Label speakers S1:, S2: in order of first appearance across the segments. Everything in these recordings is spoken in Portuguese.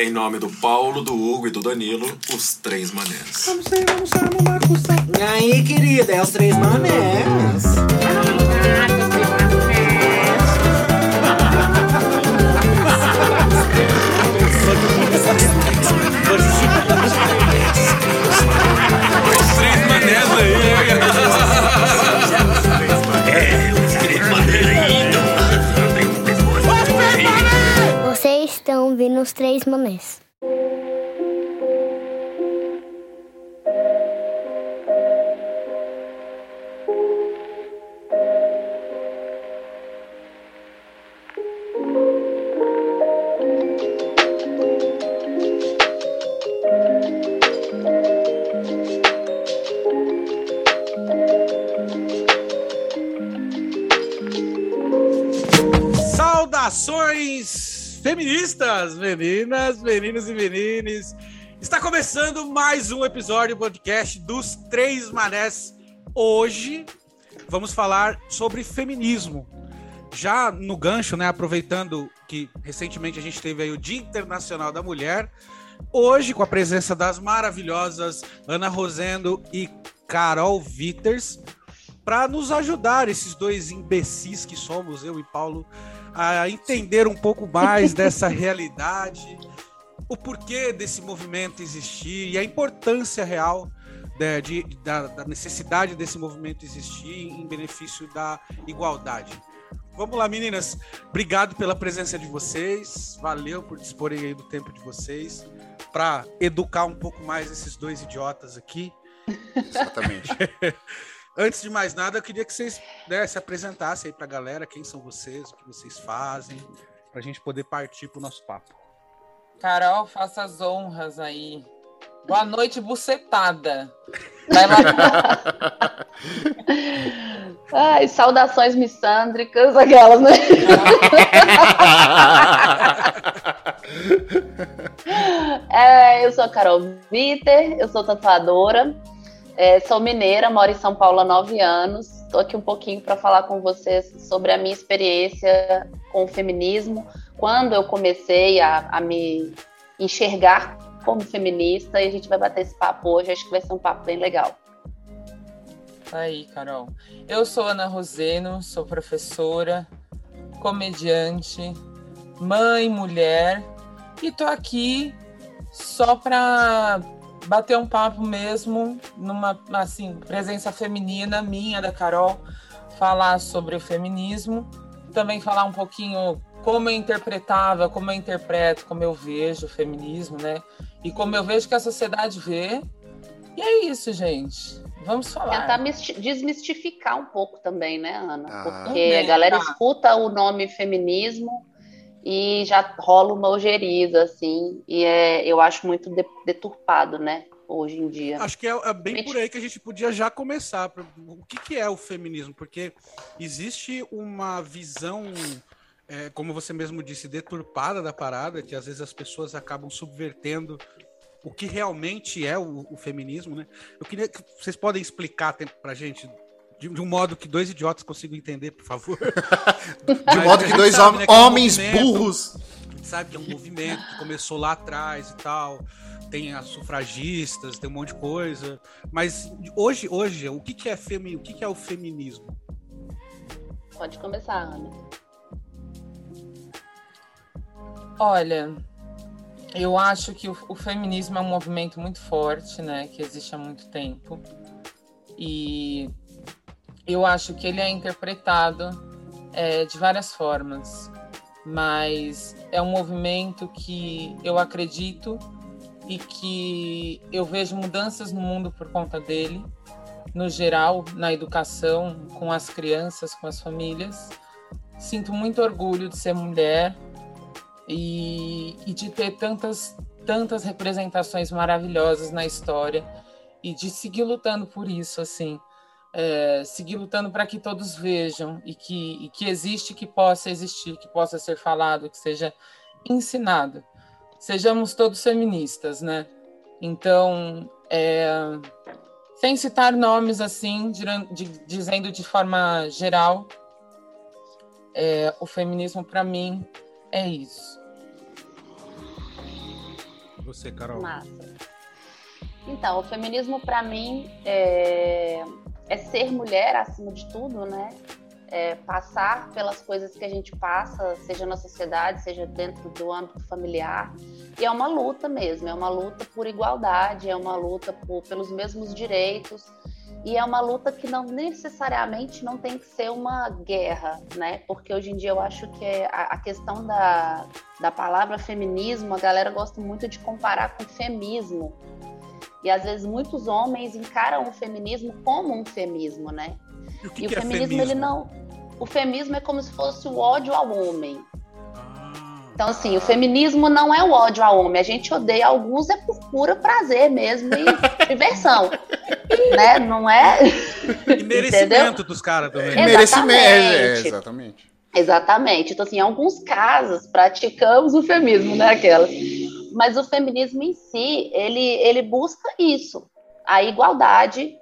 S1: Em nome do Paulo, do Hugo e do Danilo, os três manés.
S2: Vamos ser, vamos ser, vamos bagunçar.
S3: E aí, querida, é os três manés.
S4: Estão ouvindo os três manés.
S2: Feministas, meninas, meninos e menines. Está começando mais um episódio do podcast dos Três Manés. Hoje vamos falar sobre feminismo. Já no gancho, né, aproveitando que recentemente a gente teve aí o Dia Internacional da Mulher, hoje com a presença das maravilhosas Ana Rosendo e Carol Witters, para nos ajudar, esses dois imbecis que somos, eu e Paulo, a entender um pouco mais dessa realidade, o porquê desse movimento existir e a importância real né, de, da, da necessidade desse movimento existir em benefício da igualdade. Vamos lá, meninas. Obrigado pela presença de vocês. Valeu por disporem aí do tempo de vocês para educar um pouco mais esses dois idiotas aqui.
S5: Exatamente.
S2: Antes de mais nada, eu queria que vocês né, se apresentassem aí para a galera, quem são vocês, o que vocês fazem, para a gente poder partir para o nosso papo.
S6: Carol, faça as honras aí. Boa noite, bucetada. Vai lá.
S7: Ai, saudações missândricas, aquelas, né? É, eu sou a Carol Vitter, eu sou tatuadora, é, sou mineira, moro em São Paulo há nove anos. Estou aqui um pouquinho para falar com vocês sobre a minha experiência com o feminismo, quando eu comecei a, a me enxergar como feminista, e a gente vai bater esse papo hoje, acho que vai ser um papo bem legal.
S6: Aí, Carol. Eu sou Ana Roseno, sou professora, comediante, mãe, mulher, e tô aqui só para bater um papo mesmo, numa assim, presença feminina minha, da Carol, falar sobre o feminismo, também falar um pouquinho como eu interpretava, como eu interpreto, como eu vejo o feminismo, né? E como eu vejo que a sociedade vê. E é isso, gente. Vamos falar.
S7: Tentar misti- desmistificar um pouco também, né, Ana?
S5: Ah.
S7: Porque
S6: Também,
S7: a galera
S6: tá.
S7: escuta o nome feminismo e já rola uma ojeriza, assim, e é, eu acho muito de- deturpado, né, hoje em dia.
S2: Acho que é, é bem por aí que a gente podia já começar. O que, que é o feminismo? Porque existe uma visão, é, como você mesmo disse, deturpada da parada, que às vezes as pessoas acabam subvertendo o que realmente é o, o feminismo, né? Eu queria que vocês podem explicar pra gente. De, de um modo que dois idiotas consigam entender, por favor.
S5: De modo que dois hom- homens burros.
S2: A gente sabe que é um movimento que começou lá atrás e tal. Tem as sufragistas, tem um monte de coisa. Mas hoje, hoje, o que, que é femi o que, que é o feminismo?
S7: Pode começar, Ana.
S6: Olha, eu acho que o, o feminismo é um movimento muito forte, né? Que existe há muito tempo. E eu acho que ele é interpretado é, de várias formas. Mas é um movimento que eu acredito e que eu vejo mudanças no mundo por conta dele, no geral, na educação, com as crianças, com as famílias. Sinto muito orgulho de ser mulher e, e de ter tantas, tantas representações maravilhosas na história e de seguir lutando por isso, assim. É, seguir lutando para que todos vejam e que, e que existe, que possa existir, que possa ser falado, que seja ensinado. Sejamos todos feministas, né? Então, é, sem citar nomes assim, diran- de- dizendo de forma geral, é, o feminismo para mim é isso.
S2: Você, Carol.
S7: Massa. Então, o feminismo para mim é, é ser mulher acima de tudo, né? É passar pelas coisas que a gente passa, seja na sociedade, seja dentro do âmbito familiar. E é uma luta mesmo, é uma luta por igualdade, é uma luta por, pelos mesmos direitos. E é uma luta que não necessariamente não tem que ser uma guerra, né? Porque hoje em dia eu acho que a, a questão da, da palavra feminismo, a galera gosta muito de comparar com feminismo. E às vezes muitos homens encaram o feminismo como um feminismo, né?
S2: E o, que
S7: e
S2: que
S7: o
S2: é
S7: feminismo, ele não. O feminismo é como se fosse o ódio ao homem.
S2: Ah,
S7: Então, assim, o feminismo não é o ódio ao homem. A gente odeia alguns é por puro prazer mesmo e diversão. né? Não é.
S2: e merecimento dos caras também.
S7: Exatamente.
S5: Merecimento. É, exatamente.
S7: Exatamente. Então, assim, em alguns casos, praticamos o feminismo, né? Aquela. Mas o feminismo em si, ele, ele busca isso, a igualdade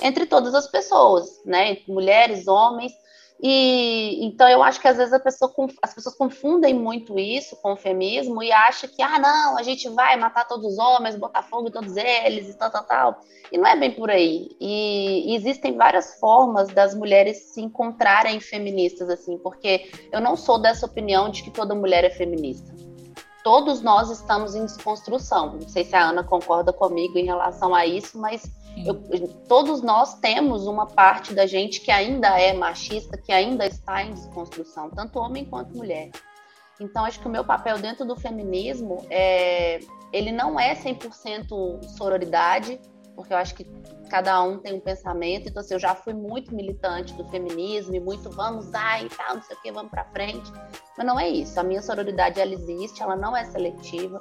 S7: entre todas as pessoas, né? Mulheres, homens. E então eu acho que às vezes pessoa, as pessoas confundem muito isso com o feminismo e acham que, ah, não, a gente vai matar todos os homens, botar fogo em todos eles e tal, tal, tal. E não é bem por aí. E, e existem várias formas das mulheres se encontrarem feministas, assim, porque eu não sou dessa opinião de que toda mulher é feminista. Todos nós estamos em desconstrução. Não sei se a Ana concorda comigo em relação a isso, mas eu, todos nós temos uma parte da gente que ainda é machista, que ainda está em desconstrução, tanto homem quanto mulher. Então, acho que o meu papel dentro do feminismo é. Ele não é 100% sororidade, porque eu acho que cada um tem um pensamento. Então, assim, eu já fui muito militante do feminismo e muito vamos e tal, não sei o que, vamos para frente. Mas não é isso. A minha sororidade, ela existe, ela não é seletiva.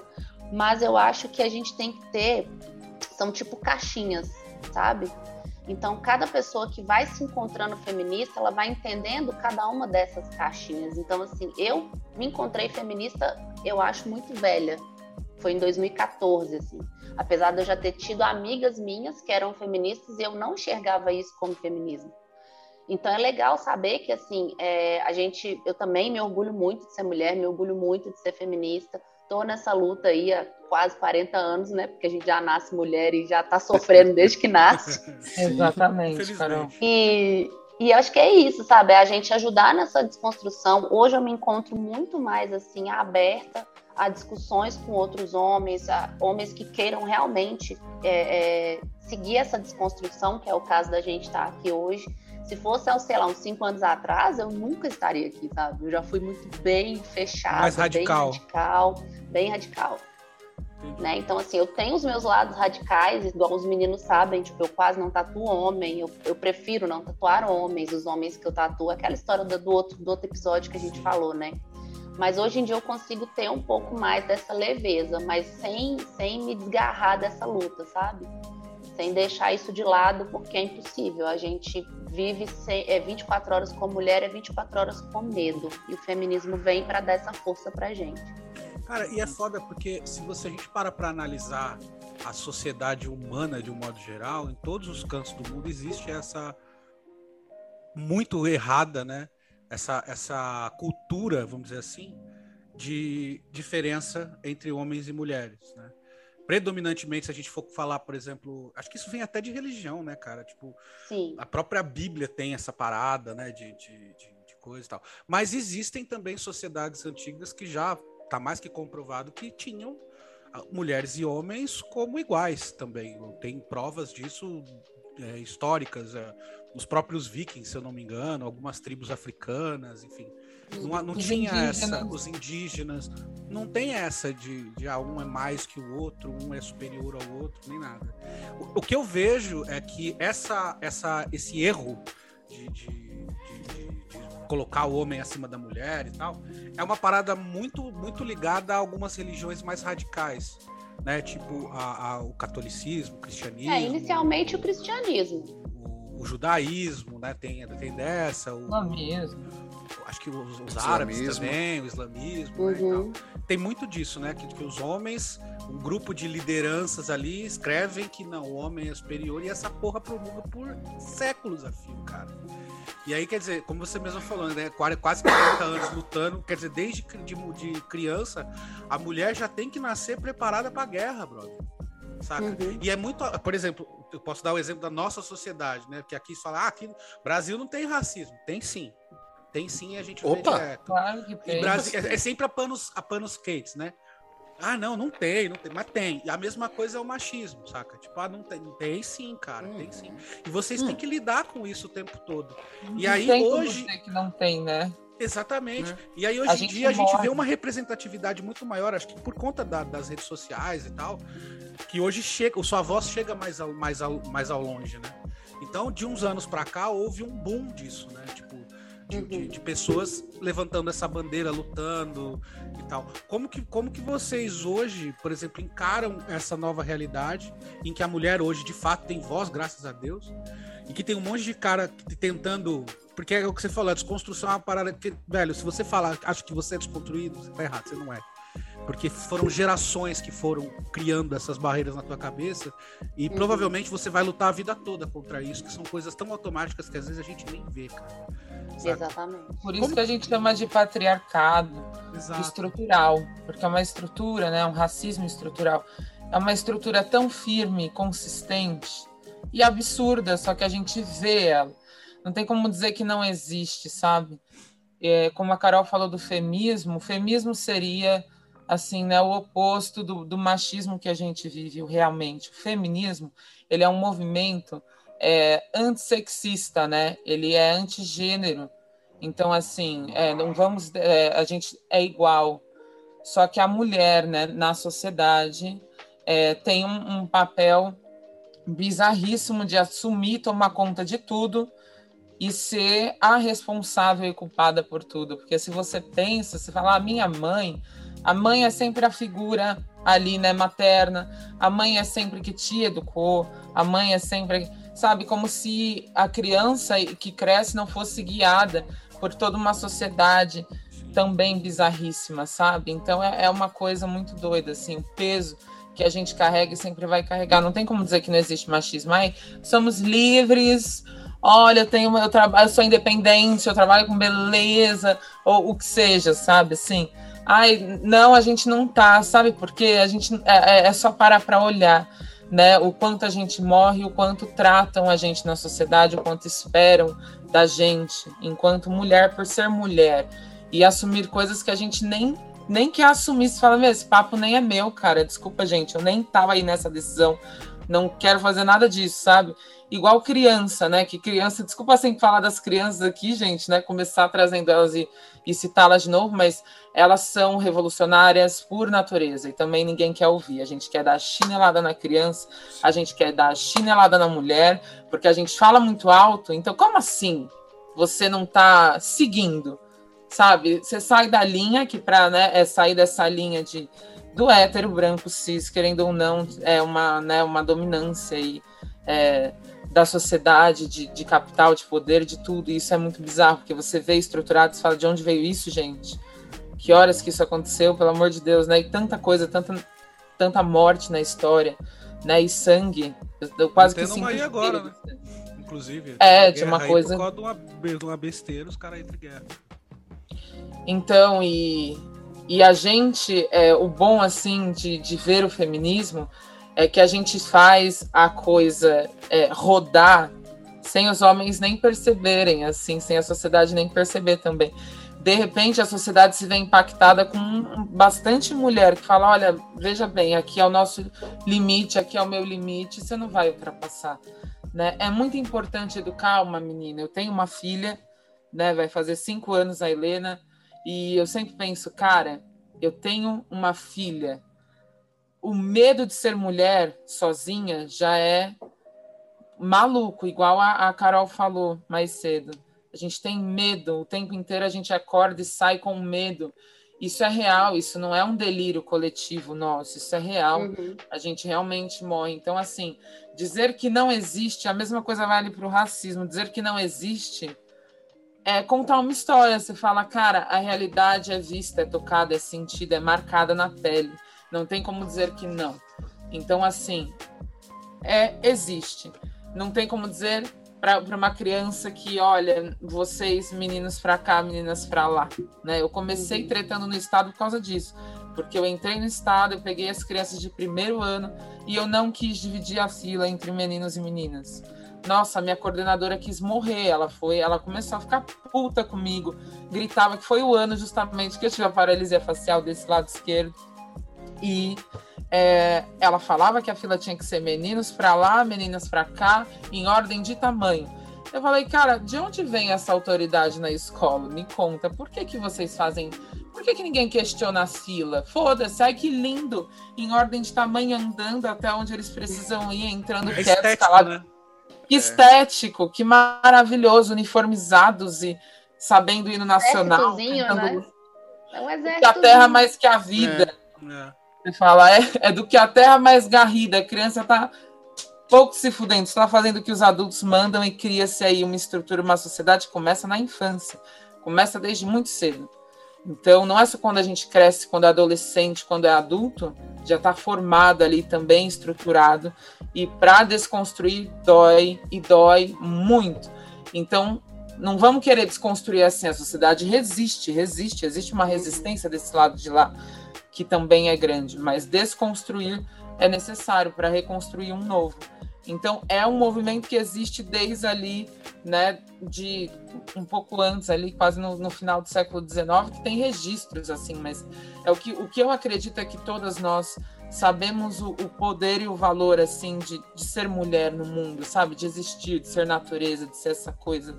S7: Mas eu acho que a gente tem que ter. São tipo caixinhas, sabe? Então, cada pessoa que vai se encontrando feminista, ela vai entendendo cada uma dessas caixinhas. Então, assim, eu me encontrei feminista, eu acho muito velha. Foi em 2014, assim. Apesar de eu já ter tido amigas minhas que eram feministas e eu não enxergava isso como feminismo. Então é legal saber que assim é, a gente, eu também me orgulho muito de ser mulher, me orgulho muito de ser feminista. Estou nessa luta aí há quase 40 anos, né? Porque a gente já nasce mulher e já está sofrendo desde que nasce.
S6: Exatamente, Carol.
S7: E, e acho que é isso, sabe? É a gente ajudar nessa desconstrução. Hoje eu me encontro muito mais assim aberta a discussões com outros homens, a homens que queiram realmente é, é, seguir essa desconstrução, que é o caso da gente estar aqui hoje. Se fosse, sei lá, uns cinco anos atrás, eu nunca estaria aqui, sabe? Eu já fui muito bem fechada,
S2: Mais radical.
S7: bem radical, bem radical. Né? Então, assim, eu tenho os meus lados radicais, igual os meninos sabem, tipo, eu quase não tatuo homem, eu, eu prefiro não tatuar homens, os homens que eu tatuo, aquela história do, do, outro, do outro episódio que a gente falou, né? Mas hoje em dia eu consigo ter um pouco mais dessa leveza, mas sem, sem me desgarrar dessa luta, sabe? Sem deixar isso de lado, porque é impossível. A gente vive sem, é 24 horas com mulher, é 24 horas com medo. E o feminismo vem para dar essa força pra gente.
S2: Cara, e é foda porque se você a gente para para analisar a sociedade humana de um modo geral, em todos os cantos do mundo existe essa muito errada, né? Essa, essa cultura, vamos dizer assim, de diferença entre homens e mulheres, né? Predominantemente, se a gente for falar, por exemplo, acho que isso vem até de religião, né, cara? Tipo,
S7: Sim.
S2: a própria Bíblia tem essa parada, né, de, de, de, de coisa e tal. Mas existem também sociedades antigas que já está mais que comprovado que tinham ah, mulheres e homens como iguais também. Tem provas disso é, históricas, é, os próprios vikings, se eu não me engano, algumas tribos africanas, enfim. Não, não tinha essa,
S6: indígenas.
S2: os indígenas, não tem essa de, de ah, um é mais que o outro, um é superior ao outro, nem nada. O, o que eu vejo é que essa, essa, esse erro de, de, de- de- de colocar o homem acima da mulher e tal, é uma parada muito, muito ligada a algumas religiões mais radicais, né? Tipo a- a- o catolicismo, o cristianismo.
S7: É, inicialmente o cristianismo.
S2: o, o judaísmo, né? Tem, tem dessa, o,
S6: mesmo.
S2: acho que os, os
S5: Islamismo.
S2: árabes também, o islamismo, né, e
S7: Uhum.
S2: tal. Tem muito disso, né? Que, que os homens, um grupo de lideranças ali, escrevem que não, o homem é superior e essa porra promulga por séculos a fio, cara. E aí, quer dizer, como você mesmo falou, né? Quase 40 anos lutando, quer dizer, desde de, de criança, a mulher já tem que nascer preparada pra guerra, brother. Saca? Uhum. E é muito, por exemplo, eu posso dar o exemplo da nossa sociedade, né? Que aqui fala, ah, aqui Brasil não tem racismo. Tem sim. Tem sim, a gente
S5: Opa.
S2: vê direto. Claro que tem. Brasil, é, é, sempre a panos, a panos quentes, né? Ah, não, não tem, não tem, mas tem. E a mesma coisa é o machismo, saca? Tipo, ah, não tem, tem sim, cara, hum. tem sim. E vocês hum. têm que lidar com isso o tempo todo. E
S6: não
S2: aí
S6: tem
S2: hoje
S6: que não tem, né?
S2: Exatamente. Né? E aí hoje em dia a gente vê uma representatividade muito maior, acho que por conta da, das redes sociais e tal, que hoje chega, sua voz chega mais ao, mais ao, mais ao longe, né? Então, de uns anos para cá, houve um boom disso, né? Tipo, de, de, de, pessoas levantando essa bandeira, lutando e tal. Como que, como que vocês hoje, por exemplo, encaram essa nova realidade em que a mulher hoje de fato tem voz, graças a Deus, e que tem um monte de cara tentando. Porque é o que você falou, a desconstrução é uma parada que, velho, se você falar, acho que você é desconstruído, você tá errado, você não é porque foram gerações que foram criando essas barreiras na tua cabeça e uhum. provavelmente você vai lutar a vida toda contra isso, que são coisas tão automáticas que às vezes a gente nem vê, cara.
S7: Sabe? Exatamente.
S6: Por isso Como... que a gente chama de patriarcado Exato. estrutural, porque é uma estrutura, né, um racismo estrutural. É uma estrutura tão firme, consistente e absurda, só que a gente vê ela. Não tem como dizer que não existe, sabe? É, como a Carol falou do feminismo, o feminismo seria assim, né, o oposto do, do machismo que a gente vive realmente. O feminismo, ele é um movimento é, antissexista, né? Ele é antigênero. Então, assim, é, não vamos, é, a gente é igual. Só que a mulher, né, na sociedade, é, tem um, um papel bizarríssimo de assumir, tomar conta de tudo e ser a responsável e culpada por tudo. Porque se você pensa, você fala, ah, minha mãe, a mãe é sempre a figura ali, né, materna. A mãe é sempre que te educou. A mãe é sempre, sabe, como se a criança que cresce não fosse guiada por toda uma sociedade também bizarríssima, sabe? Então é, é uma coisa muito doida, assim, o peso que a gente carrega e sempre vai carregar. Não tem como dizer que não existe machismo. Ai, somos livres. Olha, eu tenho, eu trabalho, eu sou independente, eu trabalho com beleza ou o que seja, sabe? Assim, ai, não, a gente não tá, sabe? Porque a gente é, é, é só parar para olhar, né? O quanto a gente morre, o quanto tratam a gente na sociedade, o quanto esperam da gente, enquanto mulher, por ser mulher e assumir coisas que a gente nem nem quer assumir. Se fala, meu, esse papo nem é meu, cara. Desculpa, gente, eu nem tava aí nessa decisão. Não quero fazer nada disso, sabe? igual criança, né? Que criança, desculpa sempre falar das crianças aqui, gente, né? Começar trazendo elas e, e citá-las de novo, mas elas são revolucionárias por natureza e também ninguém quer ouvir. A gente quer dar chinelada na criança, a gente quer dar chinelada na mulher, porque a gente fala muito alto. Então, como assim você não está seguindo? Sabe? Você sai da linha que para né, é sair dessa linha de do hétero branco cis, querendo ou não, é uma, né, uma dominância e é, da sociedade, de, de capital, de poder, de tudo. E isso é muito bizarro, porque você vê estruturado e fala de onde veio isso, gente? Que horas que isso aconteceu, pelo amor de Deus, né? E tanta coisa, tanta, tanta morte na história, né? E sangue. Eu quase que sinto
S2: aí agora, né? Inclusive.
S6: É, de uma coisa.
S2: Por causa de uma, de uma besteira, os caras entram em guerra.
S6: Então, e, e a gente, é, o bom, assim, de, de ver o feminismo é que a gente faz a coisa é, rodar sem os homens nem perceberem, assim, sem a sociedade nem perceber também. De repente, a sociedade se vê impactada com bastante mulher que fala: olha, veja bem, aqui é o nosso limite, aqui é o meu limite, você não vai ultrapassar. Né? É muito importante educar uma menina. Eu tenho uma filha, né? Vai fazer cinco anos a Helena, e eu sempre penso, cara, eu tenho uma filha o medo de ser mulher sozinha já é maluco, igual a, a, Carol falou mais cedo. A gente tem medo, o tempo inteiro a gente acorda e sai com medo. Isso é real, isso não é um delírio coletivo nosso, isso é real. Uhum. A gente realmente morre. Então, assim, dizer que não existe, a mesma coisa vale para o racismo. Dizer que não existe é contar uma história. Você fala, cara, a realidade é vista, é tocada, é sentida, é marcada na pele. Não tem como dizer que não. Então, assim, é, existe. Não tem como dizer para uma criança que, olha, vocês meninos para cá, meninas para lá, né? Eu comecei tretando no estado por causa disso, porque eu entrei no estado, eu peguei as crianças de primeiro ano e eu não quis dividir a fila entre meninos e meninas. Nossa, minha coordenadora quis morrer, ela foi, ela começou a ficar puta comigo, gritava que foi o ano justamente que eu tive a paralisia facial desse lado esquerdo. E é, ela falava que a fila tinha que ser meninos para lá, meninas para cá, em ordem de tamanho. Eu falei, cara, de onde vem essa autoridade na escola? Me conta, por que, que vocês fazem. Por que, que ninguém questiona a fila? Foda-se, ai que lindo! Em ordem de tamanho, andando até onde eles precisam ir, entrando
S2: É
S6: quietos,
S2: estético,
S6: calados.
S2: né?
S6: Que estético, que maravilhoso, uniformizados e sabendo o hino nacional. Cantando
S7: né? É um
S6: Que a
S7: exército.
S6: terra mais que a vida.
S2: É.
S6: Você fala, é, é do que a terra mais garrida. A criança tá pouco se fudendo, está fazendo o que os adultos mandam e cria-se aí uma estrutura, uma sociedade que começa na infância, começa desde muito cedo. Então, não é só quando a gente cresce, quando é adolescente, quando é adulto, já está formado ali também, estruturado. E para desconstruir, dói e dói muito. Então, não vamos querer desconstruir assim. A sociedade resiste, resiste, existe uma resistência desse lado de lá, que também é grande. Mas desconstruir é necessário para reconstruir um novo. Então, é um movimento que existe desde ali, né, de um pouco antes, ali, quase no, no final do século XIX, que tem registros, assim, mas é o que, o que eu acredito é que todas nós sabemos o, o poder e o valor, assim, de, de ser mulher no mundo, sabe? De existir, de ser natureza, de ser essa coisa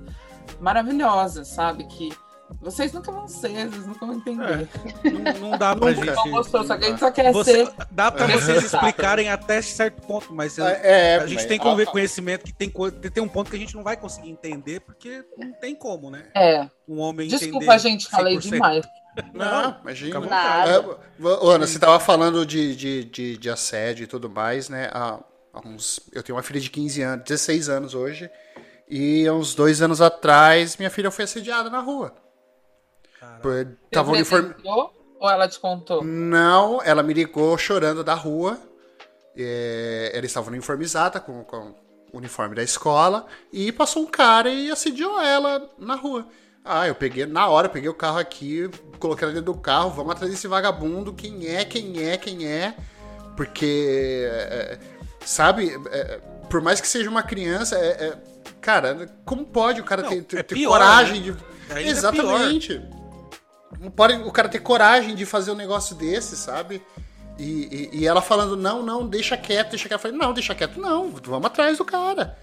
S6: maravilhosa, sabe? Que vocês nunca vão ser, vocês nunca vão entender.
S2: Não, não dá pra
S5: Nunca.
S2: gente.
S6: Não gostou, só que a gente só quer
S2: Você,
S6: ser.
S2: dá pra vocês explicarem até certo ponto, mas eu-
S5: É,
S2: a gente
S5: mas-
S2: tem conhe- conhecimento que tem, tem um ponto que a gente não vai conseguir entender, porque não tem como, né?
S6: É.
S2: Um homem
S6: Desculpa,
S2: entender
S6: gente, falei
S2: 100%.
S6: demais.
S5: Não, imagina.
S2: vontade.
S5: É, Ana, você tava falando de, de, de, de assédio e tudo mais, né? Há, há uns, eu tenho uma filha de 15 anos, 16 anos hoje, e há uns dois anos atrás, minha filha foi assediada na rua. Por-
S6: Você
S5: Tava uniforme.
S6: Ou ela te contou?
S5: Não, ela me ligou chorando da rua. É, ela estava uniformizada com, com o uniforme da escola e passou um cara e assediou ela na rua. Ah, eu peguei, na hora, peguei o carro aqui, coloquei ela dentro do carro, vamos atrás desse vagabundo, quem é, quem é, quem é. Porque, é, sabe, é, por mais que seja uma criança, é, é, cara, como pode o cara
S2: Não,
S5: ter, ter-
S2: é
S5: ter
S2: pior,
S5: coragem
S2: né?
S5: de.
S2: Ainda é
S5: Exatamente. Não pode o cara ter coragem de fazer um negócio desse, sabe? E, e- e ela falando, não, não, deixa quieto, deixa quieto. Eu falei, não, deixa quieto, não, vamos atrás do cara.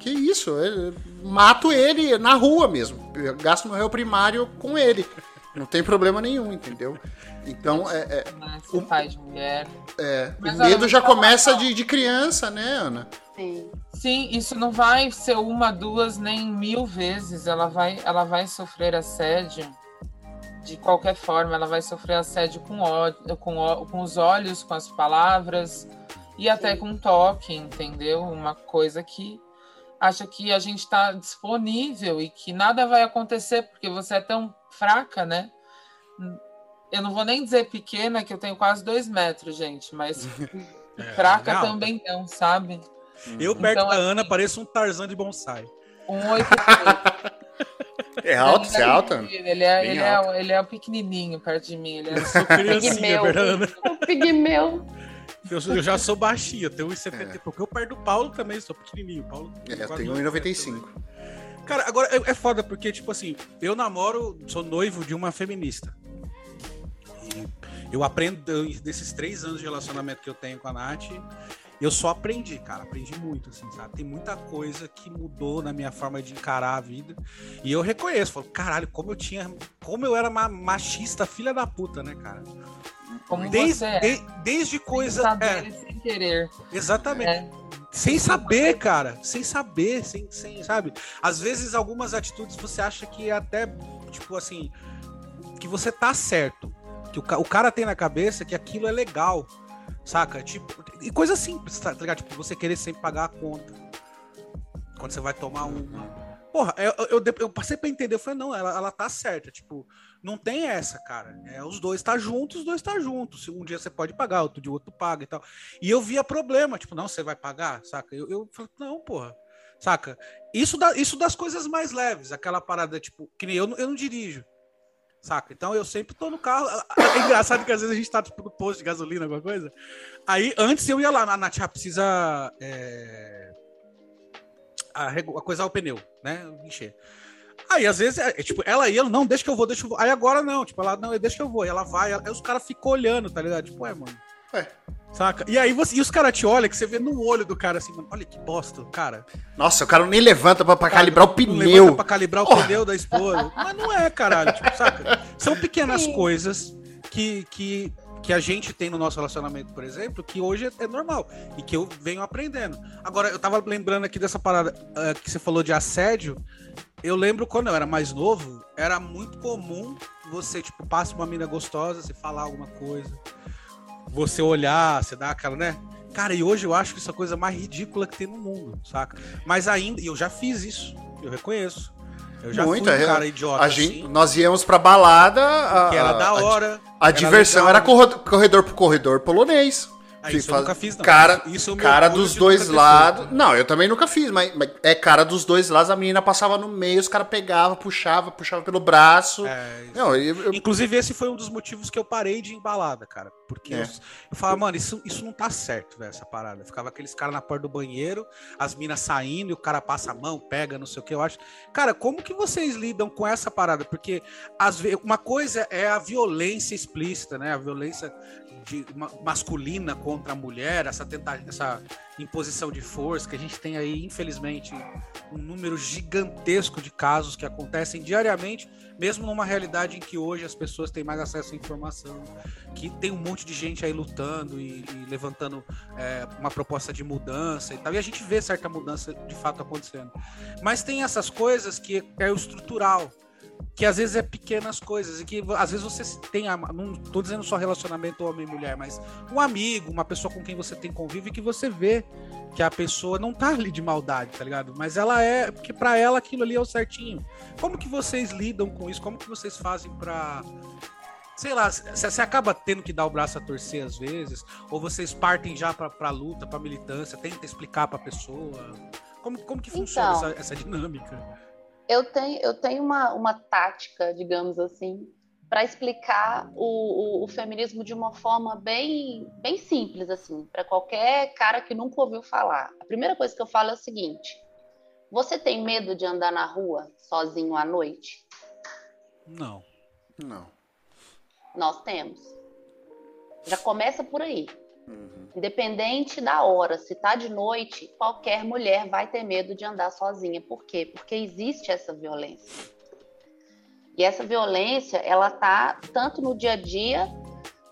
S5: Que isso? Eu mato ele na rua mesmo. Eu gasto meu réu primário com ele. Não tem problema nenhum, entendeu? Então, é, é?
S6: Ser pai de mulher.
S5: é,
S6: Mas
S5: o medo já começa de, de criança, né, Ana?
S7: Sim.
S6: Sim, isso não vai ser uma, duas, nem mil vezes. Ela vai, ela vai sofrer assédio de qualquer forma. Ela vai sofrer assédio com, ó, com, com os olhos, com as palavras e até com toque, entendeu? Uma coisa que acha que a gente está disponível e que nada vai acontecer porque você é tão fraca, né? Eu não vou nem dizer pequena, que eu tenho quase dois metros, gente, mas
S2: É,
S6: fraca
S2: legal.
S6: também não, sabe?
S2: Eu perto
S6: Então,
S2: da
S6: assim-
S2: Ana pareço um Tarzan de bonsai.
S6: Um oito.
S5: É alto, você é alta? Ana?
S6: Ele é,
S5: Bem
S6: ele, é, ele é pequenininho perto de mim. Ele é
S2: Sou criancinha,
S7: Pigmeu. O pigmeu.
S2: Eu, sou- eu já sou baixinho, eu tenho 1,70 e pouco. Eu perto do Paulo também, sou pequenininho. Paulo
S5: É, eu tenho
S2: um
S5: 1,95.
S2: Cara, agora é, é foda porque, tipo assim, eu namoro, sou noivo de uma feminista. E eu aprendo, desses três anos de relacionamento que eu tenho com a Nath, eu só aprendi, cara, aprendi muito, assim, sabe? Tem muita coisa que mudou na minha forma de encarar a vida. E eu reconheço, falo, caralho, como eu tinha. Como eu era ma- machista, filha da puta, né, cara?
S6: como
S2: Desde,
S6: é.
S2: de- desde coisa.
S6: Sem saber
S2: é,
S6: sem querer.
S2: exatamente.
S6: É.
S2: Sem saber, cara. Sem saber, sem, sem, sabe? Às vezes, algumas atitudes você acha que é até, tipo assim, que você tá certo. Que o, o cara tem na cabeça que aquilo é legal, saca? Tipo, e coisa simples, tá ligado? Tipo, você querer sempre pagar a conta. Quando você vai tomar uma. Porra, eu, eu, eu- passei pra entender, eu falei, não, ela, ela tá certa, tipo, não tem essa, cara. É, os dois tá juntos, os dois tá juntos. Um dia você pode pagar, outro dia o outro paga e tal. E eu via problema, tipo, não, você vai pagar, saca? Eu, eu falei, não, porra. Saca? Isso, da, isso das coisas mais leves, aquela parada, tipo, que nem eu, eu não dirijo. Saca? Então eu sempre tô no carro. É engraçado que às vezes a gente tá tipo, no posto de gasolina, alguma coisa. Aí antes eu ia lá, na Nath, ah, precisa. É, arregu- coisar o pneu, né? Encher. Aí, às vezes, é, é, tipo, ela ia, não, deixa que eu vou, deixa eu vou. Aí agora não, tipo, ela, não, deixa que eu vou. E ela vai, aí os caras ficam olhando, tá ligado? Tipo, ué, mano.
S5: Ué.
S2: Saca? E aí você, e os caras te olham, que você vê no olho do cara assim, mano, olha que bosta, cara.
S5: Nossa, o cara nem levanta pra, pra calibrar o
S2: Não
S5: pneu.
S2: levanta pra calibrar o
S5: Porra.
S2: pneu da esposa. Mas não é, caralho, tipo, saca? São pequenas coisas que, que, que a gente tem no nosso relacionamento, por exemplo, que hoje é, é normal e que eu venho aprendendo. Agora, eu tava lembrando aqui dessa parada eh, que você falou de assédio. Eu lembro quando eu era mais novo, era muito comum você, tipo, passa uma mina gostosa, você falar alguma coisa, você olhar, você dar aquela, né? Cara, e hoje eu acho que isso é a coisa mais ridícula que tem no mundo, saca? Mas ainda, e eu já fiz isso, eu reconheço. Eu já
S5: Muito,
S2: fui um
S5: é.
S2: cara idiota
S5: A gente,
S2: assim,
S5: nós íamos pra balada. A,
S2: que era da
S5: a-
S2: hora.
S5: A, diversão
S2: legal.
S5: era corredor, corredor pro corredor polonês.
S2: Ah, isso eu
S5: Faz-
S2: nunca fiz, não.
S5: Cara,
S2: Isso eu me
S5: cara dos dois lados. Não, eu também nunca fiz, mas, mas é cara dos dois lados. A menina passava no meio, os caras pegavam, puxava, puxava pelo braço.
S2: É.
S5: Não, eu, eu-
S2: Inclusive, esse foi um dos motivos que eu parei de embalada, cara. Porque
S5: É.
S2: eu, eu falava, mano, isso, isso não tá certo, velho, essa parada. Ficava aqueles caras na porta do banheiro, as minas saindo e o cara passa a mão, pega, não sei o que. Eu acho. Cara, como que vocês lidam com essa parada? Porque às vezes, uma coisa é a violência explícita, né? A violência de- ma- masculina contra a mulher, essa, essa imposição de força que a gente tem aí, infelizmente, um número gigantesco de casos que acontecem diariamente mesmo numa realidade em que hoje as pessoas têm mais acesso à informação, que tem um monte de gente aí lutando e, e levantando é, uma proposta de mudança e tal, e a gente vê certa mudança de fato acontecendo. Mas tem essas coisas que é o estrutural, que às vezes é pequenas coisas, e que às vezes você tem, a- não tô dizendo só relacionamento homem e mulher, mas um amigo, uma pessoa com quem você tem convívio e que você vê que a pessoa não tá ali de maldade, tá ligado? Mas ela é, porque pra ela aquilo ali é o certinho. Como que vocês lidam com isso? Como que vocês fazem pra sei lá, você acaba tendo que dar o braço a torcer às vezes, ou vocês partem já pra, pra luta, pra militância, tenta explicar pra pessoa? Como, como que funciona
S7: Então.
S2: essa, essa dinâmica?
S7: Eu tenho, eu tenho uma, uma tática, digamos assim, para explicar o, o, o feminismo de uma forma bem, bem simples, assim, para qualquer cara que nunca ouviu falar. A primeira coisa que eu falo é o seguinte: você tem medo de andar na rua sozinho à noite?
S2: Não.
S5: Não.
S7: Nós temos. Já começa por aí. Independente da hora, se tá de noite, qualquer mulher vai ter medo de andar sozinha. Por quê? Porque existe essa violência. E essa violência, ela tá tanto no dia a dia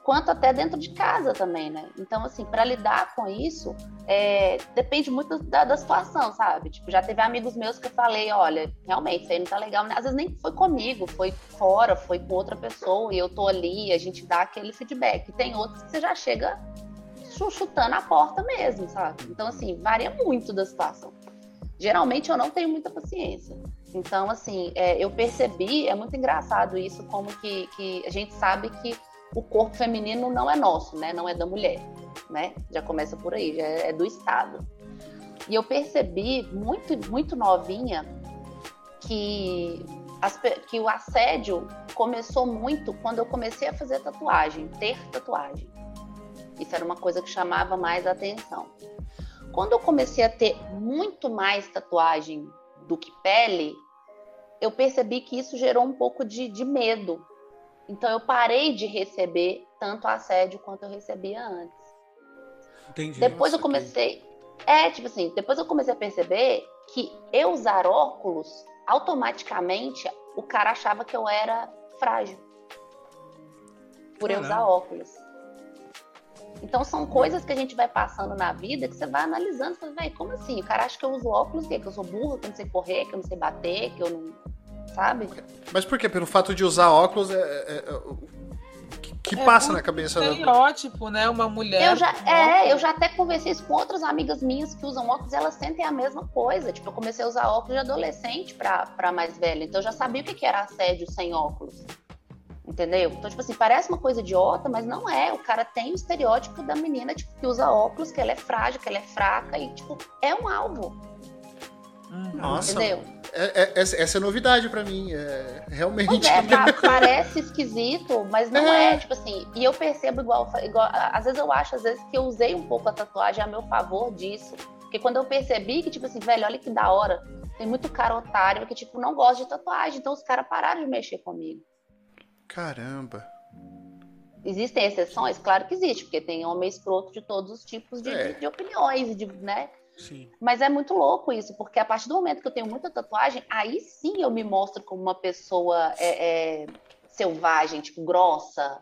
S7: quanto até dentro de casa também, né? Então, assim, para lidar com isso, é, depende muito da, da situação, sabe? Tipo, já teve amigos meus que eu falei, olha, realmente, isso aí não tá legal. Às vezes nem foi comigo, foi fora, foi com outra pessoa, e eu tô ali, a gente dá aquele feedback. Tem outros que você já chega chutando a porta mesmo, sabe? Então, assim, varia muito da situação. Geralmente eu não tenho muita paciência. Então, assim, é, eu percebi, é muito engraçado isso, como que, que a gente sabe que o corpo feminino não é nosso, né? Não é da mulher, né? Já começa por aí, já é, é do Estado. E eu percebi, muito, muito novinha, que, as que o assédio começou muito quando eu comecei a fazer tatuagem, ter tatuagem. Isso era uma coisa que chamava mais a atenção. Quando eu comecei a ter muito mais tatuagem do que pele, eu percebi que isso gerou um pouco de, de medo. Então eu parei de receber tanto assédio quanto eu recebia antes.
S2: Entendi.
S7: Depois eu
S2: Nossa,
S7: comecei. É, tipo assim, depois eu comecei a perceber que eu usar óculos, automaticamente o cara achava que eu era frágil. Por eu usar
S2: Caramba.
S7: óculos. Então são coisas que a gente vai passando na vida que você vai analisando, você vai, como assim? O cara acha que eu uso óculos, que, que eu sou burra, que eu não sei correr, que eu não sei bater, que eu não. Sabe?
S5: Mas por quê? Pelo fato de usar óculos, é, é- é- o que, que
S6: É
S5: passa na cabeça da...
S6: Estereótipo, né? Uma mulher.
S7: Eu já, é, eu já até conversei isso com outras amigas minhas que usam óculos, elas sentem a mesma coisa. Tipo, eu comecei a usar óculos de adolescente pra, pra mais velha, então eu já sabia o que que era assédio sem óculos. Entendeu? Então, tipo assim, parece uma coisa idiota, mas não é. O cara tem o estereótipo da menina, tipo, que usa óculos, que ela é frágil, que ela é fraca e, tipo, é um alvo.
S6: Uhum.
S5: Nossa,
S7: Entendeu?
S5: é- é- essa, é novidade pra mim. É, realmente.
S7: Pois é, pa- parece esquisito, mas não
S5: É.
S7: é. tipo assim, e eu percebo igual, igual, às vezes eu acho, às vezes, que eu usei um pouco a tatuagem a meu favor disso. Porque quando eu percebi que, tipo assim, velho, olha que da hora, tem muito cara otário que, tipo, não gosta de tatuagem, então os caras pararam de mexer comigo.
S5: Caramba.
S7: Existem exceções? Claro que existe, porque tem homem escroto de todos os tipos de,
S5: É.
S7: de opiniões, de, né?
S2: Sim.
S7: Mas é muito louco isso, porque a partir do momento que eu tenho muita tatuagem, aí sim eu me mostro como uma pessoa é, é, selvagem, tipo, grossa,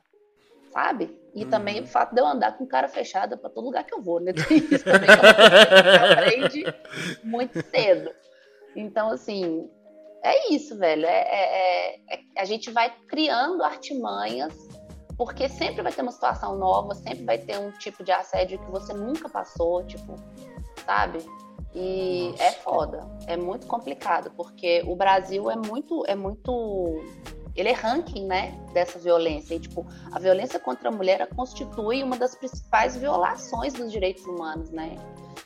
S7: sabe? E
S5: Uhum.
S7: também o fato de eu andar com cara fechada pra todo lugar que eu vou, né? Tem isso também é aprende muito cedo. Então, assim, é isso, velho. É, é- é- é- a gente vai criando artimanhas, porque sempre vai ter uma situação nova, sempre vai ter um tipo de assédio que você nunca passou, tipo, sabe? E
S2: Nossa.
S7: é foda, é muito complicado, porque o Brasil é muito, é muito, ele é ranking, né, dessa violência. E tipo, a violência contra a mulher constitui uma das principais violações dos direitos humanos, né?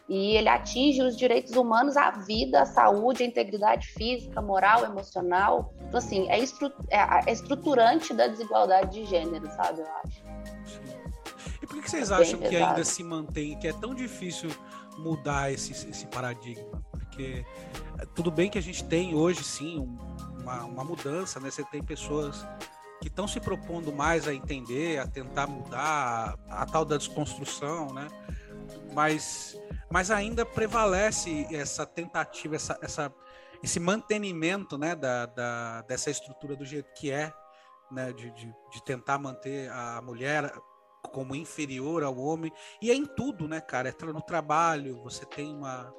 S7: E ele atinge os direitos humanos, a vida, a saúde, a integridade física, moral, emocional. Então, assim, é, estru é, é estruturante da desigualdade de gênero, sabe? Eu acho.
S2: E por que, vocês
S7: É
S2: acham que ainda se mantém, que é tão difícil mudar esse, esse paradigma? Porque é, tudo bem que a gente tem hoje, sim, um- uma, uma mudança, né? Você tem pessoas que estão se propondo mais a entender, a tentar mudar, a, a tal da desconstrução, né? Mas, mas ainda prevalece essa tentativa, essa, essa, esse mantenimento, né, da, da, dessa estrutura do jeito que é, né, de, de, de tentar manter a mulher como inferior ao homem. E é em tudo, né, cara? É no trabalho, você tem uma.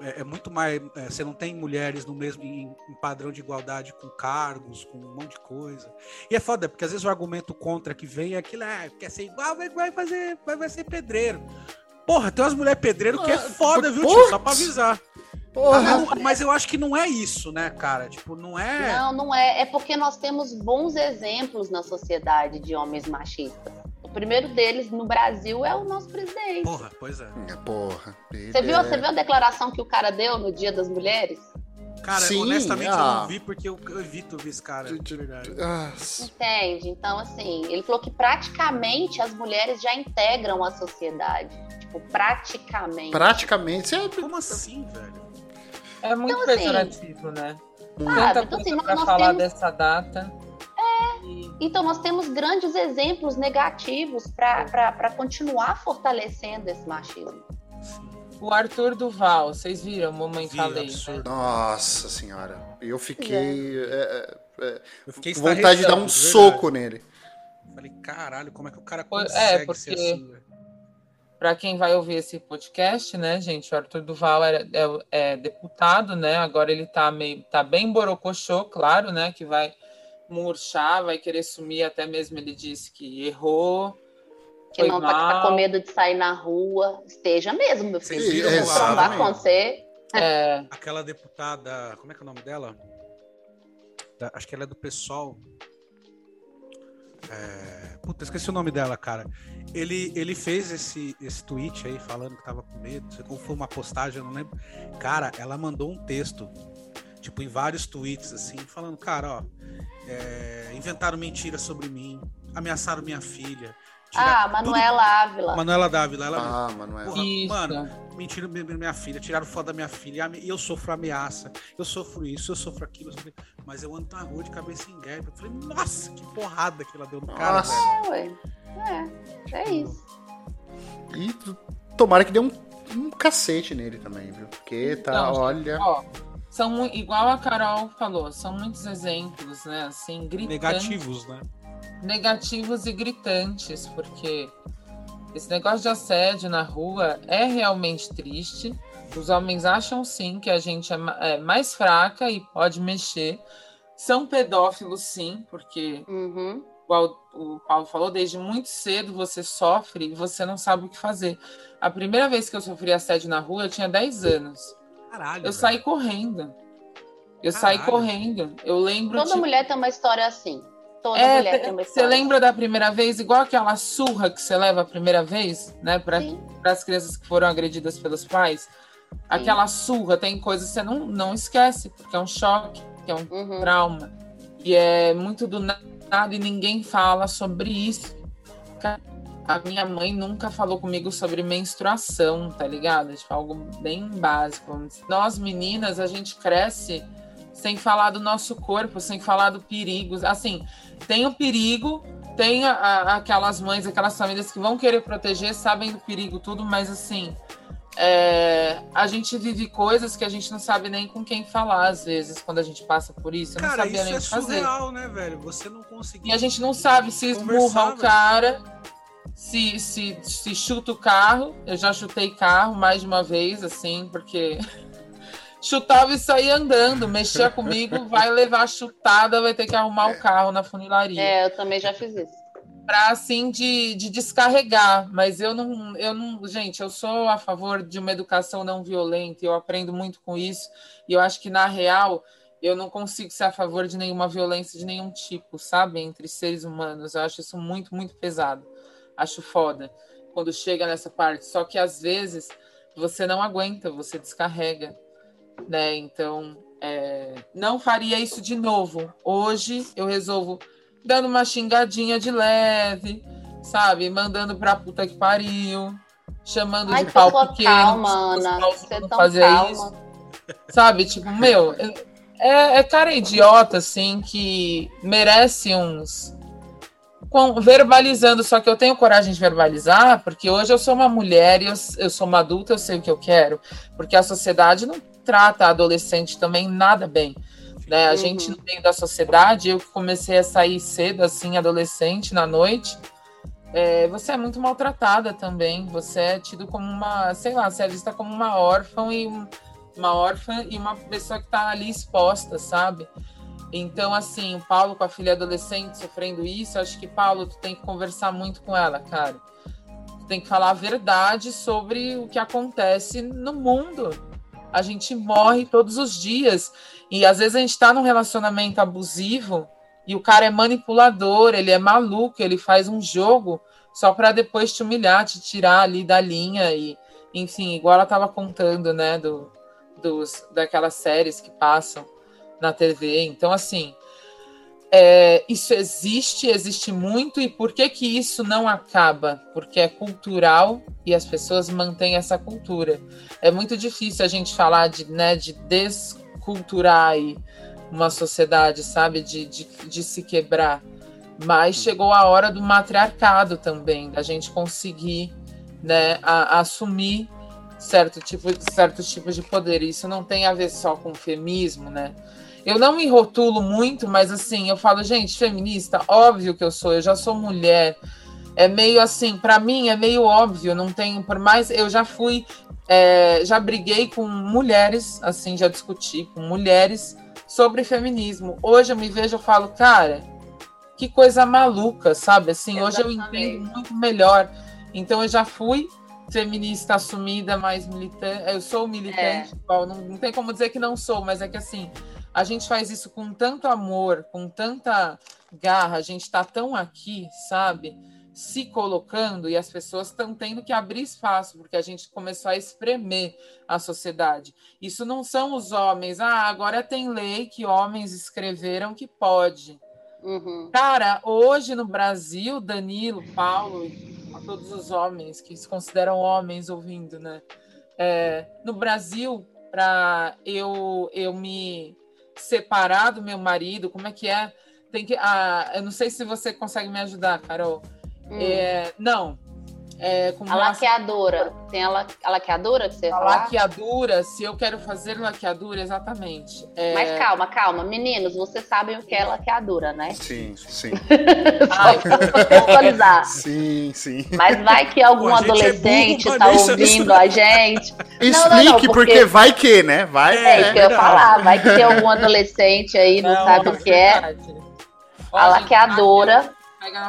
S2: É, é muito mais. é, você não tem mulheres no mesmo em, em padrão de igualdade com cargos, com um monte de coisa. E é foda, porque às vezes o argumento contra que vem é aquilo, ah, quer ser igual, vai, vai fazer, vai, vai ser pedreiro. Porra, tem umas mulheres pedreiro que é foda, viu, tio? Só pra avisar.
S5: Porra.
S2: Não, mas eu acho que não é isso, né, cara? Tipo, não é.
S7: Não, não é. É porque nós temos bons exemplos na sociedade de homens machistas. O primeiro deles no Brasil é o nosso presidente.
S2: Porra, pois é.
S5: É, Porra.
S7: Você viu, você viu a declaração que o cara deu no Dia das Mulheres?
S2: Cara,
S5: Sim,
S2: honestamente eu
S5: ah.
S2: não vi porque eu, eu evito ver esse cara, de verdade.
S5: Ah,
S7: Entende? Então, assim, ele falou que praticamente as mulheres já integram a sociedade. Tipo, praticamente.
S5: praticamente. É...
S2: Como assim, velho?
S6: É muito
S7: Então, assim,
S6: pejorativo, né?
S7: Sabe?
S6: Tanta
S7: Então, assim, nós
S6: falar
S7: temos-
S6: dessa data. É.
S7: Então, nós temos grandes exemplos negativos para continuar fortalecendo esse machismo.
S6: o Arthur Duval, vocês viram? Mamãe
S2: Vi,
S6: falei.
S2: absurdo.
S5: Nossa senhora. Eu fiquei. é, é,
S2: Eu fiquei
S5: com vontade de dar um soco nele.
S2: Falei, caralho, como é que o cara
S6: Foi-
S2: consegue
S6: é,
S2: ser
S6: porque-
S2: assim, velho?
S6: Para quem vai ouvir esse podcast, né, gente? O Arthur Duval era- é, é deputado, né? Agora ele tá meio, tá bem borocochô, claro, né? Que vai murchar, vai querer sumir. Até mesmo ele disse que errou.
S7: Que
S6: Foi
S7: não tá, tá
S6: mal.
S7: com medo de sair na rua. Esteja mesmo, meu filho.
S5: É,
S7: Trombar
S5: exatamente.
S7: com você.
S6: É,
S2: aquela deputada, como é que é o nome dela? Da- acho que ela é do PSOL. É, puta, esqueci o nome dela, cara. Ele, ele fez esse, esse tweet aí falando que tava com medo, não sei como foi uma postagem, eu não lembro. Cara, ela mandou um texto, tipo, em vários tweets, assim, falando, cara, ó, é, inventaram mentiras sobre mim, ameaçaram minha filha.
S7: Ah, Manuela Ávila.
S2: tudo- Manuela Dávila, ela
S5: Ah, Manuel.
S2: Porra,
S6: isso.
S2: mano, Mentira minha, filha, tiraram foto da minha filha, e eu sofro ameaça, eu sofro isso, eu sofro aquilo, eu sofro... mas eu ando na rua de cabeça em guerra. Eu falei, nossa, que porrada que ela deu no cara,
S5: Nossa.
S2: velho.
S7: É, ué. É, é isso.
S5: E tomara que dê um, um cacete nele também, viu? Porque tá,
S6: Não,
S5: olha.
S6: Ó, são igual a Carol falou, são muitos exemplos, né? Assim, gritantes,
S2: Negativos, né?
S6: negativos e gritantes, porque esse negócio de assédio na rua é realmente triste. Os homens acham sim que a gente é é mais fraca e pode mexer. São pedófilos, sim, porque
S7: Uhum.
S6: igual o Paulo falou, desde muito cedo você sofre e você não sabe o que fazer. A primeira vez que eu sofri assédio na rua, eu tinha 10 anos.
S2: Caralho.
S6: Eu
S2: velho.
S6: saí correndo. Eu saí
S2: Caralho.
S6: correndo. Eu lembro
S7: Toda
S6: de...
S7: mulher tem uma história assim. Toda
S6: É,
S7: mulher
S6: te-
S7: tem uma
S6: você
S7: história.
S6: lembra da primeira vez, igual aquela surra que você leva a primeira vez, né, para
S7: Sim.
S6: as crianças que foram agredidas pelos pais? aquela surra, tem coisas que você não, não esquece, porque é um choque, que é um
S7: Uhum.
S6: trauma. E é muito do nada e ninguém fala sobre isso. A minha mãe nunca falou comigo sobre menstruação, tá ligado? Tipo, algo bem básico. Nós, meninas, a gente cresce sem falar do nosso corpo, sem falar do perigo. Assim, tem o perigo, tem a- a- aquelas mães, aquelas famílias que vão querer proteger, sabem do perigo, tudo, mas assim, é, a gente vive coisas que a gente não sabe nem com quem falar, às vezes, quando a gente passa por isso. Eu não
S2: Cara,
S6: sabia
S2: isso
S6: nem
S2: é
S6: o que fazer.
S2: surreal, né, velho? Você não conseguir.
S6: E a gente não sabe se esmurra o
S2: velho.
S6: cara, se, se, se chuta o carro. Eu já chutei carro mais de uma vez, assim, porque chutava e saía andando, mexia comigo, vai levar chutada, vai ter que arrumar o carro na funilaria.
S7: É, eu também já fiz isso.
S6: Pra, assim, de, de descarregar. Mas eu não, eu não. Gente, eu sou a favor de uma educação não violenta, eu aprendo muito com isso. E eu acho que, na real, eu não consigo ser a favor de nenhuma violência de nenhum tipo, sabe? Entre seres humanos. Eu acho isso muito, muito pesado. Acho foda quando chega nessa parte. Só que às vezes você não aguenta, você descarrega, né? Então, é, não faria isso de novo. Hoje eu resolvo dando uma xingadinha de leve, sabe? Mandando pra puta que pariu, chamando
S7: Ai,
S6: de pau pequeno.
S7: calma, Ana. Você é tão
S6: fazia
S7: calma.
S6: isso. Sabe, tipo, meu, é, é cara idiota, assim, que merece uns. Com- verbalizando, só que eu tenho coragem de verbalizar, porque hoje eu sou uma mulher e eu, eu sou uma adulta, eu sei o que eu quero. Porque a sociedade não trata a adolescente também nada bem. Né? A
S7: Uhum.
S6: gente no meio da sociedade, eu que comecei a sair cedo, assim, adolescente, na noite, é, você é muito maltratada também. Você é tido como uma, sei lá, você é vista como uma órfã e um- uma órfã e uma pessoa que está ali exposta, sabe? Então, assim, o Paulo com a filha adolescente sofrendo isso, acho que, Paulo, tu tem que conversar muito com ela, cara. Tu tem que falar a verdade sobre o que acontece no mundo. A gente morre todos os dias. E às vezes a gente tá num relacionamento abusivo e o cara é manipulador, ele é maluco, ele faz um jogo só para depois te humilhar, te tirar ali da linha e, enfim, igual ela tava contando, né, do, dos, daquelas séries que passam na TV. Então, assim, é, isso existe, existe muito, e por que que isso não acaba? Porque é cultural e as pessoas mantêm essa cultura. É muito difícil a gente falar de, né, de desculturar uma sociedade, sabe, de, de, de se quebrar. Mas chegou a hora do matriarcado também, da gente conseguir né, a- assumir certo tipo, certos tipos de poder. Isso não tem a ver só com feminismo, né? Eu não me rotulo muito, mas assim, eu falo, gente, feminista, óbvio que eu sou, eu já sou mulher. É meio assim, para mim é meio óbvio, não tenho, por mais. Eu já fui, é, já briguei com mulheres, assim, já discuti com mulheres sobre feminismo. Hoje eu me vejo, eu falo, cara, que coisa maluca, sabe? Assim, hoje eu
S7: Exatamente.
S6: entendo muito melhor. Então eu já fui feminista assumida, mais militante. Eu sou militante, igual, não, não tem como dizer que não sou, mas é que assim, a gente faz isso com tanto amor, com tanta garra, a gente está tão aqui, sabe? Se colocando e as pessoas estão tendo que abrir espaço, porque a gente começou a espremer a sociedade. Isso não são os homens, ah, agora tem lei que homens escreveram que pode.
S7: Uhum.
S6: Cara, hoje no Brasil, Danilo, Paulo, a todos os homens que se consideram homens ouvindo, né? É, no Brasil, para eu, eu me separar do meu marido, como é que é? Tem que, ah, eu não sei se você consegue me ajudar, Carol.
S7: Hum.
S6: É, não. É, com
S7: A laqueadora. Tem a, la... a laqueadora que você ia
S6: a
S7: falar?
S6: laqueadura, se eu quero fazer laqueadura, exatamente. É,
S7: Mas calma, calma. Meninos, vocês sabem o que é laqueadura, né?
S5: Sim, sim.
S6: ai,
S7: contextualizar.
S5: Sim, sim.
S7: Mas vai que algum
S2: é
S7: adolescente
S2: burro,
S7: tá ouvindo a gente.
S5: Explique,
S7: não, não,
S5: porque...
S7: porque-
S5: vai que, né? Vai
S7: É,
S5: que.
S7: isso que eu ia
S2: verdade.
S7: falar. Vai que tem algum adolescente aí, não, sabe o que é.
S6: verdade. Ó,
S7: A laqueadora,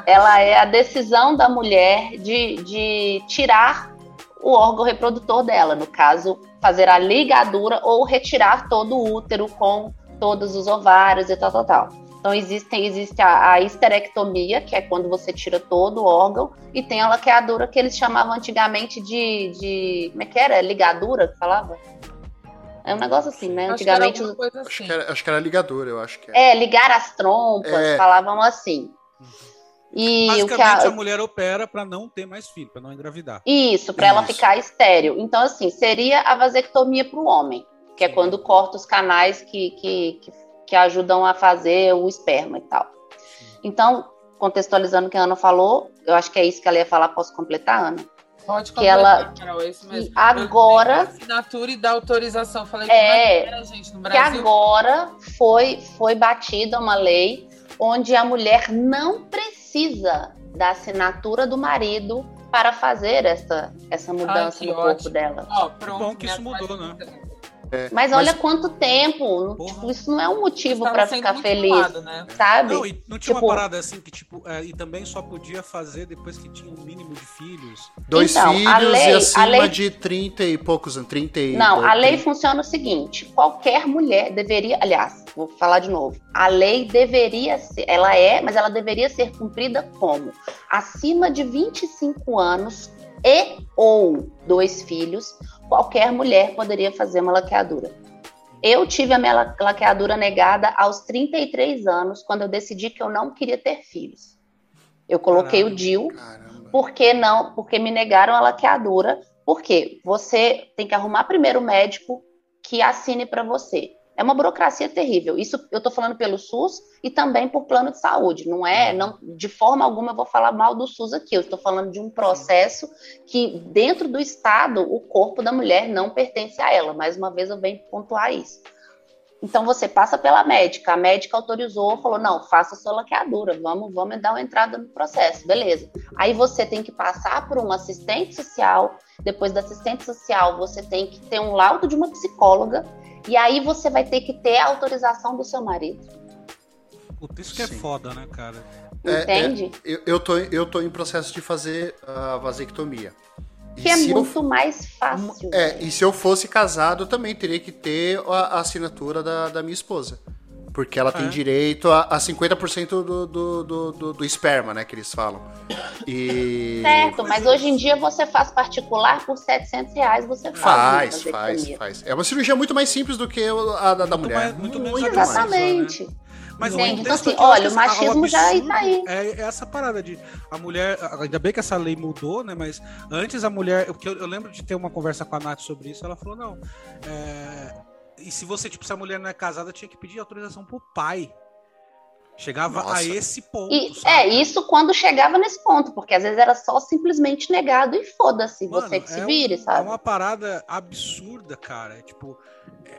S7: ela é a decisão da mulher de, de tirar o órgão reprodutor dela. No caso, fazer a ligadura ou retirar todo o útero com todos os ovários e tal, tal, tal. Então existem, existe a, a histerectomia, que é quando você tira todo o órgão, e tem a laqueadura que eles chamavam antigamente de, de como é que era? Ligadura que falava? É um negócio assim, né?
S6: Acho que era
S7: Antigamente
S6: coisa
S5: Acho
S6: assim.
S5: que, era, acho que era ligador, eu acho que é.
S7: é ligar as trompas,
S5: É.
S7: falavam assim. E o que
S2: Basicamente,
S7: a,
S2: a mulher opera pra não ter mais filho, pra não engravidar.
S7: Isso, para ela ficar estéreo. Então, assim, seria a vasectomia para o homem, que é quando corta os canais que, que, que, que ajudam a fazer o esperma e tal. Então, contextualizando o que a Ana falou, eu acho que é isso que ela ia falar, posso completar, Ana?
S6: Pode
S7: que ela-
S6: completar, Carol, é isso mesmo.
S7: agora-
S6: assinatura e da autorização. Falei que
S7: É,
S6: gente, no
S7: Que agora foi, foi batida uma lei onde a mulher não precisa da assinatura do marido para fazer essa, essa mudança
S6: que
S7: no corpo
S6: ótimo.
S7: dela.
S6: Ó, pronto,
S2: Bom que isso mudou,
S6: atualizei.
S7: Mas
S5: Mas-
S7: olha quanto tempo, tipo, isso não é um motivo para ficar feliz,
S6: né?
S7: sabe?
S2: Não, e não tinha
S7: Tipo-
S2: uma parada assim que, tipo, é, e também só podia fazer depois que tinha um mínimo de filhos.
S5: Dois
S7: Então, a
S5: filhos
S7: lei-
S5: e
S7: a
S5: acima
S7: lei-
S5: de 30 e poucos anos. 30 e
S7: Não, a
S5: pouco,
S7: lei
S5: 30.
S7: funciona o seguinte: qualquer mulher deveria, aliás, vou falar de novo. A lei deveria ser, ela é, mas ela deveria ser cumprida como acima de 25 anos e ou dois filhos, qualquer mulher poderia fazer uma laqueadura. Eu tive a minha la- laqueadura negada aos 33 anos, quando eu decidi que eu não queria ter filhos. Eu coloquei
S2: Caralho.
S7: o DIU
S5: Caramba.
S7: por que não? Porque me negaram a laqueadura. Por quê? Você tem que arrumar primeiro o médico que assine para você. É uma burocracia terrível. Isso eu estou falando pelo SUS e também por plano de saúde. Não é, não, de forma alguma eu vou falar mal do SUS aqui. Eu estou falando de um processo que dentro do Estado o corpo da mulher não pertence a ela. Mais uma vez eu venho pontuar isso. Então você passa pela médica, a médica autorizou, falou não, faça sua laqueadura, vamos, vamos dar uma entrada no processo, beleza? Aí você tem que passar por um assistente social, depois da assistente social você tem que ter um laudo de uma psicóloga, e aí você vai ter que ter a autorização do seu marido,
S2: Puta, isso que é
S5: Sim.
S2: foda, né, cara?
S5: É,
S7: entende?
S5: Eu, eu, tô, eu tô em processo de fazer a vasectomia. E
S7: que é
S5: se eu
S7: muito mais fácil.
S5: É, e se eu fosse casado, eu também teria que ter a, a assinatura da, da minha esposa. Porque ela tem
S2: É.
S5: direito a, a 50% do, do, do, do, do esperma, né, que eles falam. E...
S7: Certo, mas hoje em dia você faz particular por 700 reais, você faz.
S5: Faz, faz, faz. É uma cirurgia muito mais simples do que a da, da
S2: Muito
S5: mulher.
S2: mais- muito menos
S5: Muito
S2: agressiva,
S5: mais.
S7: Exatamente.
S2: Mas
S7: Entende?
S2: o
S7: Então, assim, olha, o machismo já está aí.
S2: É, é essa parada de a mulher. Ainda bem que essa lei mudou, né? Mas antes a mulher. Porque eu, eu lembro de ter uma conversa com a Nath sobre isso. Ela falou: não. é, e se você, tipo, se a mulher não é casada, tinha que pedir autorização pro pai. Chegava
S5: Nossa.
S2: a esse ponto.
S7: E, é, isso quando chegava nesse ponto, porque às vezes era só simplesmente negado e foda-se, você que se
S2: é um-
S7: vire,
S2: É
S7: sabe?
S2: uma parada absurda, cara. É, tipo,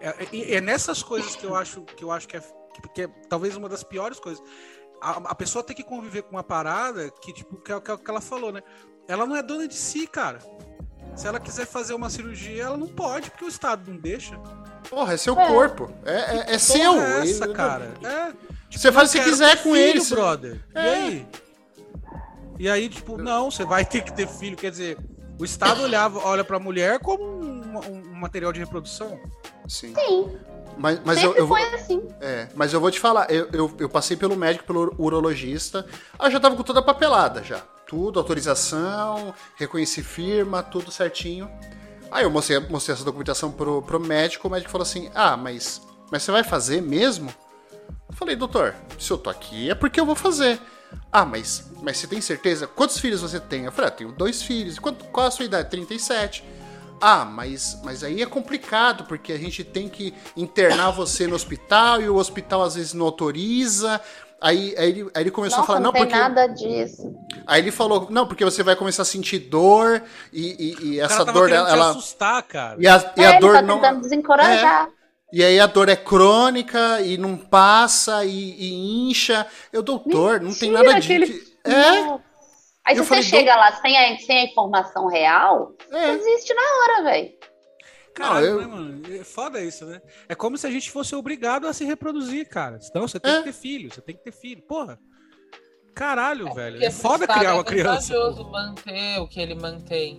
S2: é, é- é nessas coisas que eu acho que eu acho que é, que, que é talvez uma das piores coisas. A, a pessoa tem que conviver com uma parada que, tipo, que é, o que é o que ela falou, né? Ela não é dona de si, cara. Se ela quiser fazer uma cirurgia, ela não pode, porque o Estado não deixa.
S5: Porra, é seu
S7: É.
S5: corpo. É, é, é
S2: Porra
S5: seu.
S2: é essa,
S5: Ele-
S2: cara. É.
S5: Você faz o que
S2: eu
S5: quiser com
S2: filho,
S5: ele.
S2: brother. E
S5: É.
S2: aí? E aí, tipo, não, você vai ter que ter filho. Quer dizer, o Estado olhava, olha pra mulher como um, um material de reprodução.
S5: Sim.
S7: Sim,
S5: Mas, mas eu,
S7: sempre
S5: eu vou.
S7: foi assim.
S5: É, mas eu vou te falar, eu, eu, eu passei pelo médico, pelo urologista, ah, já tava com toda a papelada já. Tudo, autorização, reconheci firma, tudo certinho. Aí eu mostrei, mostrei essa documentação pro, pro médico, o médico falou assim, ah, mas, mas você vai fazer mesmo? Eu falei, doutor, se eu tô aqui é porque eu vou fazer. Ah, mas, mas você tem certeza? Quantos filhos você tem? Eu falei, ah, tenho dois filhos. Quanto, qual a sua idade? 37. Ah, mas, mas aí é complicado, porque a gente tem que internar você no hospital e o hospital às vezes não autoriza. Aí, aí, ele, aí ele começou
S7: Nossa,
S5: a falar,
S7: não,
S5: não,
S7: tem
S5: porque.
S7: nada disso.
S5: Aí ele falou, não, porque você vai começar a sentir dor e, e, e
S2: O
S5: essa
S2: cara tava
S5: dor ela.
S2: te
S5: ela-
S2: assustar, cara.
S5: e a, e
S7: é,
S5: a
S7: ele
S5: dor
S7: tá
S5: não.
S7: tentando desencorajar.
S5: E aí a dor é crônica e não passa e, e incha. Eu, doutor, não tem
S7: Mentira,
S5: nada de.
S7: aquele-
S5: que- É.
S7: Aí se
S5: falei,
S7: você chega lá sem a, sem a informação real,
S5: é.
S7: existe na hora, velho.
S2: Caralho,
S5: Não, eu-
S2: né, mano? É foda isso, né? É como se a gente fosse obrigado a se reproduzir, cara. Então você tem
S5: É.
S2: que ter filho, você tem que ter filho. Porra. Caralho, velho.
S6: Porque
S2: É foda criar uma
S6: é
S2: criança.
S6: vantajoso manter o que ele mantém.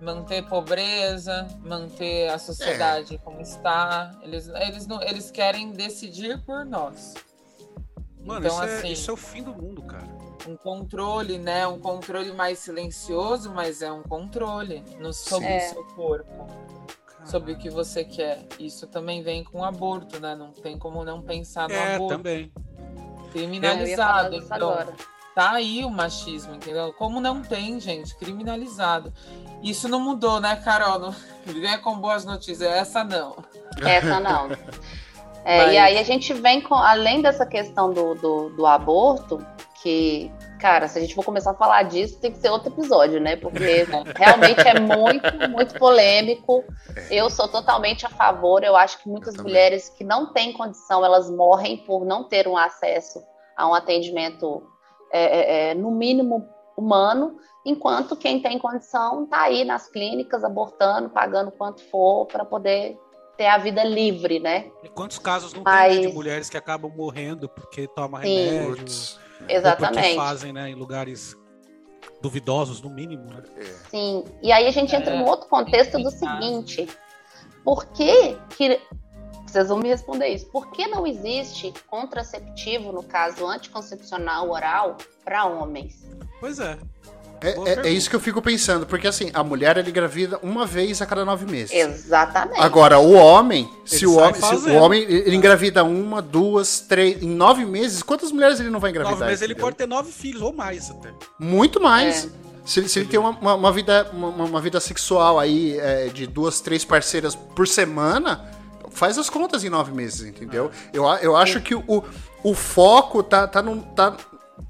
S6: Manter pobreza, manter a sociedade como está. Eles, eles, não, eles querem decidir por nós.
S2: Mano,
S6: então,
S2: isso,
S6: assim,
S2: é, isso é o fim do mundo, cara.
S6: Um controle, né? Um controle mais silencioso, mas é um controle no, sobre
S7: É.
S6: o seu corpo, sobre o que você quer. Isso também vem com o aborto, né? Não tem como não pensar no
S2: É,
S6: aborto.
S2: também.
S6: Criminalizado. Então,
S7: agora.
S6: tá aí o machismo, entendeu? Como não tem, gente, criminalizado. Isso não mudou, né, Carol? Não venha com boas notícias. Essa não.
S7: Essa não. É,
S6: Mas-
S7: E aí a gente vem com, além dessa questão do, do, do aborto, que, cara, se a gente for começar a falar disso, tem que ser outro episódio, né? Porque realmente é muito, muito polêmico. Eu sou totalmente a favor. Eu acho que muitas mulheres que não têm condição, elas morrem por não ter um acesso a um atendimento, é, é, é, no mínimo, humano, enquanto quem tem condição está aí nas clínicas abortando, pagando quanto for para poder ter a vida livre, né?
S2: E quantos casos não
S7: Mas-
S2: tem né, de mulheres que acabam morrendo porque tomam
S7: Sim.
S2: remédio?
S5: Putz.
S2: Ou porque
S7: Exatamente.
S2: fazem, né, em lugares duvidosos, no mínimo, né?
S7: Sim. E aí a gente entra
S6: É,
S7: num outro contexto do seguinte: por que que. Vocês vão me responder isso. Por que não existe contraceptivo, no caso anticoncepcional oral, para homens?
S2: Pois é.
S5: É, é- é isso que eu fico pensando, porque assim, a mulher ela engravida uma vez a cada nove meses.
S7: Exatamente.
S5: Agora, o homem, se
S2: Ele
S5: o homem, se o homem ele engravida uma, duas, três, em nove meses, quantas mulheres ele não vai engravidar?
S2: Nove meses ele pode ter nove filhos ou mais até.
S5: Muito mais.
S7: É.
S5: Se, ele- se ele tem uma, uma- uma vida, uma, uma vida sexual aí é, de duas, três parceiras por semana, faz as contas em nove meses, entendeu? Eu, a- eu acho que o, o foco tá, tá, no, tá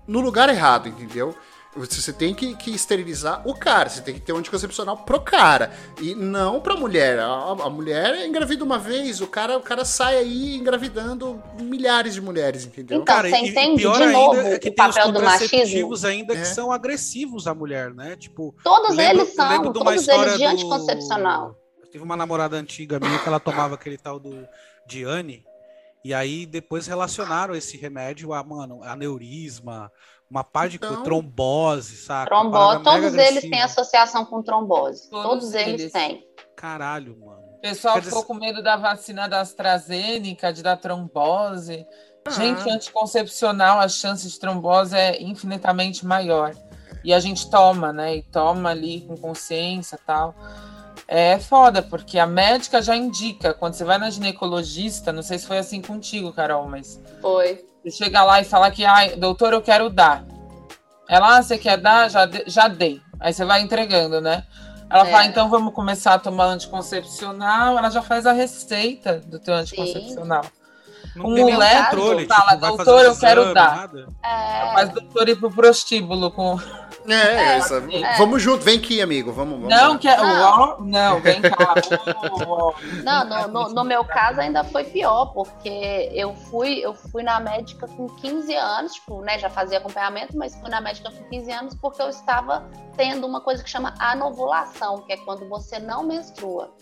S5: no lugar errado, entendeu? Você tem que, que esterilizar o cara, você tem que ter um anticoncepcional pro cara e não pra mulher. A, a mulher engravida uma vez, o cara, o cara sai aí engravidando milhares de mulheres, entendeu?
S7: Então,
S2: Cara,
S7: você
S2: e- e
S7: entende
S2: pior
S7: de
S2: ainda
S7: novo
S2: é que
S7: o papel do machismo?
S2: contraceptivos ainda que
S5: É.
S2: são agressivos à mulher, né? Tipo,
S7: Todos
S2: lembro-
S7: eles são,
S2: lembro de uma
S7: todos
S2: história
S7: eles de
S2: do-
S7: anticoncepcional.
S2: Eu tive uma namorada antiga minha que ela tomava aquele tal do Diane, e aí depois relacionaram esse remédio a, mano, aneurisma, uma par de
S5: Então-
S2: trombose, saca?
S7: Trombose, todos eles têm associação com trombose.
S6: Todos
S7: Todos, eles
S6: eles.
S7: têm.
S2: Caralho, mano.
S6: O pessoal
S2: Quer dizer-
S6: ficou com medo da vacina da AstraZeneca, de dar trombose.
S5: Ah.
S6: Gente, anticoncepcional, a chance de trombose é infinitamente maior. E a gente toma, né? E toma ali com consciência e tal. É foda, porque a médica já indica. Quando você vai na ginecologista, não sei se foi assim contigo, Carol, mas
S7: Foi.
S6: Você chega lá e fala que, ai, doutor, eu quero dar. Ela, ah, você quer dar? Já, de- já dei. Aí você vai entregando, né? Ela
S7: É.
S6: fala, então vamos começar a tomar anticoncepcional. Ela já faz a receita do teu anticoncepcional.
S2: Não
S6: Um moleque
S2: controle,
S6: fala,
S2: tipo,
S6: doutor, eu quero dar.
S7: É,
S6: Faz doutor ir pro prostíbulo com.
S5: É,
S7: É,
S5: essa-
S6: é.
S5: vamos junto, vem aqui, amigo, vamos, vamos
S6: Não,
S5: lá.
S6: que é.
S7: Não.
S6: Ó, não, vem cá.
S7: Não, no, no- no meu caso ainda foi pior, porque eu fui, eu fui na médica com 15 anos, tipo, né, já fazia acompanhamento, mas fui na médica com 15 anos porque eu estava tendo uma coisa que chama anovulação, que é quando você não menstrua.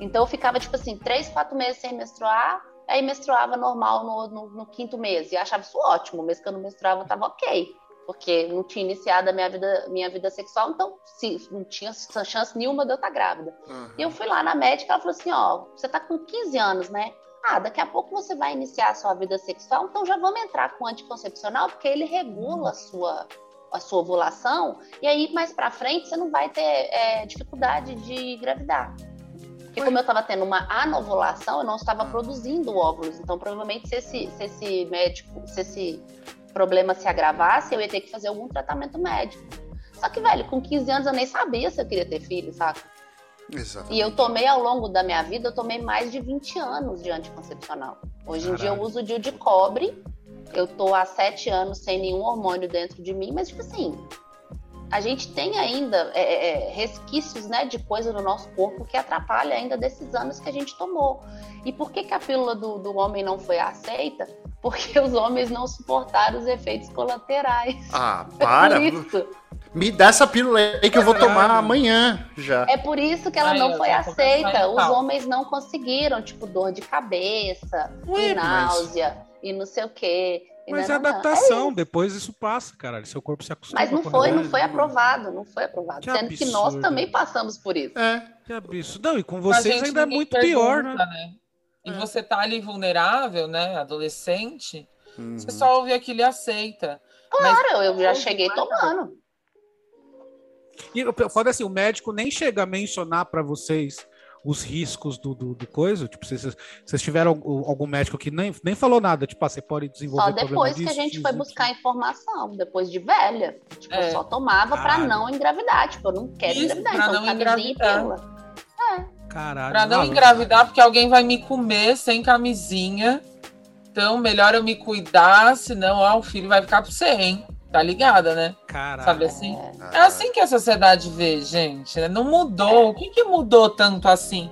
S7: Então eu ficava, tipo assim, três, quatro meses sem menstruar, aí menstruava normal no, no- no quinto mês, e achava isso ótimo, o mês que eu não menstruava tava ok. Porque não tinha iniciado a minha vida, minha vida sexual, então se, não tinha chance nenhuma de eu estar grávida.
S5: Aham.
S7: E eu fui lá na médica, ela falou assim, ó, você tá com 15 anos, né? Ah, daqui a pouco você vai iniciar a sua vida sexual, então já vamos entrar com anticoncepcional, porque ele regula a sua, a sua ovulação, e aí mais pra frente você não vai ter é, dificuldade de engravidar. Porque como eu estava tendo uma anovulação, eu não estava produzindo óvulos, então provavelmente se esse, se esse médico, se esse problema se agravasse, eu ia ter que fazer algum tratamento médico. Só que, velho, com 15 anos eu nem sabia se eu queria ter filho, saca?
S5: Exato.
S7: E eu tomei ao longo da minha vida, eu tomei mais de 20 anos de anticoncepcional. Hoje em dia eu
S2: Caralho.
S7: uso DIU de cobre. Eu tô há sete anos sem nenhum hormônio dentro de mim, mas tipo assim, a gente tem ainda é, é, é, resquícios né, de coisa no nosso corpo que atrapalha ainda desses anos que a gente tomou. E por que, que a pílula do, do homem não foi aceita? Porque os homens não suportaram os efeitos colaterais.
S5: Ah, para. Me dá essa pílula aí que eu vou tomar amanhã já.
S7: É por isso que ela
S6: Aí,
S7: não foi aceita. Os homens não conseguiram, tipo, dor de cabeça,
S5: Ué,
S7: e
S5: mas-
S7: náusea, e não sei o quê.
S2: Mas é
S7: nananã.
S2: adaptação, depois isso passa, caralho. Seu corpo se acostuma.
S7: Mas não foi, não foi aprovado, não foi aprovado.
S2: Que
S7: Sendo que nós
S2: absurdo.
S7: também passamos por isso.
S5: É.
S2: Que absurdo. Não, e com vocês ainda é muito pior,
S6: pergunta,
S2: né?
S6: E você tá ali vulnerável, né? Adolescente.
S5: Uhum.
S6: Você só ouve aquilo e aceita.
S7: Claro, eu já cheguei tomando.
S2: E o foda é assim, o médico nem chega a mencionar pra vocês os riscos do, do, do coisa. Tipo, se vocês, vocês tiveram algum, algum médico que nem, nem falou nada, tipo, ah, você pode desenvolver
S7: Só depois que a
S2: disso,
S7: gente
S2: disso,
S7: foi
S2: disso.
S7: buscar informação, depois de velha. Tipo,
S6: É.
S7: eu só tomava pra
S2: Caralho.
S7: não engravidar. Tipo, eu não quero
S6: Isso,
S7: engravidar,
S6: pra
S7: então
S6: não
S7: camisinha e
S6: engravidar.
S7: pílula.
S2: Caralho.
S6: Pra não
S2: maluco.
S6: engravidar, porque alguém vai me comer sem camisinha. Então, melhor eu me cuidar, senão ó, o filho vai ficar pro você, hein? Tá ligada, né?
S2: Caralho.
S6: Sabe assim?
S5: Ah,
S6: É assim que a sociedade vê, gente. né? Não mudou. O que, que mudou tanto assim?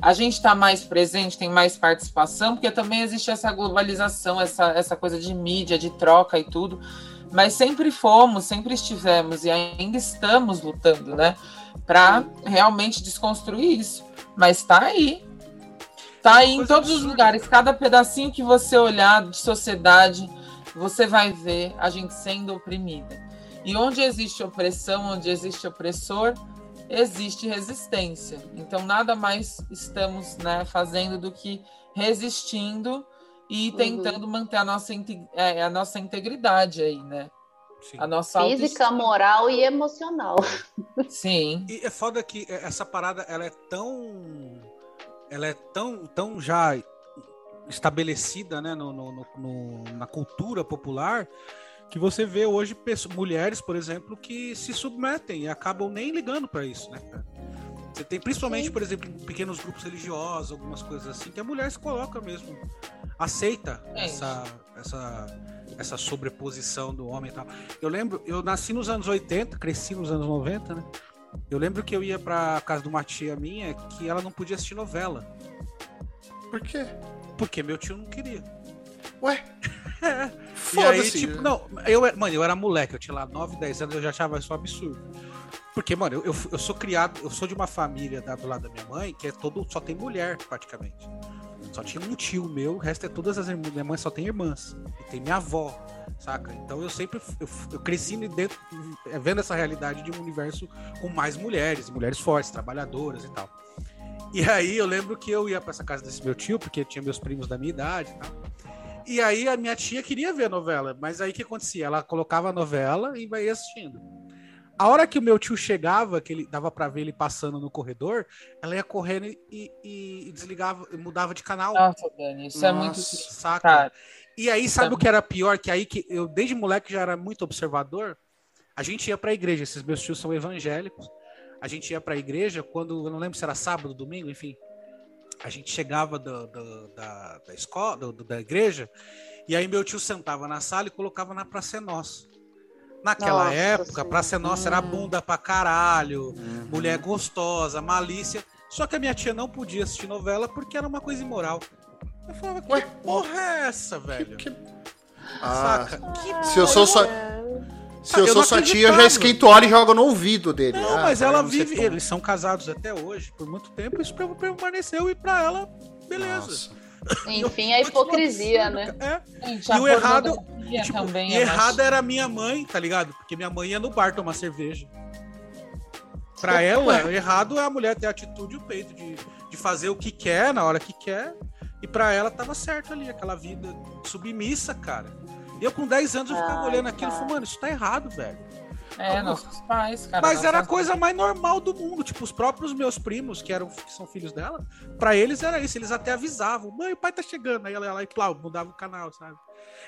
S6: A gente está mais presente, tem mais participação, porque também existe essa globalização, essa, essa coisa de mídia, de troca e tudo. Mas sempre fomos, sempre estivemos e ainda estamos lutando, né? Para realmente desconstruir isso. Mas tá aí. Tá aí em todos os lugares. Cada pedacinho que você olhar de sociedade, você vai ver a gente sendo oprimida. E onde existe opressão, onde existe opressor, existe resistência. Então, nada mais estamos né, fazendo do que resistindo e
S7: Uhum.
S6: tentando manter a nossa, é, a nossa integridade aí, né?
S2: Sim.
S6: A nossa
S7: Física, moral e emocional.
S6: Sim.
S2: E é foda que essa parada, ela é tão. Ela é tão, tão já estabelecida, né, no, no- no- no- na cultura popular, que você vê hoje pessoas, mulheres, por exemplo, que se submetem e acabam nem ligando para isso, né, cara? Você tem, principalmente,
S7: Sim.
S2: por exemplo, em pequenos grupos religiosos, algumas coisas assim, que a mulher se coloca mesmo, aceita
S6: É.
S2: essa, essa, essa sobreposição do homem e tal. Eu lembro, eu nasci nos anos 80, cresci nos anos 90, né? Eu lembro que eu ia pra casa de uma tia minha que ela não podia assistir novela,
S5: Por quê?
S2: Porque meu tio não queria.
S5: Ué?
S2: Aí,
S5: Foda-se.
S2: tipo, não, eu, mano, eu era moleque, eu tinha lá 9, 10 anos, eu já achava isso um absurdo. Porque, mano, eu, eu, eu sou criado, eu sou de uma família da- do lado da minha mãe que é todo, só tem mulher, praticamente. Só tinha um tio meu, o resto é todas as irmãs. Minha mãe só tem irmãs. E tem minha avó, saca? Então eu sempre eu, eu cresci dentro, vendo essa realidade de um universo com mais mulheres, mulheres fortes, trabalhadoras e tal. E aí eu lembro que eu ia pra essa casa desse meu tio, porque tinha meus primos da minha idade e tal. E aí a minha tia queria ver a novela, mas aí o que acontecia? Ela colocava a novela e vai assistindo. A hora que o meu tio chegava, que ele dava pra ver ele passando no corredor, ela ia correndo e, e- e desligava, mudava de canal,
S6: Nossa, Dani, isso é muito.
S5: Nossa.
S2: saca?
S6: Cara,
S2: E aí, sabe
S6: Sabe?
S2: o que era pior? Que aí que eu, desde moleque, já era muito observador. A gente ia pra igreja, esses meus tios são evangélicos. A gente ia pra igreja quando, eu não lembro se era sábado, domingo, enfim. A gente chegava do- do- da, da escola, do- da igreja, e aí meu tio sentava na sala e colocava na Praça é Nossa. Naquela
S7: Nossa
S2: época,
S7: Senhora.
S2: Praça é Nossa era bunda pra caralho,
S5: Uhum.
S2: mulher gostosa, malícia. Só que a minha tia não podia assistir novela porque era uma coisa imoral. Eu falava, que
S5: Ué?
S2: porra é essa, velho?
S5: Que- Ah,
S2: Saca? Que
S5: se eu sou sua, se eu
S2: eu
S5: sou sua tia, eu já esquento óleo e jogo no ouvido dele.
S2: Não,
S5: Ah,
S2: mas ela
S5: não
S2: vive.
S5: tão-
S2: Eles são casados até hoje, por muito tempo, isso permaneceu e pra ela, beleza.
S5: Nossa.
S7: Enfim, a hipocrisia, né?
S2: É. E o errado- Tipo,
S6: também
S2: e
S6: machista.
S2: era a minha mãe, tá ligado? Porque minha mãe ia no bar tomar cerveja. Pra ela, errado é a mulher ter a atitude e o peito de, de fazer o que quer na hora que quer. E pra ela tava certo ali, aquela vida submissa, cara. E eu com 10 anos eu ficava
S7: Ai,
S2: olhando aquilo e falei, mano, isso tá errado, velho.
S6: É, nossos pais, cara.
S2: Mas era a coisa mais normal do mundo. Tipo, os próprios meus primos, que eram que são filhos dela, pra eles era isso. Eles até avisavam: mãe, o pai tá chegando. Aí ela ia lá e plau, mudava o canal, sabe?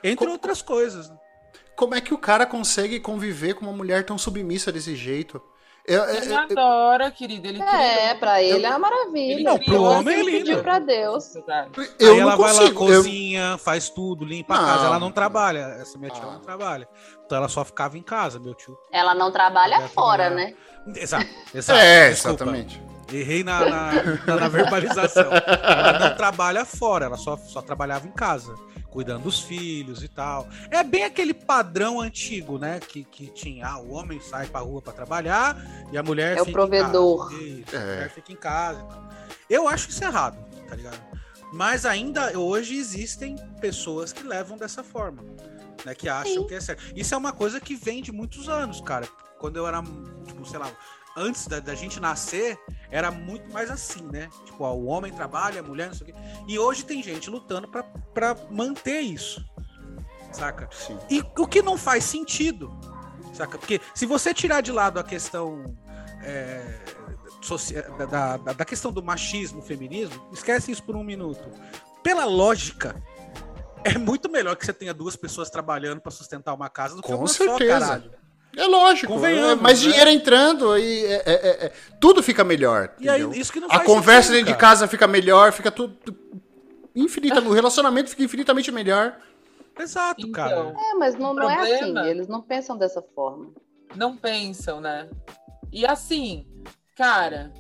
S2: Entre
S5: Como-
S2: outras coisas. né?
S5: Como é que o cara consegue conviver com uma mulher tão submissa desse jeito? Eu- eu-
S6: Ele
S5: eu-
S6: adora, querido. Ele
S7: É, pra ele é uma
S6: Ele
S7: maravilha.
S6: não, pro
S2: homem é lindo.
S7: pediu pra Deus.
S5: eu
S2: Aí
S5: não
S2: ela vai lá, cozinha, faz tudo, limpa a
S5: Não.
S2: casa. Ela não trabalha. Essa minha tia
S5: Ah.
S2: não trabalha. Então ela só ficava em casa, meu tio.
S7: Ela não trabalha
S2: Ela
S7: fora,
S2: trabalha-
S7: né?
S2: Exato, exato.
S5: É,
S2: desculpa.
S5: exatamente.
S2: Errei na, na, na- na verbalização. Ela não trabalha fora, ela só, só trabalhava em casa, cuidando dos filhos e tal. É bem aquele padrão antigo, né? Que, que tinha, ah, o homem sai pra rua pra trabalhar e a mulher
S7: É o
S2: fica
S7: provedor.
S2: Em casa. Isso,
S5: É.
S2: A mulher fica em casa e tal. Eu acho isso errado, tá ligado? Mas ainda hoje existem pessoas que levam dessa forma, né? Que acham
S7: Sim.
S2: que é certo. Isso é uma coisa que vem de muitos anos, cara. Quando eu era, tipo, sei lá, antes da, da gente nascer, era muito mais assim, né? Tipo, ó, o homem trabalha, a mulher, não sei o quê. E hoje tem gente lutando pra, pra manter isso. saca?
S5: Sim.
S2: E o que não faz sentido, saca? Porque se você tirar de lado a questão é, da, da, da questão do machismo, feminismo, esquece isso por um minuto. Pela lógica, é muito melhor que você tenha duas pessoas trabalhando para sustentar uma casa do que
S5: Com
S2: uma
S5: certeza.
S2: só, caralho.
S5: É lógico, é mais
S2: né?
S5: dinheiro entrando e é- é- é- é- tudo fica melhor.
S2: E aí, isso que não
S5: a
S2: faz
S5: conversa
S2: sentido,
S5: dentro de
S2: cara.
S5: casa fica melhor, fica tudo infinita, o relacionamento fica infinitamente melhor.
S2: Exato, cara.
S6: Então,
S7: É, mas não, não é assim. Eles não pensam dessa forma.
S6: não pensam, né? E assim, cara,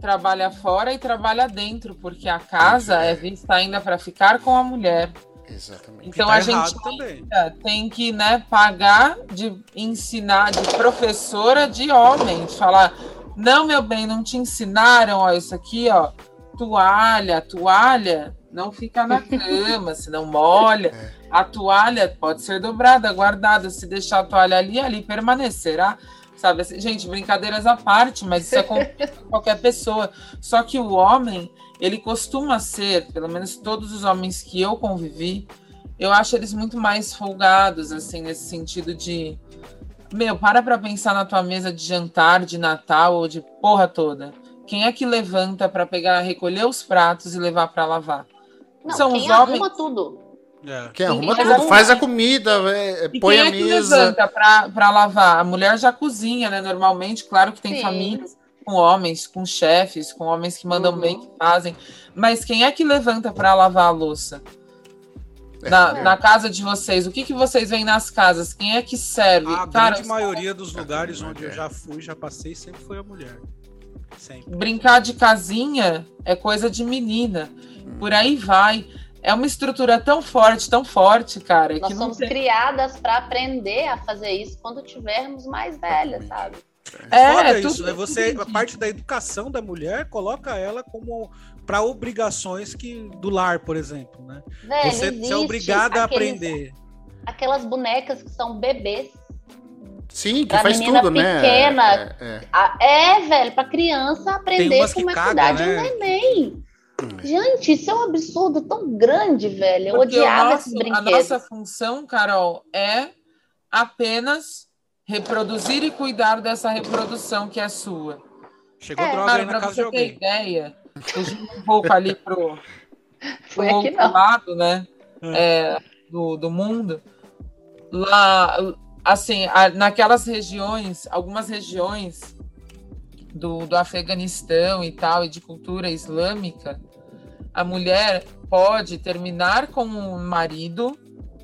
S6: trabalha fora e trabalha dentro, porque a casa é vista ainda para ficar com a mulher.
S5: Exatamente.
S6: Então
S2: tá
S6: a gente
S2: também.
S6: tem que, né, pagar de ensinar de professora de homem, de falar, não, meu bem, não te ensinaram, ó, isso aqui, ó, toalha, toalha não fica na cama, senão molha. A toalha pode ser dobrada, guardada, se deixar a toalha ali, ali permanecerá. Sabe, assim, gente, brincadeiras à parte, mas isso acontece com qualquer pessoa. Só que o homem, ele costuma ser, pelo menos todos os homens que eu convivi, eu acho eles muito mais folgados, assim, nesse sentido de. Meu, para pra pensar na tua mesa de jantar, de Natal ou de porra toda. Quem é que levanta pra pegar, recolher os pratos e levar pra lavar?
S7: Não,
S6: São
S7: quem
S6: os
S7: arruma
S6: homens.
S7: tudo.
S2: É.
S5: Quem arruma
S6: Mas
S5: tudo, faz a comida, é, é,
S6: E
S5: põe
S6: quem
S5: a
S6: é que
S5: mesa.
S6: levanta pra, pra lavar? A mulher já cozinha, né? Normalmente, claro que tem
S7: Sim.
S6: famílias com homens, com chefes, com homens que mandam
S7: Uhum.
S6: bem, que fazem. Mas quem é que levanta pra lavar a louça? Na,
S5: É.
S6: na casa de vocês, o que, que vocês veem nas casas? Quem é que serve?
S2: A
S6: Cara,
S2: grande maioria dos lugares
S5: É.
S2: onde eu já fui, já passei, sempre foi a mulher. Sempre.
S6: brincar de casinha é coisa de menina. Por aí vai. É uma estrutura tão forte, tão forte, cara,
S7: Nós
S6: que não
S7: somos
S6: tem...
S7: criadas para aprender a fazer isso quando tivermos mais velhas, sabe?
S6: É,
S2: Foda
S6: tudo-
S2: isso, né? Você, a parte da educação da mulher coloca ela como para obrigações que do lar, por exemplo, né?
S7: Velho,
S2: Você, você é obrigada a
S7: aqueles-
S2: aprender.
S7: Aquelas bonecas que são bebês.
S5: Sim, que
S7: Pra
S5: faz
S7: menina
S5: tudo, né?
S7: pequena.
S5: É, é.
S7: Ah, É, velho, pra criança aprender como é cuidar de um
S2: né?
S7: neném. Gente, isso é um absurdo tão grande, velho. Eu
S6: Porque o
S7: odiava
S6: nosso-
S7: esses
S6: a
S7: brinquedos.
S6: nossa função, Carol, é apenas reproduzir e cuidar dessa reprodução que é sua.
S2: Chegou
S7: É.
S2: droga
S6: Cara,
S2: aí na
S6: pra
S2: casa de
S6: você ter
S2: alguém.
S6: ideia, fugindo um pouco ali pro,
S7: Foi
S6: pro outro
S7: não.
S6: lado, né, é, do, do mundo, lá, assim, naquelas regiões, algumas regiões do, do Afeganistão e tal, e de cultura islâmica, a mulher pode terminar com o marido,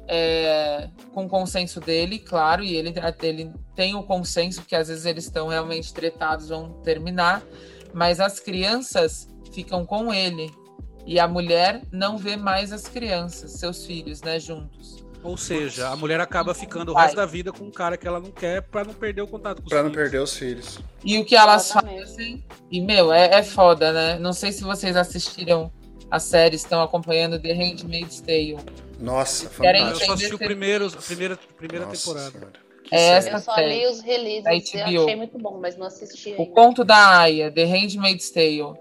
S6: é, com o consenso dele, claro, e ele, ele tem o consenso, porque às vezes eles estão realmente tretados, vão terminar, mas as crianças ficam com ele. E a mulher não vê mais as crianças, seus filhos, né, juntos.
S2: Ou seja, a mulher acaba ficando o resto da vida com um cara que ela não quer pra não perder o contato com os
S5: Pra não
S2: filhos.
S5: perder os filhos.
S6: E o que elas
S7: Exatamente.
S6: fazem. E, meu, é, é foda, né? Não sei se vocês assistiram a série, estão acompanhando The Handmaid's Tale.
S5: Nossa,
S6: Querem
S2: Eu
S5: fantástico.
S2: só assisti o primeiro, a primeira, primeira
S5: Nossa
S2: temporada.
S5: Senhora.
S6: É
S7: Eu só
S6: série.
S7: li os releases
S6: Da
S7: e
S6: HBO.
S7: achei muito bom, mas não assisti
S6: O
S7: ainda.
S6: conto da Aya, The Handmaid's Tale.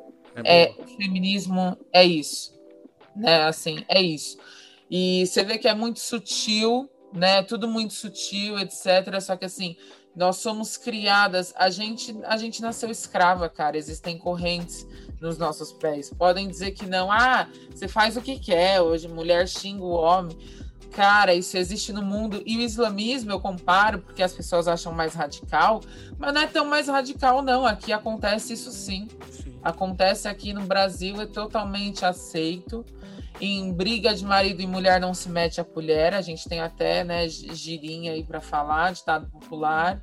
S2: É,
S6: é o feminismo é isso, né? Assim, é isso. E você vê que é muito sutil, né? Tudo muito sutil, etc. Só que assim, nós somos criadas, a gente, a gente nasceu escrava, cara. Existem correntes nos nossos pés. Podem dizer que não, ah, você faz o que quer hoje, mulher xinga o homem. Cara, isso existe no mundo. E o islamismo eu comparo porque as pessoas acham mais radical, mas não é tão mais radical, não. Aqui acontece isso sim
S2: Sim.
S6: acontece aqui no Brasil, é totalmente aceito. Em briga de marido e mulher não se mete a colher, a gente tem até né, girinha aí para falar, ditado popular,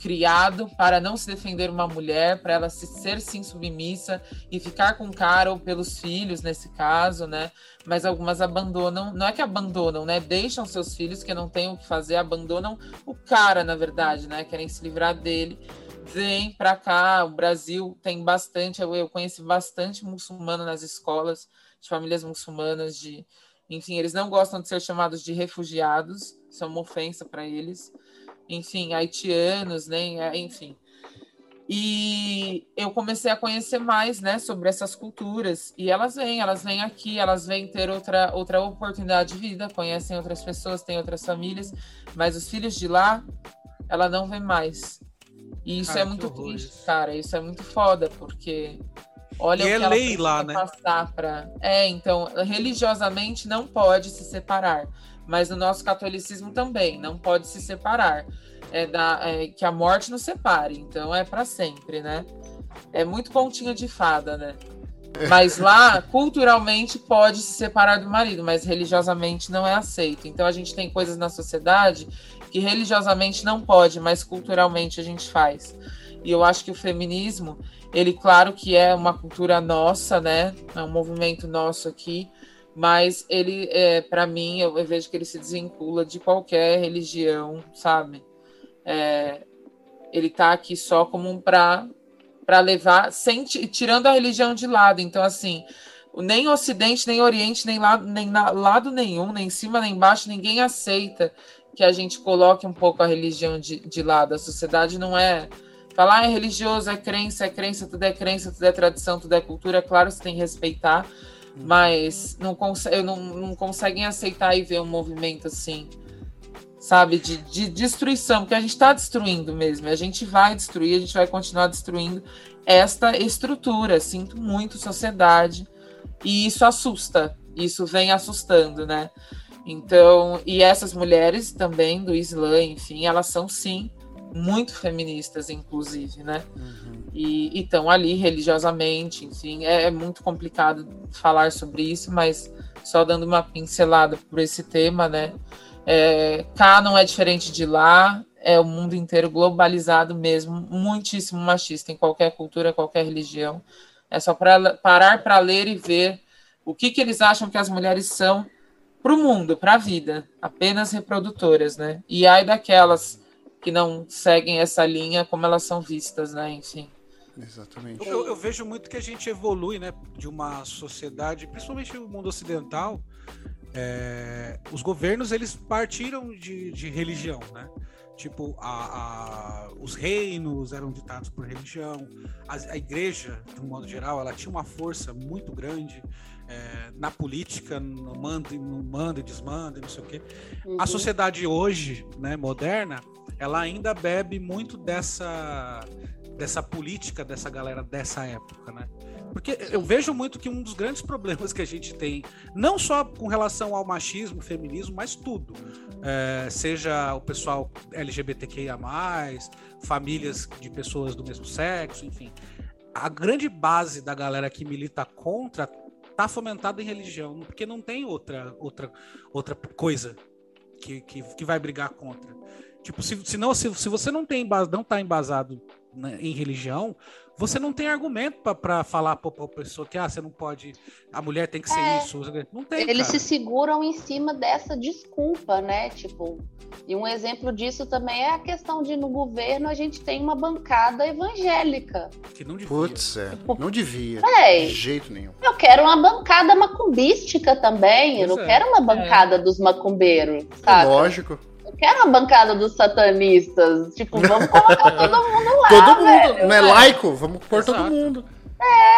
S6: criado para não se defender uma mulher, para ela se ser sim submissa e ficar com o cara ou pelos filhos nesse caso, né? Mas algumas abandonam, não é que abandonam, né? Deixam seus filhos que não têm o que fazer, abandonam o cara, na verdade, né? Querem se livrar dele vem para cá. O Brasil tem bastante, eu, eu conheci bastante muçulmano nas escolas, de famílias muçulmanas, de, enfim, eles não gostam de ser chamados de refugiados, isso é uma ofensa para eles. Enfim, haitianos, nem, é, enfim. E eu comecei a conhecer mais, né, sobre essas culturas. E elas vêm, elas vêm aqui, elas vêm ter outra, outra oportunidade de vida, conhecem outras pessoas, têm outras famílias, mas os filhos de lá, ela não vê mais. E isso
S2: Cara,
S6: é muito triste,
S2: isso.
S6: cara. Isso é muito foda, porque olha
S2: E
S6: o
S2: é
S6: que ela
S2: lei
S6: precisa
S2: lá, né?
S6: passar para. É, então, religiosamente não pode se separar, mas no nosso catolicismo também não pode se separar. É, da, é que a morte nos separe, então é para sempre, né? É muito pontinha de fada, né? Mas lá, culturalmente, pode se separar do marido, mas religiosamente não é aceito. Então a gente tem coisas na sociedade que religiosamente não pode, mas culturalmente a gente faz. E eu acho que o feminismo, ele, claro que é uma cultura nossa, né? É um movimento nosso aqui, mas ele, é, para mim, eu, vejo que ele se desvincula de qualquer religião, sabe? É, ele tá aqui só como um para para levar, sem, ti- tirando a religião de lado. Então, assim, nem Ocidente, nem Oriente, nem lado, nem na- lado nenhum, nem em cima, nem embaixo, ninguém aceita que a gente coloque um pouco a religião de, de lado. A sociedade não é. Falar ah, é religioso, é crença, é crença, tudo é crença, tudo é tradição, tudo é cultura. Claro, você tem que respeitar, mas não, conse não, não conseguem aceitar e ver um movimento assim, sabe, de, de destruição, porque a gente está destruindo mesmo. A gente vai destruir, a gente vai continuar destruindo esta estrutura. Sinto muito, sociedade. E isso assusta, isso vem assustando, né? Então, e essas mulheres também do Islã, enfim, elas são sim muito feministas, inclusive, né? E estão ali religiosamente, enfim, é, é muito complicado falar sobre isso, mas só dando uma pincelada por esse tema, né? É, cá não é diferente de lá, é o mundo inteiro globalizado mesmo, muitíssimo machista em qualquer cultura, qualquer religião. É só para parar para ler e ver o que, que eles acham que as mulheres são para o mundo, para a vida, apenas reprodutoras, né? E ai daquelas que não seguem essa linha como elas são vistas, né? Enfim.
S5: Exatamente.
S2: Eu, eu vejo muito que a gente evolui, né, de uma sociedade, principalmente o mundo ocidental. é, os governos eles partiram de, de religião, né? Tipo, a, a- os reinos eram ditados por religião. A, a igreja, de um modo geral, ela tinha uma força muito grande é, na política, no manda, e- no manda e desmanda, e não sei o quê.
S7: Uhum.
S2: A sociedade hoje, né, moderna, ela ainda bebe muito dessa dessa política dessa galera dessa época, né? Porque eu vejo muito que um dos grandes problemas que a gente tem, não só com relação ao machismo, feminismo, mas tudo, é, seja o pessoal LGBTQIA+, famílias de pessoas do mesmo sexo, enfim, a grande base da galera que milita contra tá fomentada em religião, porque não tem outra outra outra coisa que, que, que vai brigar contra. Tipo, se, se, não, se, se você não tem não tá embasado né, em religião, você não tem argumento para falar pra, pra pessoa que ah, você não pode, a mulher tem que ser
S7: É.
S2: isso. Não tem,
S7: Eles
S2: cara.
S7: se seguram em cima dessa desculpa, né? Tipo, e um exemplo disso também é a questão de no governo a gente tem uma bancada evangélica.
S2: que não devia.
S5: Putz, é. Não devia.
S7: Véi.
S5: De jeito nenhum.
S7: Eu quero uma bancada macumbística também. Eu
S2: Pois
S7: não
S2: é.
S7: quero uma bancada dos macumbeiros, sabe?
S5: Lógico.
S7: Quero uma bancada dos satanistas. Tipo, vamos colocar todo mundo lá.
S5: todo mundo.
S7: velho,
S5: não é laico? Vamos pôr todo
S2: Exato.
S5: mundo.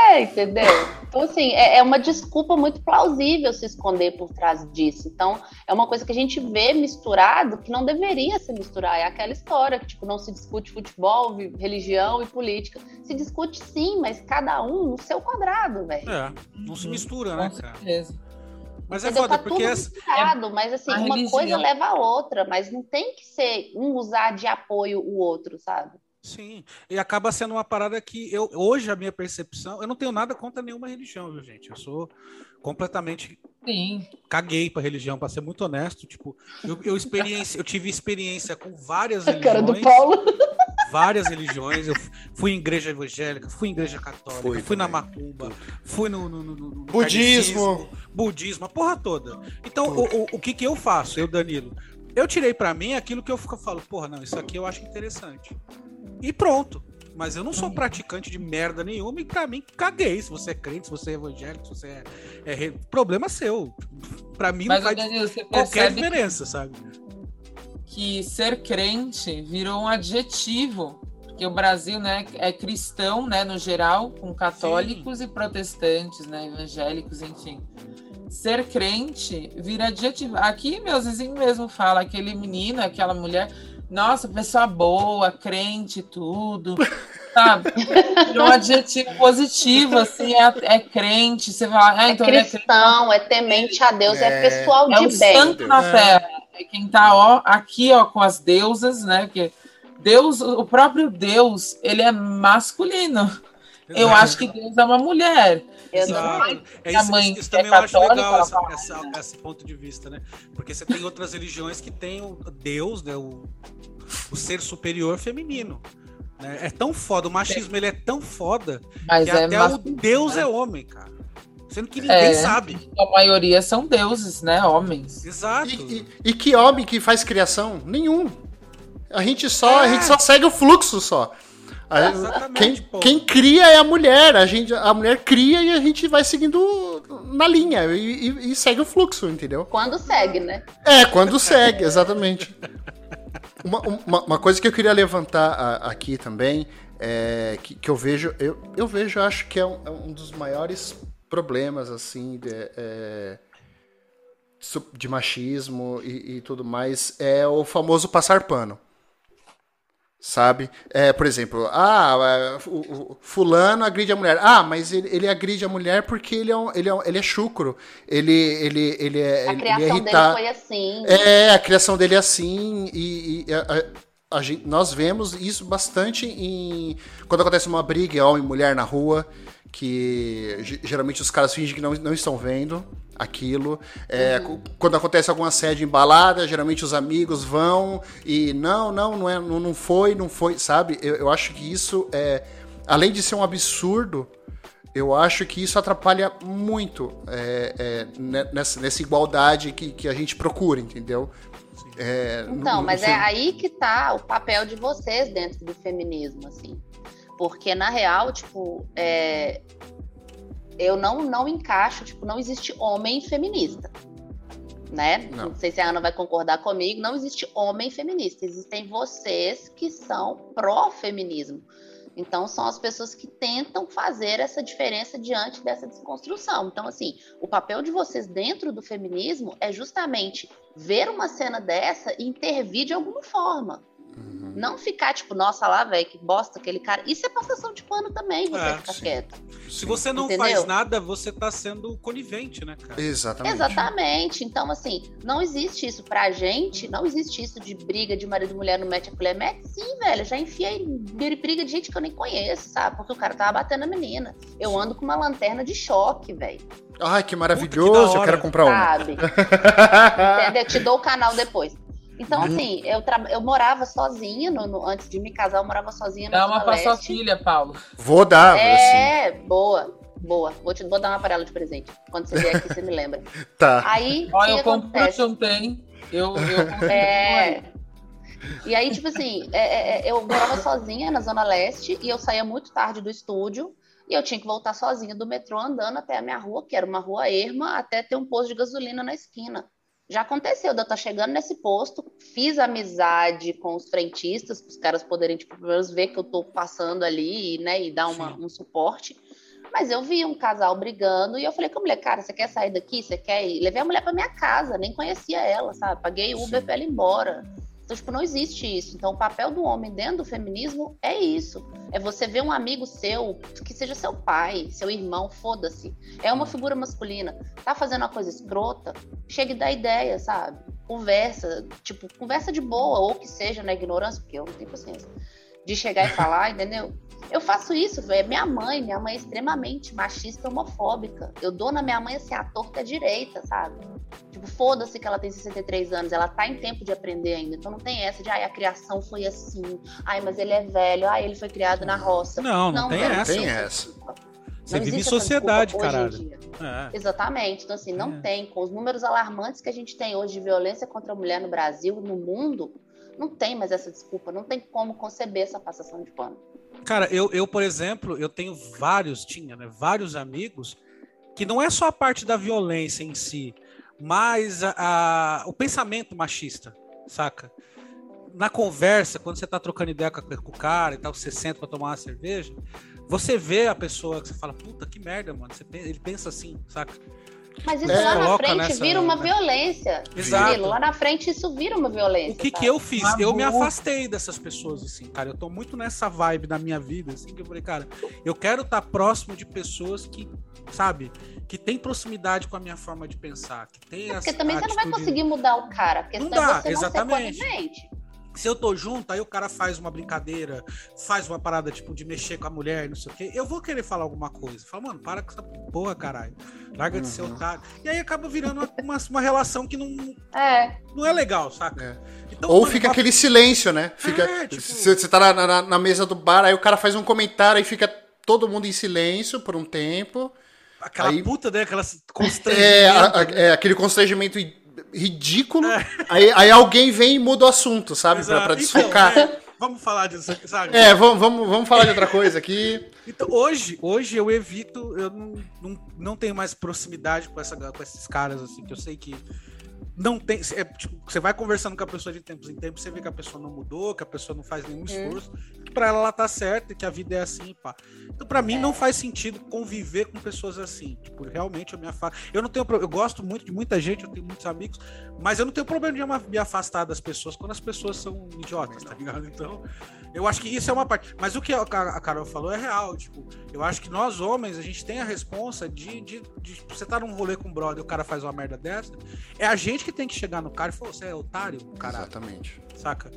S7: É, entendeu? Então, assim, é, é uma desculpa muito plausível se esconder por trás disso. Então, é uma coisa que a gente vê misturado que não deveria se misturar. É aquela história que, tipo, não se discute futebol, religião e política. Se discute sim, mas cada um no seu quadrado, velho.
S2: É, não se
S6: Uhum.
S2: mistura, né,
S6: Com
S2: cara?
S6: certeza.
S2: Mas é
S7: Entendeu?
S2: foda,
S7: tá
S2: porque
S7: tudo
S2: essa,
S7: misturado, mas assim,
S6: a
S7: uma
S6: religião.
S7: coisa leva a outra, mas não tem que ser um usar de apoio o outro, sabe?
S2: Sim, e acaba sendo uma parada que eu hoje a minha percepção, eu não tenho nada contra nenhuma religião, viu, gente? Eu sou completamente
S6: Sim.
S2: caguei pra religião, pra ser muito honesto, tipo, eu, eu experiência, eu tive experiência com várias
S7: A cara do
S2: religiões,
S7: Paulo.
S2: Várias religiões, eu fui em igreja evangélica, fui em igreja católica,
S5: Fui
S2: fui na
S5: também,
S2: macumba, fui no, no- no- no-
S5: Budismo.
S2: budismo, a porra toda. Então, o, o, o que que eu faço, eu, Danilo? Eu tirei pra mim aquilo que eu fico, falo, porra, não, isso aqui eu acho interessante. E pronto. Mas eu não sou praticante de merda nenhuma e pra mim caguei. Se você é crente, se você é evangélico, se você é. é re- problema seu. Pra mim
S6: Mas,
S2: não faz
S6: Danilo, você
S2: qualquer diferença, sabe?
S6: Que ser crente virou um adjetivo que o Brasil, né, é cristão, né, no geral, com católicos Sim. e protestantes, né, evangélicos, enfim. Ser crente vira adjetivo. Aqui, meus vizinhos mesmo fala aquele menino, aquela mulher, nossa, pessoa boa, crente, tudo. Sabe? É um adjetivo positivo, assim, é, é crente. Você fala, ah, então
S7: é cristão, é, é, temente a Deus, é, é pessoal de
S6: é o bem. santo na terra. É quem tá ó, aqui ó, com as deusas, né? Que Deus, o próprio Deus, ele é masculino. Exato. Eu acho que Deus é uma mulher.
S2: Exato. É isso, mãe isso, isso também eu acho legal essa, essa, esse ponto de vista, né? Porque você tem outras religiões que tem o Deus, né? O, o ser superior feminino. Né? É tão foda, o machismo ele é tão foda Mas que é até o Deus né? é homem, cara. Sendo que ninguém é, sabe.
S6: A maioria são deuses, né? Homens.
S2: Exato.
S5: E, e, e, que homem que faz criação? Nenhum. A gente só, é. a gente só segue o fluxo só. A, quem, quem, cria é a mulher. A, gente, a mulher cria e a gente vai seguindo na linha e, e, e segue o fluxo, entendeu?
S7: Quando segue, né?
S5: É, quando segue, exatamente. Uma, uma, uma, coisa que eu queria levantar a, aqui também é que, que, eu vejo, eu, eu vejo, acho que é um, é um dos maiores problemas assim de, é, de machismo e, e, tudo mais é o famoso passar pano sabe? É, por exemplo, ah, é, o, o, fulano agride a mulher. Ah, mas ele, ele agride a mulher porque ele é, um, ele é, ele é chucro. Ele, ele, ele é.
S7: A
S5: ele,
S7: criação
S5: ele
S7: é dele foi assim.
S5: É, a criação dele é assim. E, e a, a, gente, nós vemos isso bastante em. Quando acontece uma briga homem e mulher na rua que geralmente os caras fingem que não, não estão vendo aquilo. É, uhum. Quando acontece alguma sede embalada, geralmente os amigos vão e não, não, não, é, não, não foi, não foi, sabe? Eu, eu acho que isso é, além de ser um absurdo, eu acho que isso atrapalha muito é, é, nessa, nessa igualdade que, que a gente procura, entendeu?
S7: É, então, no, mas no... é aí que tá o papel de vocês dentro do feminismo, assim. Porque, na real, tipo, é, eu não, não encaixo, tipo, não existe homem feminista. Né? Não. não sei se a Ana vai concordar comigo, não existe homem feminista, existem vocês que são pró-feminismo. Então, são as pessoas que tentam fazer essa diferença diante dessa desconstrução. Então, assim, o papel de vocês dentro do feminismo é justamente ver uma cena dessa e intervir de alguma forma. Uhum. Não ficar tipo, nossa lá, velho, que bosta aquele cara. Isso é passação de pano também, você é, ficar sim. quieto.
S2: Se você não Entendeu? faz nada, você tá sendo conivente, né, cara?
S5: Exatamente.
S7: Exatamente. Então, assim, não existe isso pra gente, não existe isso de briga de marido e mulher no mete a colher. Mete sim, velho. Já enfiei briga de gente que eu nem conheço, sabe? Porque o cara tava batendo a menina. Eu ando com uma lanterna de choque, velho.
S5: Ai, que maravilhoso, que eu quero comprar uma.
S7: Sabe? Entendeu? Te dou o canal depois. Então, uhum. assim, eu, tra... eu morava sozinha, no, no... antes de me casar, eu morava sozinha
S6: Dá uma pra sua filha, Paulo.
S5: Vou dar,
S7: É, assim. boa, boa. Vou, te... Vou dar uma para ela de presente. Quando você vier aqui, você me lembra.
S5: tá.
S7: Aí,
S6: Ó, eu compro ontem. Eu, eu
S7: É. E aí, tipo assim, é, é, é, eu morava sozinha na Zona Leste e eu saía muito tarde do estúdio e eu tinha que voltar sozinha do metrô andando até a minha rua, que era uma rua erma, até ter um posto de gasolina na esquina. Já aconteceu de eu estar tá chegando nesse posto, fiz amizade com os frentistas, para os caras poderem, tipo, pelo menos ver que eu estou passando ali, né, e dar uma, um suporte. Mas eu vi um casal brigando e eu falei com a mulher, cara, você quer sair daqui? Você quer ir? Levei a mulher para minha casa, nem conhecia ela, sabe? Paguei Uber para ela ir embora. Então, tipo, não existe isso. Então, o papel do homem dentro do feminismo é isso. É você ver um amigo seu, que seja seu pai, seu irmão, foda-se. É uma figura masculina. Tá fazendo uma coisa escrota, chegue da ideia, sabe? Conversa, tipo, conversa de boa, ou que seja na ignorância, porque eu não tenho paciência. De chegar e falar, entendeu? Eu faço isso, velho. Minha mãe, minha mãe é extremamente machista e homofóbica. Eu dou na minha mãe assim, a torta direita, sabe? Tipo, foda-se que ela tem 63 anos, ela tá em tempo de aprender ainda. Então não tem essa de, ai, a criação foi assim. Ai, mas ele é velho. Ai, ele foi criado na roça.
S2: Não, não, não tem, essa. tem essa. Você vive em sociedade, caralho.
S7: É. Exatamente. Então, assim, não é. tem. Com os números alarmantes que a gente tem hoje de violência contra a mulher no Brasil, no mundo, não tem mais essa desculpa. Não tem como conceber essa passação de pano.
S2: Cara, eu, eu, por exemplo, eu tenho vários, tinha, né? Vários amigos que não é só a parte da violência em si, mas a, a, o pensamento machista, saca? na conversa, quando você tá trocando ideia com, com o cara e tal, você senta pra tomar uma cerveja, você vê a pessoa que você fala, puta, que merda, mano. Você, ele pensa assim, saca?
S7: Mas isso
S5: É,
S7: lá na frente
S2: nessa-
S7: vira uma
S2: né?
S7: violência.
S2: Exato.
S7: Lá na frente isso vira uma violência.
S2: O que que eu fiz? Eu me afastei dessas pessoas, assim, cara. Eu tô muito nessa vibe da minha vida, assim, que eu falei, cara, eu quero estar próximo de pessoas que, sabe, que tem proximidade com a minha forma de pensar, que tem
S7: É Porque também você não vai
S2: atitude-
S7: conseguir mudar o cara. Questão
S2: Não dá,
S7: é você
S2: exatamente.
S7: não ser conivente.
S2: Se eu tô junto, aí o cara faz uma brincadeira, faz uma parada, tipo, de mexer com a mulher, não sei o quê, eu vou querer falar alguma coisa. Fala, mano, para com essa porra, caralho. Larga de ser
S5: Uhum.
S2: otário. E aí acaba virando uma, uma, uma relação que não,
S7: É,
S2: não é legal, saca?
S5: É.
S2: Então,
S5: Ou
S2: mano,
S5: fica
S2: uma-
S5: aquele silêncio, né? Fica.
S2: É, tipo-
S5: Você você tá na, na- na mesa do bar, aí o cara faz um comentário, aí fica todo mundo em silêncio por um tempo.
S2: aquela
S5: aí-
S2: puta, né? Aquela
S5: É,
S2: constrangimento.
S5: a- a- é aquele constrangimento ridículo. Aí, aí alguém vem e muda o assunto, sabe? Pra,
S2: Exato.
S5: pra
S2: Então,
S5: desfocar.
S2: é, vamos falar disso, sabe?
S5: É, vamos, vamos, vamos falar de outra coisa aqui.
S2: Então, hoje, hoje eu evito, eu não, não, não tenho mais proximidade com, essa, com esses caras, assim, que eu sei que não tem. é, tipo, você vai conversando com a pessoa de tempos em tempos, você vê que a pessoa não mudou, que a pessoa não faz nenhum esforço, que pra ela ela tá certa, e que a vida é assim, pá. Então, pra mim, não faz sentido conviver com pessoas assim. Tipo, realmente eu me afasto. Eu não tenho Eu gosto muito de muita gente, eu tenho muitos amigos, mas eu não tenho problema de me afastar das pessoas quando as pessoas são idiotas, tá ligado? Então, eu acho que isso é uma parte. Mas o que a Ca- a Carol falou é real. Tipo, eu acho que nós homens, a gente tem a responsa de, de, de- Você tá num rolê com um brother e o cara faz uma merda dessa. É a gente que tem que chegar no cara e falar: você é otário, caralho
S5: Exatamente.
S2: saca?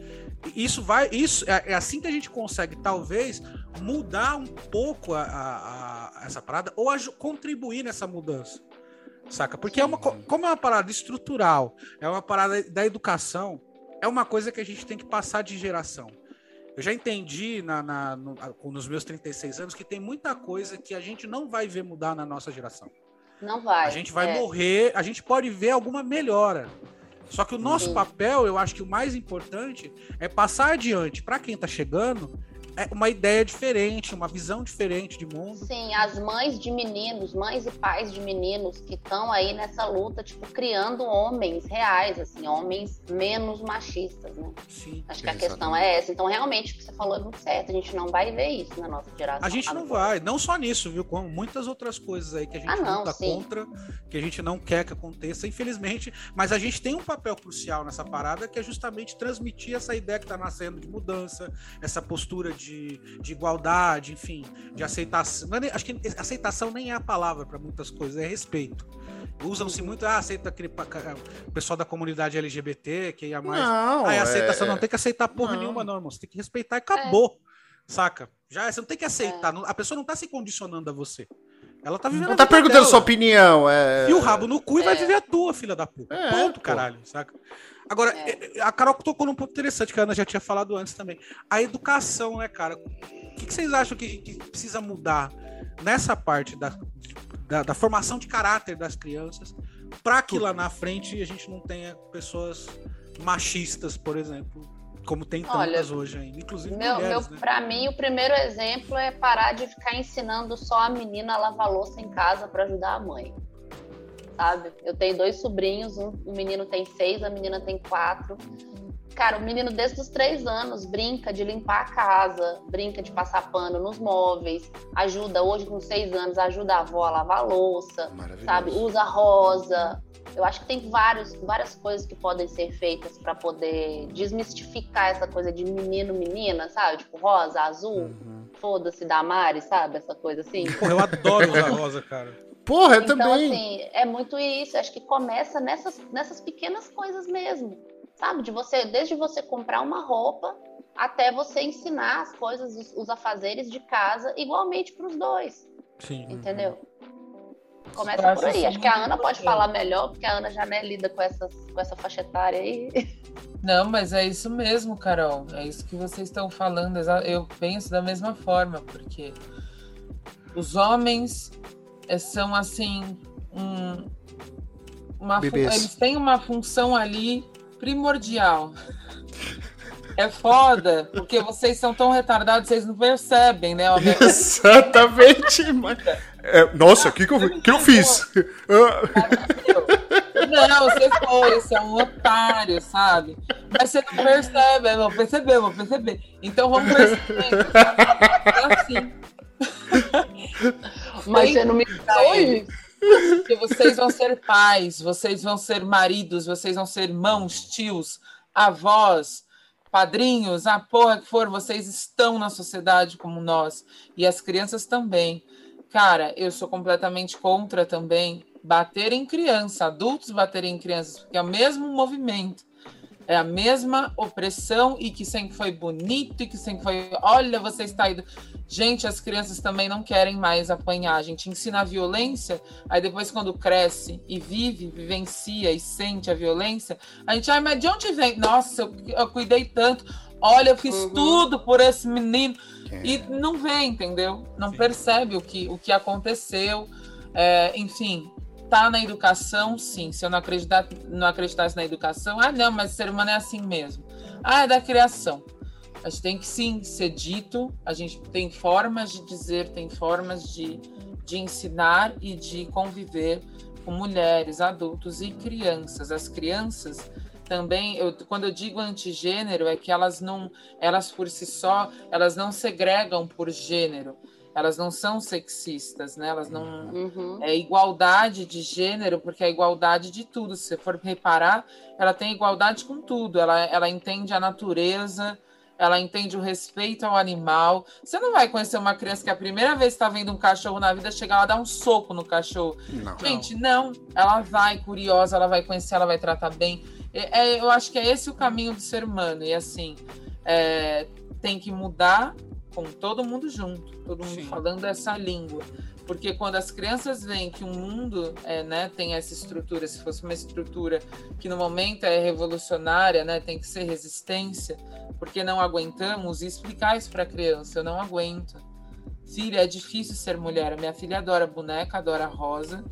S2: Isso vai, isso é, é assim que a gente consegue talvez mudar um pouco a, a- a- essa parada ou aju- contribuir nessa mudança, saca? Porque é uma, co- como é uma parada estrutural, é uma parada da educação, é uma coisa que a gente tem que passar de geração. Eu já entendi na, na- no- a- nos meus 36 anos que tem muita coisa que a gente não vai ver mudar na nossa geração.
S7: Não vai.
S2: A gente vai
S7: É.
S2: morrer, a gente pode ver alguma melhora. Só que o nosso
S7: Sim.
S2: papel, eu acho que o mais importante é passar adiante para quem tá chegando uma ideia diferente, uma visão diferente de mundo.
S7: Sim, as mães de meninos, mães e pais de meninos que estão aí nessa luta, tipo, criando homens reais, assim, homens menos machistas, né?
S2: Sim.
S7: Acho que a
S5: Exatamente.
S7: questão é essa. Então, realmente, o que você falou é muito certo. A gente não vai ver isso na nossa geração.
S2: A gente não
S7: agora.
S2: vai, não só nisso, viu? Como muitas outras coisas aí que a gente
S7: Ah, não,
S2: luta
S7: sim.
S2: contra, que a gente não quer que aconteça, infelizmente. Mas a gente tem um papel crucial nessa parada que é justamente transmitir essa ideia que tá nascendo de mudança, essa postura de, de igualdade, enfim, de aceitação. Não é nem- acho que aceitação nem é a palavra para muitas coisas, é respeito. Usam-se muito, ah, aceita aquele o pessoal da comunidade LGBT, que ia mais.
S5: Não,
S2: ah, é aceitação,
S5: é-
S2: não tem que aceitar porra
S5: Não.
S2: nenhuma, não, irmão. Você tem que respeitar e acabou. Saca? Já você não tem que aceitar. não- A pessoa não tá se condicionando a você. Ela tá vivendo
S5: Não
S2: a
S5: tá
S2: vida
S5: perguntando
S2: dela.
S5: sua opinião. É...
S2: E o rabo no cu e vai
S7: É.
S2: viver a tua, filha da puta.
S5: É,
S2: Ponto,
S5: pô.
S2: caralho, saca? Agora,
S7: É.
S2: eh, a Carol tocou num ponto interessante que a Ana já tinha falado antes também. A educação, né, cara? O que, que vocês acham que, que precisa mudar nessa parte da, da, da formação de caráter das crianças para que lá na frente a gente não tenha pessoas machistas, por exemplo, como tem
S7: Olha,
S2: tantas hoje ainda, inclusive
S7: Meu, meu,
S2: mulheres, né?
S7: Pra mim, o primeiro exemplo é parar de ficar ensinando só a menina a lavar louça em casa pra ajudar a mãe. Sabe? Eu tenho dois sobrinhos, um, o menino tem seis, a menina tem quatro. Cara, o menino desde os três anos brinca de limpar a casa, brinca de passar pano nos móveis, ajuda, hoje com seis anos, ajuda a avó a lavar a louça, sabe? Usa rosa. Eu acho que tem vários, várias coisas que podem ser feitas para poder desmistificar essa coisa de menino, menina, sabe? Tipo rosa, azul,
S5: Uhum.
S7: foda-se da Mari, sabe? Essa coisa assim.
S2: Porra, eu adoro usar rosa, cara.
S5: Porra, eu
S7: Então,
S5: também.
S7: assim, é muito isso. Acho que começa nessas, nessas pequenas coisas mesmo. Sabe? De você, desde você comprar uma roupa até você ensinar as coisas, os, os afazeres de casa, igualmente para os dois.
S2: Sim.
S7: Entendeu?
S6: Eu
S7: Começa por aí. Acho que a Ana pode falar melhor, porque a Ana já né, lida com, essas, com essa faixa etária aí.
S6: Não, mas é isso mesmo, Carol. É isso que vocês estão falando. Eu penso da mesma forma, porque os homens são assim um, uma
S5: Bebês.
S6: eles têm uma função ali primordial. É foda, porque vocês são tão retardados, vocês não percebem, né?
S5: Exatamente. mas- É, nossa, o que, que, eu, que eu fiz?
S6: Não, você foi, você é um otário, sabe? Mas você não percebe, vou perceber, vou perceber. Então vamos perceber. É assim.
S7: Mas você não me isso.
S6: Que vocês vão ser pais, vocês vão ser maridos, vocês vão ser irmãos, tios, avós, padrinhos, a porra que for, vocês estão na sociedade como nós. E as crianças também. Cara, eu sou completamente contra também bater em criança, adultos baterem em crianças, porque é o mesmo movimento, é a mesma opressão e que sempre foi bonito e que sempre foi, olha, você está indo. Gente, as crianças também não querem mais apanhar. A gente ensina a violência, aí depois, quando cresce e vive, vivencia e sente a violência, a gente, ai, mas de onde vem? Nossa, eu, eu cuidei tanto. Olha, eu fiz uhum. tudo por esse menino. É. E não vê, entendeu? Não Sim. percebe o que, o que aconteceu. É, enfim, tá na educação, sim. Se eu não, acreditar, não acreditasse na educação, ah, não, mas o ser humano é assim mesmo. Ah, é da criação. A gente tem que sim ser dito, a gente tem formas de dizer, tem formas de, de ensinar e de conviver com mulheres, adultos e crianças. As crianças também, eu, quando eu digo antigênero, é que elas não, elas por si só, elas não segregam por gênero elas não são sexistas, né? Elas não uhum. é igualdade de gênero, porque é igualdade de tudo. Se você for reparar, ela tem igualdade com tudo. Ela, ela entende a natureza, ela entende o respeito ao animal. Você não vai conhecer uma criança que a primeira vez está vendo um cachorro na vida chegar lá dar um soco no cachorro. Não. Gente, não. Ela vai curiosa, ela vai conhecer, ela vai tratar bem. É, é, eu acho que é esse o caminho do ser humano. E assim, é, tem que mudar com todo mundo junto, todo mundo Sim. falando essa língua. Porque quando as crianças veem que o mundo é, né, tem essa estrutura, se fosse uma estrutura que no momento é revolucionária, né, tem que ser resistência, porque não aguentamos, e explicar isso para a criança, eu não aguento. Filha, é difícil ser mulher. A minha filha adora boneca, adora rosa.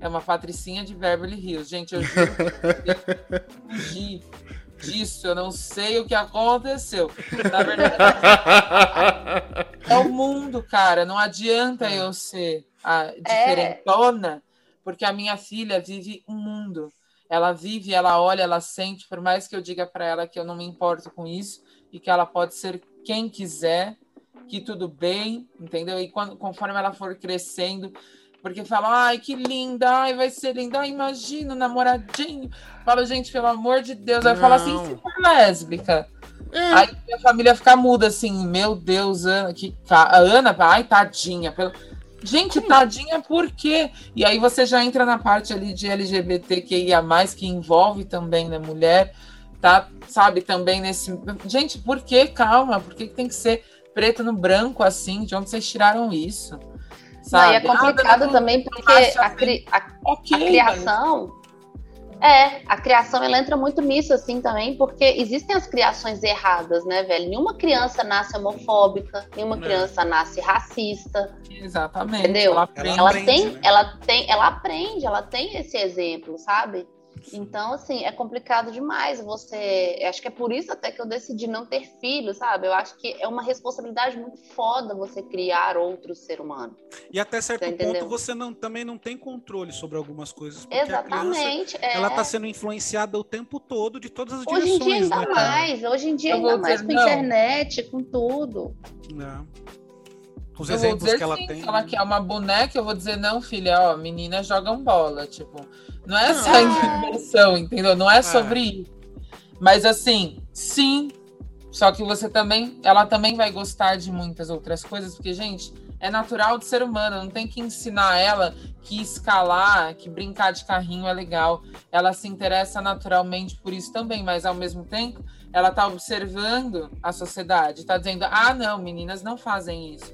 S6: É uma patricinha de Beverly Hills. Gente, eu juro que disso, eu não sei o que aconteceu. Na verdade, é o mundo, cara. Não adianta eu ser a diferentona, é. porque a minha filha vive um mundo. Ela vive, ela olha, ela sente, por mais que eu diga para ela que eu não me importo com isso e que ela pode ser quem quiser, que tudo bem, entendeu? E quando, conforme ela for crescendo, porque falam, ai, que linda, ai, vai ser linda, ai, imagina, namoradinho. Fala, gente, pelo amor de Deus. Vai falar assim, se for lésbica. É. Aí a família fica muda assim, meu Deus, Ana, que a Ana, ai, tadinha. Pelo... Gente, tadinha por quê? E aí você já entra na parte ali de LGBTQIA, que envolve também, né, mulher, tá? Sabe, também nesse. Gente, por que? Calma, por que, que tem que ser preto no branco assim? De onde vocês tiraram isso?
S7: Sabe? Não, e é complicado também porque a, cri a, okay, a criação. É, a criação ela entra muito nisso assim também, porque existem as criações erradas, né, velho? Nenhuma criança nasce homofóbica, nenhuma é. criança nasce racista.
S6: Exatamente.
S7: Entendeu? Ela, aprende, ela tem, né? ela tem, ela aprende, ela tem esse exemplo, sabe? Então, assim, é complicado demais você. Acho que é por isso até que eu decidi não ter filho, sabe? Eu acho que é uma responsabilidade muito foda você criar outro ser humano.
S2: E até certo ponto você não, também não tem controle sobre algumas coisas.
S7: Exatamente.
S2: Criança, é... Ela está sendo influenciada o tempo todo de todas as
S7: hoje
S2: direções.
S7: Hoje em dia ainda né, mais. Hoje em dia ainda mais com não. internet, com tudo.
S2: Não. Os eu exemplos que ela
S6: sim,
S2: tem.
S6: Se ela quer uma boneca, eu vou dizer, não, filha, ó, meninas jogam bola. Tipo, não é só diversão, entendeu? Não é, é sobre isso. Mas assim, sim. Só que você também, ela também vai gostar de muitas outras coisas, porque, gente, é natural do ser humano, não tem que ensinar ela que escalar, que brincar de carrinho é legal. Ela se interessa naturalmente por isso também, mas ao mesmo tempo, ela está observando a sociedade, está dizendo: ah, não, meninas não fazem isso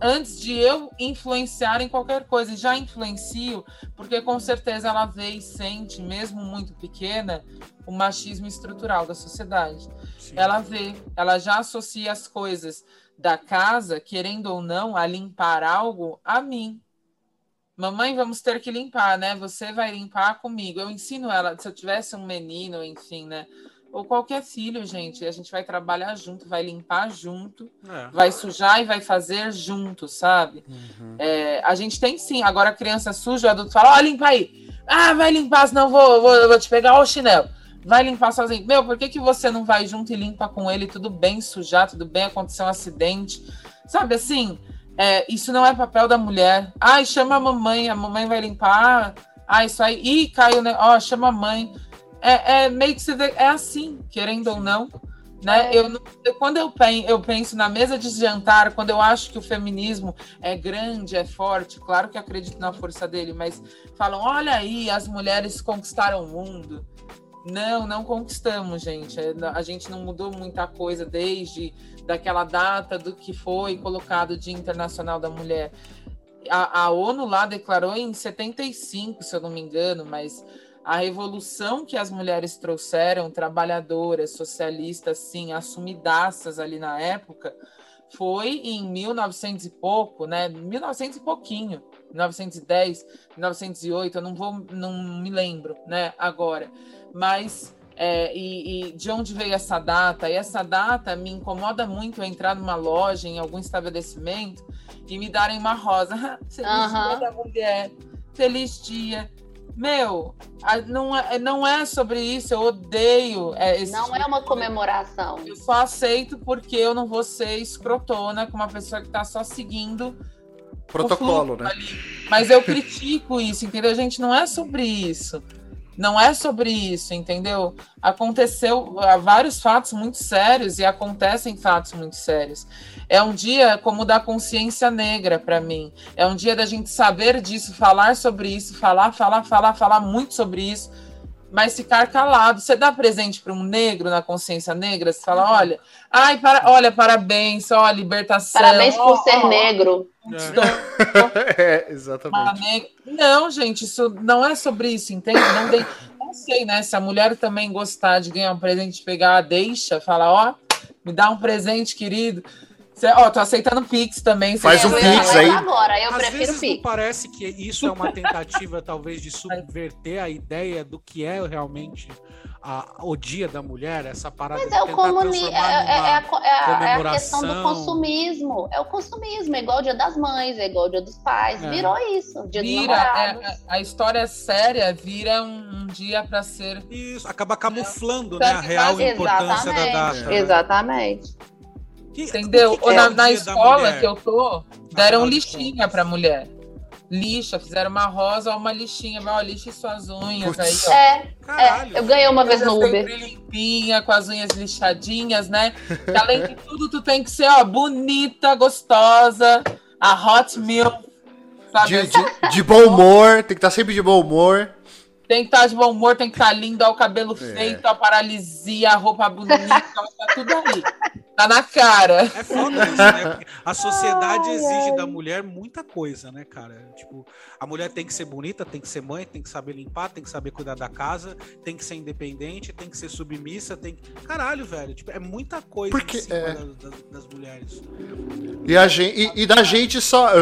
S6: antes de eu influenciar em qualquer coisa. E já influencio, porque com certeza ela vê e sente, mesmo muito pequena, o machismo estrutural da sociedade. Sim. Ela vê, ela já associa as coisas da casa, querendo ou não, a limpar algo a mim. Mamãe, vamos ter que limpar, né? Você vai limpar comigo. Eu ensino ela, se eu tivesse um menino, enfim, né? Ou qualquer filho, gente. A gente vai trabalhar junto, vai limpar junto, é. vai sujar e vai fazer junto, sabe? Uhum. É, a gente tem sim. Agora a criança suja, o adulto fala: Ó, oh, limpa aí. Ah, vai limpar, senão vou, vou, vou te pegar o chinelo. vai limpar sozinho. Meu, por que, que você não vai junto e limpa com ele? Tudo bem sujar, tudo bem, aconteceu um acidente. Sabe assim? É, isso não é papel da mulher. Ai, chama a mamãe, a mamãe vai limpar. Ah, isso aí. Ih, caiu, né? Ó, chama a mãe. É, é meio que você vê, é assim, querendo ou não. Né?
S7: É.
S6: Eu, eu- quando eu, pen- eu penso na mesa de jantar, quando eu acho que o feminismo é grande, é forte, claro que acredito na força dele, mas falam: olha aí, as mulheres conquistaram o mundo. Não, não conquistamos, gente. É, A gente não mudou muita coisa desde daquela data do que foi colocado o Dia Internacional da Mulher. A, a ONU lá declarou em 75, se eu não me engano, mas a revolução que as mulheres trouxeram, trabalhadoras, socialistas, sim, assumidaças ali na época, foi em 1900 e pouco, né? 1900 e pouquinho, 1910, 1908, eu não vou, não me lembro, né? Agora, mas é, e, e de onde veio essa data? E essa data me incomoda muito eu entrar numa loja, em algum estabelecimento, e me darem uma rosa. Feliz
S7: Aham.
S6: dia da mulher, feliz dia. Meu, não é, não é sobre isso, eu odeio. é, esse
S7: Não
S6: tipo
S7: é uma comemoração.
S6: Eu só aceito porque eu não vou ser escrotona com uma pessoa que tá só seguindo
S5: Protocolo, né?
S6: ali. Mas eu critico isso, entendeu? Gente, não é sobre isso. Não é sobre isso, entendeu? Aconteceu vários fatos muito sérios e acontecem fatos muito sérios. É um dia como da consciência negra para mim. É um dia da gente saber disso, falar sobre isso, falar, falar, falar, falar muito sobre isso, mas ficar calado. Você dá presente para um negro na consciência negra, você fala, olha, ai, para, olha, parabéns, ó, libertação.
S7: Parabéns por
S6: ó,
S7: ser
S6: ó,
S7: negro.
S5: é,
S6: uma
S5: exatamente.
S6: Não, gente, isso não é sobre isso, entende? Não, tem- não sei, né? Se a mulher também gostar de ganhar um presente, pegar, deixa, fala, ó, me dá um presente, querido. Cê, ó, tô aceitando Pix também.
S5: Faz um Pix aí.
S7: agora, eu
S2: Às
S7: prefiro
S2: vezes
S7: Pix.
S2: parece que isso é uma tentativa, talvez, de subverter a ideia do que é realmente a- o dia da mulher, essa parada
S7: Mas
S2: de
S7: é o comuni... é, é- é a, é a- é a questão do consumismo. É o consumismo, é igual o dia das mães, é igual o dia dos pais.
S2: É.
S7: Virou isso, dia
S6: Vira,
S7: namorados.
S6: é, a, história séria vira um, um dia para ser.
S2: Isso, acaba camuflando né, a real importância da
S7: Exatamente,
S2: data.
S7: exatamente.
S2: Que-
S6: Entendeu?
S2: que
S6: Ou
S2: é
S6: na, na escola que eu tô, deram
S2: Afinal de
S6: lixinha pra mulher. Lixa, fizeram uma rosa ou uma lixinha. Ó, lixe suas unhas
S5: Putz.
S6: aí, ó.
S7: É,
S2: Caralho.
S7: é, eu ganhei uma vez no Uber.
S6: limpinha, com as unhas lixadinhas, né? Que além de tudo, tu tem que ser, ó, bonita, gostosa, a hot milk, sabe?
S5: De, de- de bom humor, tem que estar sempre de bom humor.
S6: Tem que estar de bom humor, tem que estar lindo, ó, o cabelo
S5: É.
S6: feito, a paralisia, a roupa bonita, ó, tá tudo aí. Tá na cara.
S2: É foda isso, né? Porque a sociedade exige da mulher muita coisa, né, cara? Tipo, a mulher tem que ser bonita, tem que ser mãe, tem que saber limpar, tem que saber cuidar da casa, tem que ser independente, tem que ser submissa, tem que... Caralho, velho, tipo, é muita coisa
S5: Porque,
S2: em cima
S5: é.
S2: das, das- das mulheres.
S5: E, a gente, e, e da gente só. ah,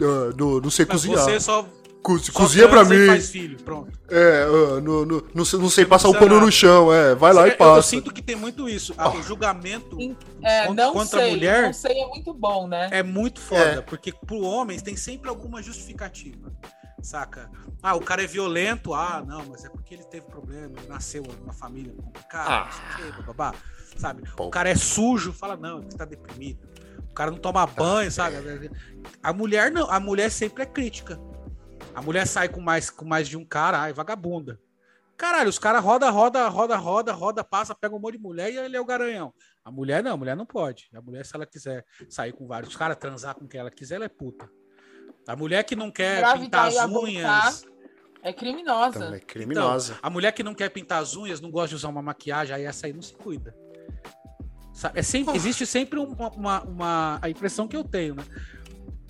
S5: ah, não, não sei
S2: Mas
S5: cozinhar.
S2: você só,
S5: Co-
S2: só
S5: cozinha pra mim.
S2: faz filho, pronto.
S5: É, ah, no, no- não, sei- não sei passar o pano no
S2: nada.
S5: chão, é. Vai lá
S2: Eu-
S5: e
S2: eu, eu
S5: passa.
S2: sinto que tem muito isso. Ah, O julgamento
S6: É,
S2: Contra-
S6: não
S2: contra a
S6: sei,
S2: mulher-
S6: não sei é muito bom, né?
S2: é muito foda,
S5: É.
S2: porque pro homem tem sempre alguma justificativa. Saca? Ah, o cara é violento. Ah, não, mas é porque ele teve problema, ele nasceu numa família complicada,
S5: Ah.
S2: não sei o quê, babá. Sabe?
S5: Pô.
S2: O cara é sujo, fala, não, ele tá deprimido. O cara não toma banho, sabe? A mulher não, a mulher sempre é crítica. A mulher sai com mais, com mais de um cara, ai, vagabunda. Caralho, os caras roda, roda, roda, roda, roda, passa, pega um monte de mulher e ele é o garanhão. A mulher não, a mulher não pode. A mulher, se ela quiser sair com vários caras, transar com quem ela quiser, ela é puta. A mulher que não quer pintar as unhas.
S6: É criminosa.
S5: Então, é criminosa.
S2: A mulher que não quer pintar as unhas, não gosta de usar uma maquiagem, aí essa aí não se cuida. É sempre, existe sempre uma, uma, uma- A impressão que eu tenho, né?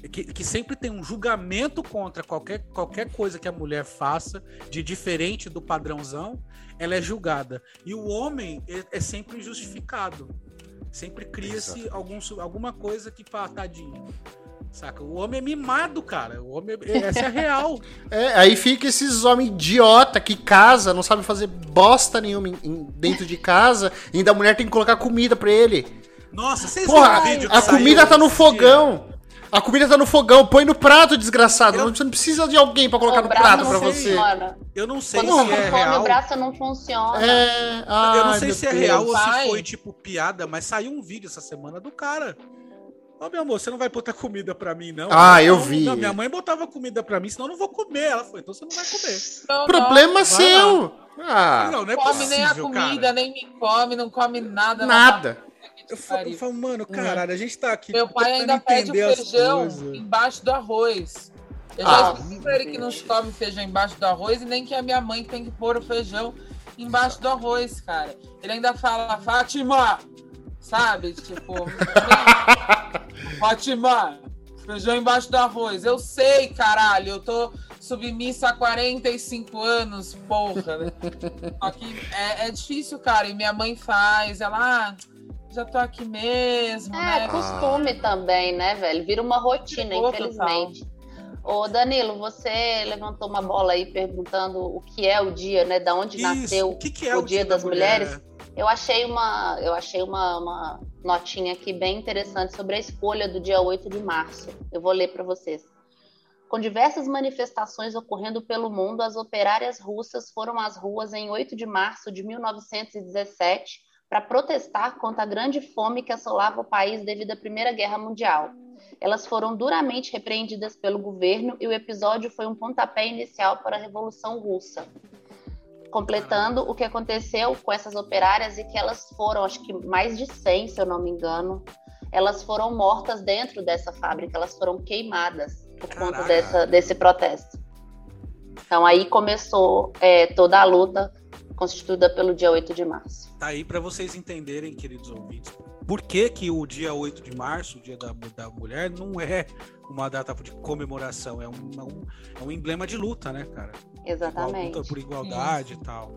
S2: Que, que sempre tem um julgamento contra qualquer, qualquer coisa que a mulher faça de diferente do padrãozão, ela é julgada. E o homem é, é sempre justificado. Sempre cria-se algum, alguma coisa que, pá, tadinho. Saca? O homem é mimado, cara. O homem é, essa é a real.
S5: É, aí fica esses homens idiota que casa, não sabe fazer bosta nenhuma em- em- dentro de casa, e ainda a mulher tem que colocar comida pra ele.
S2: Nossa, vocês
S5: Porra,
S2: viram o vídeo que
S5: a comida tá no fogão. A comida tá no fogão, põe no prato, desgraçado.
S2: Eu-
S5: Você não precisa de alguém pra colocar
S7: o
S5: no prato
S7: não
S5: pra você.
S2: Eu não sei
S7: Quando
S2: se
S7: você
S2: é
S7: come,
S2: real.
S7: o braço não funciona.
S5: É.
S2: Eu não
S5: ai,
S2: sei se é
S5: Deus.
S2: real ou se foi tipo piada, mas saiu um vídeo essa semana do cara. Ô, meu amor, você não vai botar comida pra mim, não?
S5: Ah, eu
S2: Não,
S5: vi.
S2: Não, minha mãe botava comida pra mim, senão eu não vou comer. Ela falou, então você não vai comer.
S6: Não,
S5: Problema
S2: Vai
S5: seu. Ah,
S2: não, não é
S6: não come nem a
S2: possível,
S6: comida,
S2: cara.
S6: nem me come, não come nada.
S5: nada.
S2: Eu falo, eu falo, mano, caralho, a gente tá aqui.
S6: Meu pai ainda pede o feijão embaixo do arroz. Eu
S5: Ah.
S6: já disse pra ele que não se come feijão embaixo do arroz e nem que é a minha mãe que tem que pôr o feijão embaixo do arroz, cara. Ele ainda fala, Fátima! Sabe? Tipo, Fátima! Feijão embaixo do arroz. Eu sei, caralho. Eu tô submissa há 45 anos, porra. né? Só que é, é difícil, cara. E minha mãe faz. Ela, ah, já tô aqui mesmo,
S7: É,
S6: né?
S7: costume também, né, velho? Vira uma rotina, infelizmente. Ô, Danilo, você levantou uma bola aí perguntando o que é o dia, né? Da onde
S2: Isso,
S7: nasceu
S2: o que, que é
S7: o Dia
S2: da
S7: das
S2: mulher?
S7: Mulheres? Eu achei uma, eu achei uma, uma notinha aqui bem interessante sobre a escolha do dia 8 de março. Eu vou ler para vocês. Com diversas manifestações ocorrendo pelo mundo, as operárias russas foram às ruas em 8 de março de 1917 para protestar contra a grande fome que assolava o país devido à Primeira Guerra Mundial. Elas foram duramente repreendidas pelo governo e o episódio foi um pontapé inicial para a Revolução Russa completando o que aconteceu com essas operárias e que elas foram, acho que mais de 100, se eu não me engano, elas foram mortas dentro dessa fábrica, elas foram queimadas por conta dessa, desse protesto. Então aí começou é, toda a luta constituída pelo dia 8 de março.
S2: Tá aí pra vocês entenderem, queridos ouvintes, por que, que o dia 8 de março, o dia da, da mulher, não é uma data de comemoração, é um, é um, é um emblema de luta, né, cara? Igual-
S7: Exatamente.
S2: luta por igualdade e tal.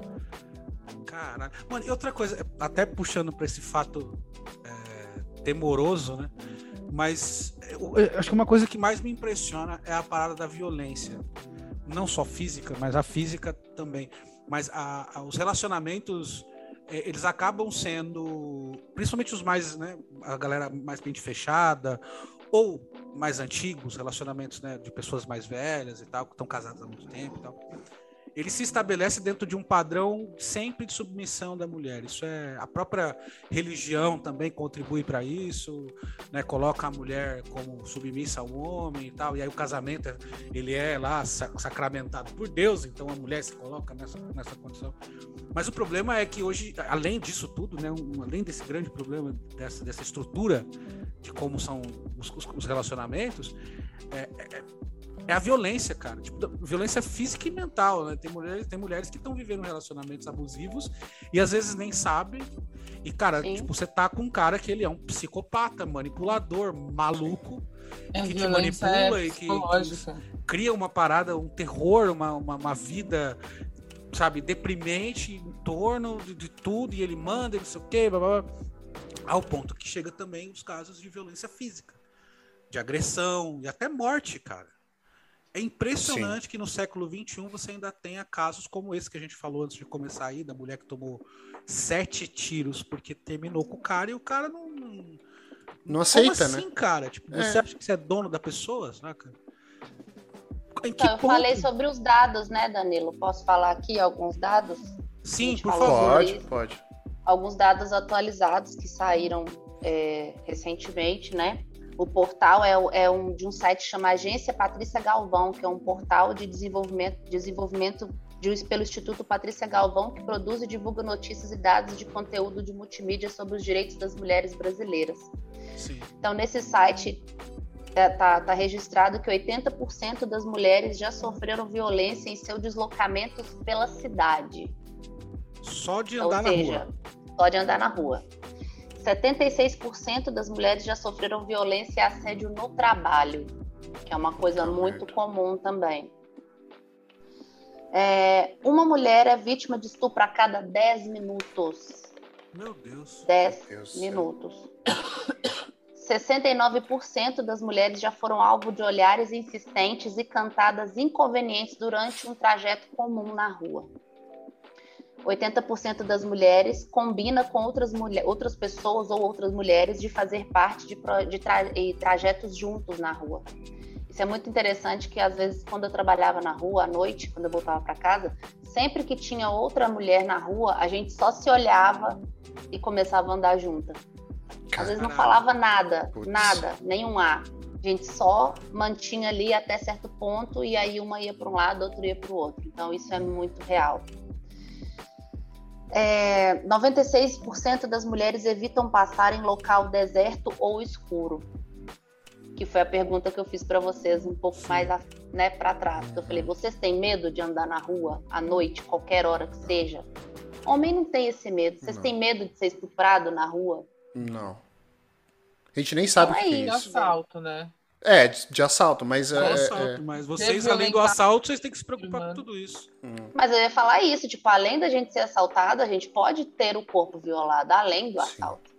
S2: Caralho. Mano, e outra coisa, até puxando pra esse fato é, temoroso, né? Mas eu- eu acho que uma coisa que mais me impressiona é a parada da violência. Não só física, mas a física também. Mas a- a- os relacionamentos, é, eles acabam sendo, principalmente os mais, né? A galera mais mente fechada, ou mais antigos, relacionamentos né, de pessoas mais velhas e tal, que estão casadas há muito tempo e tal ele se estabelece dentro de um padrão sempre de submissão da mulher. Isso é a própria religião também contribui para isso, né? Coloca a mulher como submissa ao homem e tal. E aí o casamento ele é lá sa- sacramentado por Deus, então a mulher se coloca nessa, nessa condição. Mas o problema é que hoje, além disso tudo, né, um- além desse grande problema dessa, dessa estrutura de como são os- os relacionamentos, é, é- é a violência, cara. Tipo, violência física e mental, né? Tem mulheres, tem mulheres que estão vivendo relacionamentos abusivos e às vezes nem sabem. E, cara,
S7: Sim.
S2: tipo, você tá com um cara que ele é um psicopata, manipulador, maluco,
S6: É
S2: que te manipula
S6: é
S2: e que-
S6: psicológica.
S2: cria uma parada, um terror, uma, uma, uma vida, sabe, deprimente em torno de, de tudo, e ele manda, não sei o quê, blá, blá, blá. ao ponto que chega também os casos de violência física, de agressão e até morte, cara. É impressionante que no século XXI você ainda tenha casos como esse que a gente falou antes de começar aí, da mulher que tomou sete tiros porque terminou com o cara e o cara não. não
S5: Não aceita,
S2: como assim,
S5: né?
S2: cara? Tipo, você
S5: É.
S2: acha que você é dono da pessoa, saca? Em que
S7: Então, eu
S2: ponto?
S7: falei sobre os dados, né, Danilo? Posso falar aqui alguns dados?
S2: Sim, por favor.
S5: Pode,
S7: isso.
S5: pode.
S7: alguns dados atualizados que saíram é, recentemente, né? O portal é, é um de um site chamado Agência Patrícia Galvão, que é um portal de desenvolvimento, desenvolvimento de- pelo Instituto Patrícia Galvão, que produz e divulga notícias e dados de conteúdo de multimídia sobre os direitos das mulheres brasileiras.
S2: Sim.
S7: Então, nesse site está tá registrado que 80% das mulheres já sofreram violência em seu deslocamento pela cidade.
S2: Só de
S7: Ou
S2: andar
S7: seja,
S2: na rua.
S7: só de andar na rua. 76% das mulheres já sofreram violência e assédio no trabalho, que é uma coisa muito comum também. É, uma mulher é vítima de estupro a cada 10 minutos.
S2: Meu Deus.
S7: 10
S5: Deus do céu.
S7: minutos. 69% das mulheres já foram alvo de olhares insistentes e cantadas inconvenientes durante um trajeto comum na rua. 80% das mulheres combina com outras, mulher, outras pessoas ou outras mulheres de fazer parte de, de tra, trajetos juntos na rua. Isso é muito interessante que às vezes quando eu trabalhava na rua à noite, quando eu voltava para casa, sempre que tinha outra mulher na rua, a gente só se olhava e começava a andar junta. Às vezes não falava nada, Putz. nada, nenhum A. A gente só mantinha ali até certo ponto e aí uma ia para um lado, outra ia para o outro. Então isso é muito real. É, 96% das mulheres evitam passar em local deserto ou escuro. Que foi a pergunta que eu fiz para vocês um pouco mais né, para trás. Eu falei: vocês têm medo de andar na rua à noite, qualquer hora que seja? Homem não tem esse medo. Vocês não. têm medo de ser estuprado na rua?
S5: Não. A gente nem sabe então o que é, é
S6: isso. assalto, né?
S5: É, de, de assalto, mas. É, é,
S2: assalto,
S5: é...
S2: mas vocês, além do assalto, vocês têm que se preocupar com tudo isso.
S7: Hum. Mas eu ia falar isso, tipo, além da gente ser assaltado, a gente pode ter o corpo violado, além do assalto.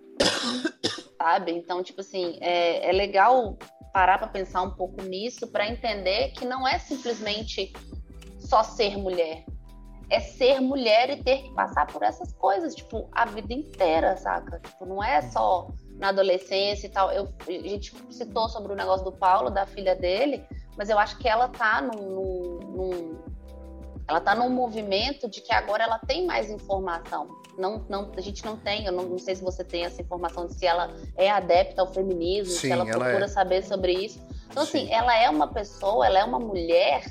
S7: Sabe? Então, tipo assim, é, é legal parar para pensar um pouco nisso, para entender que não é simplesmente só ser mulher. É ser mulher e ter que passar por essas coisas, tipo, a vida inteira, saca? Tipo, não é só na adolescência e tal. Eu, a gente citou sobre o negócio do Paulo, da filha dele, mas eu acho que ela tá num, num, ela tá num movimento de que agora ela tem mais informação. Não, não, a gente não tem, eu não, não sei se você tem essa informação de se ela é adepta ao feminismo, Sim, se ela, ela procura é. saber sobre isso. Então, assim, Sim. assim, ela é uma pessoa, ela é uma mulher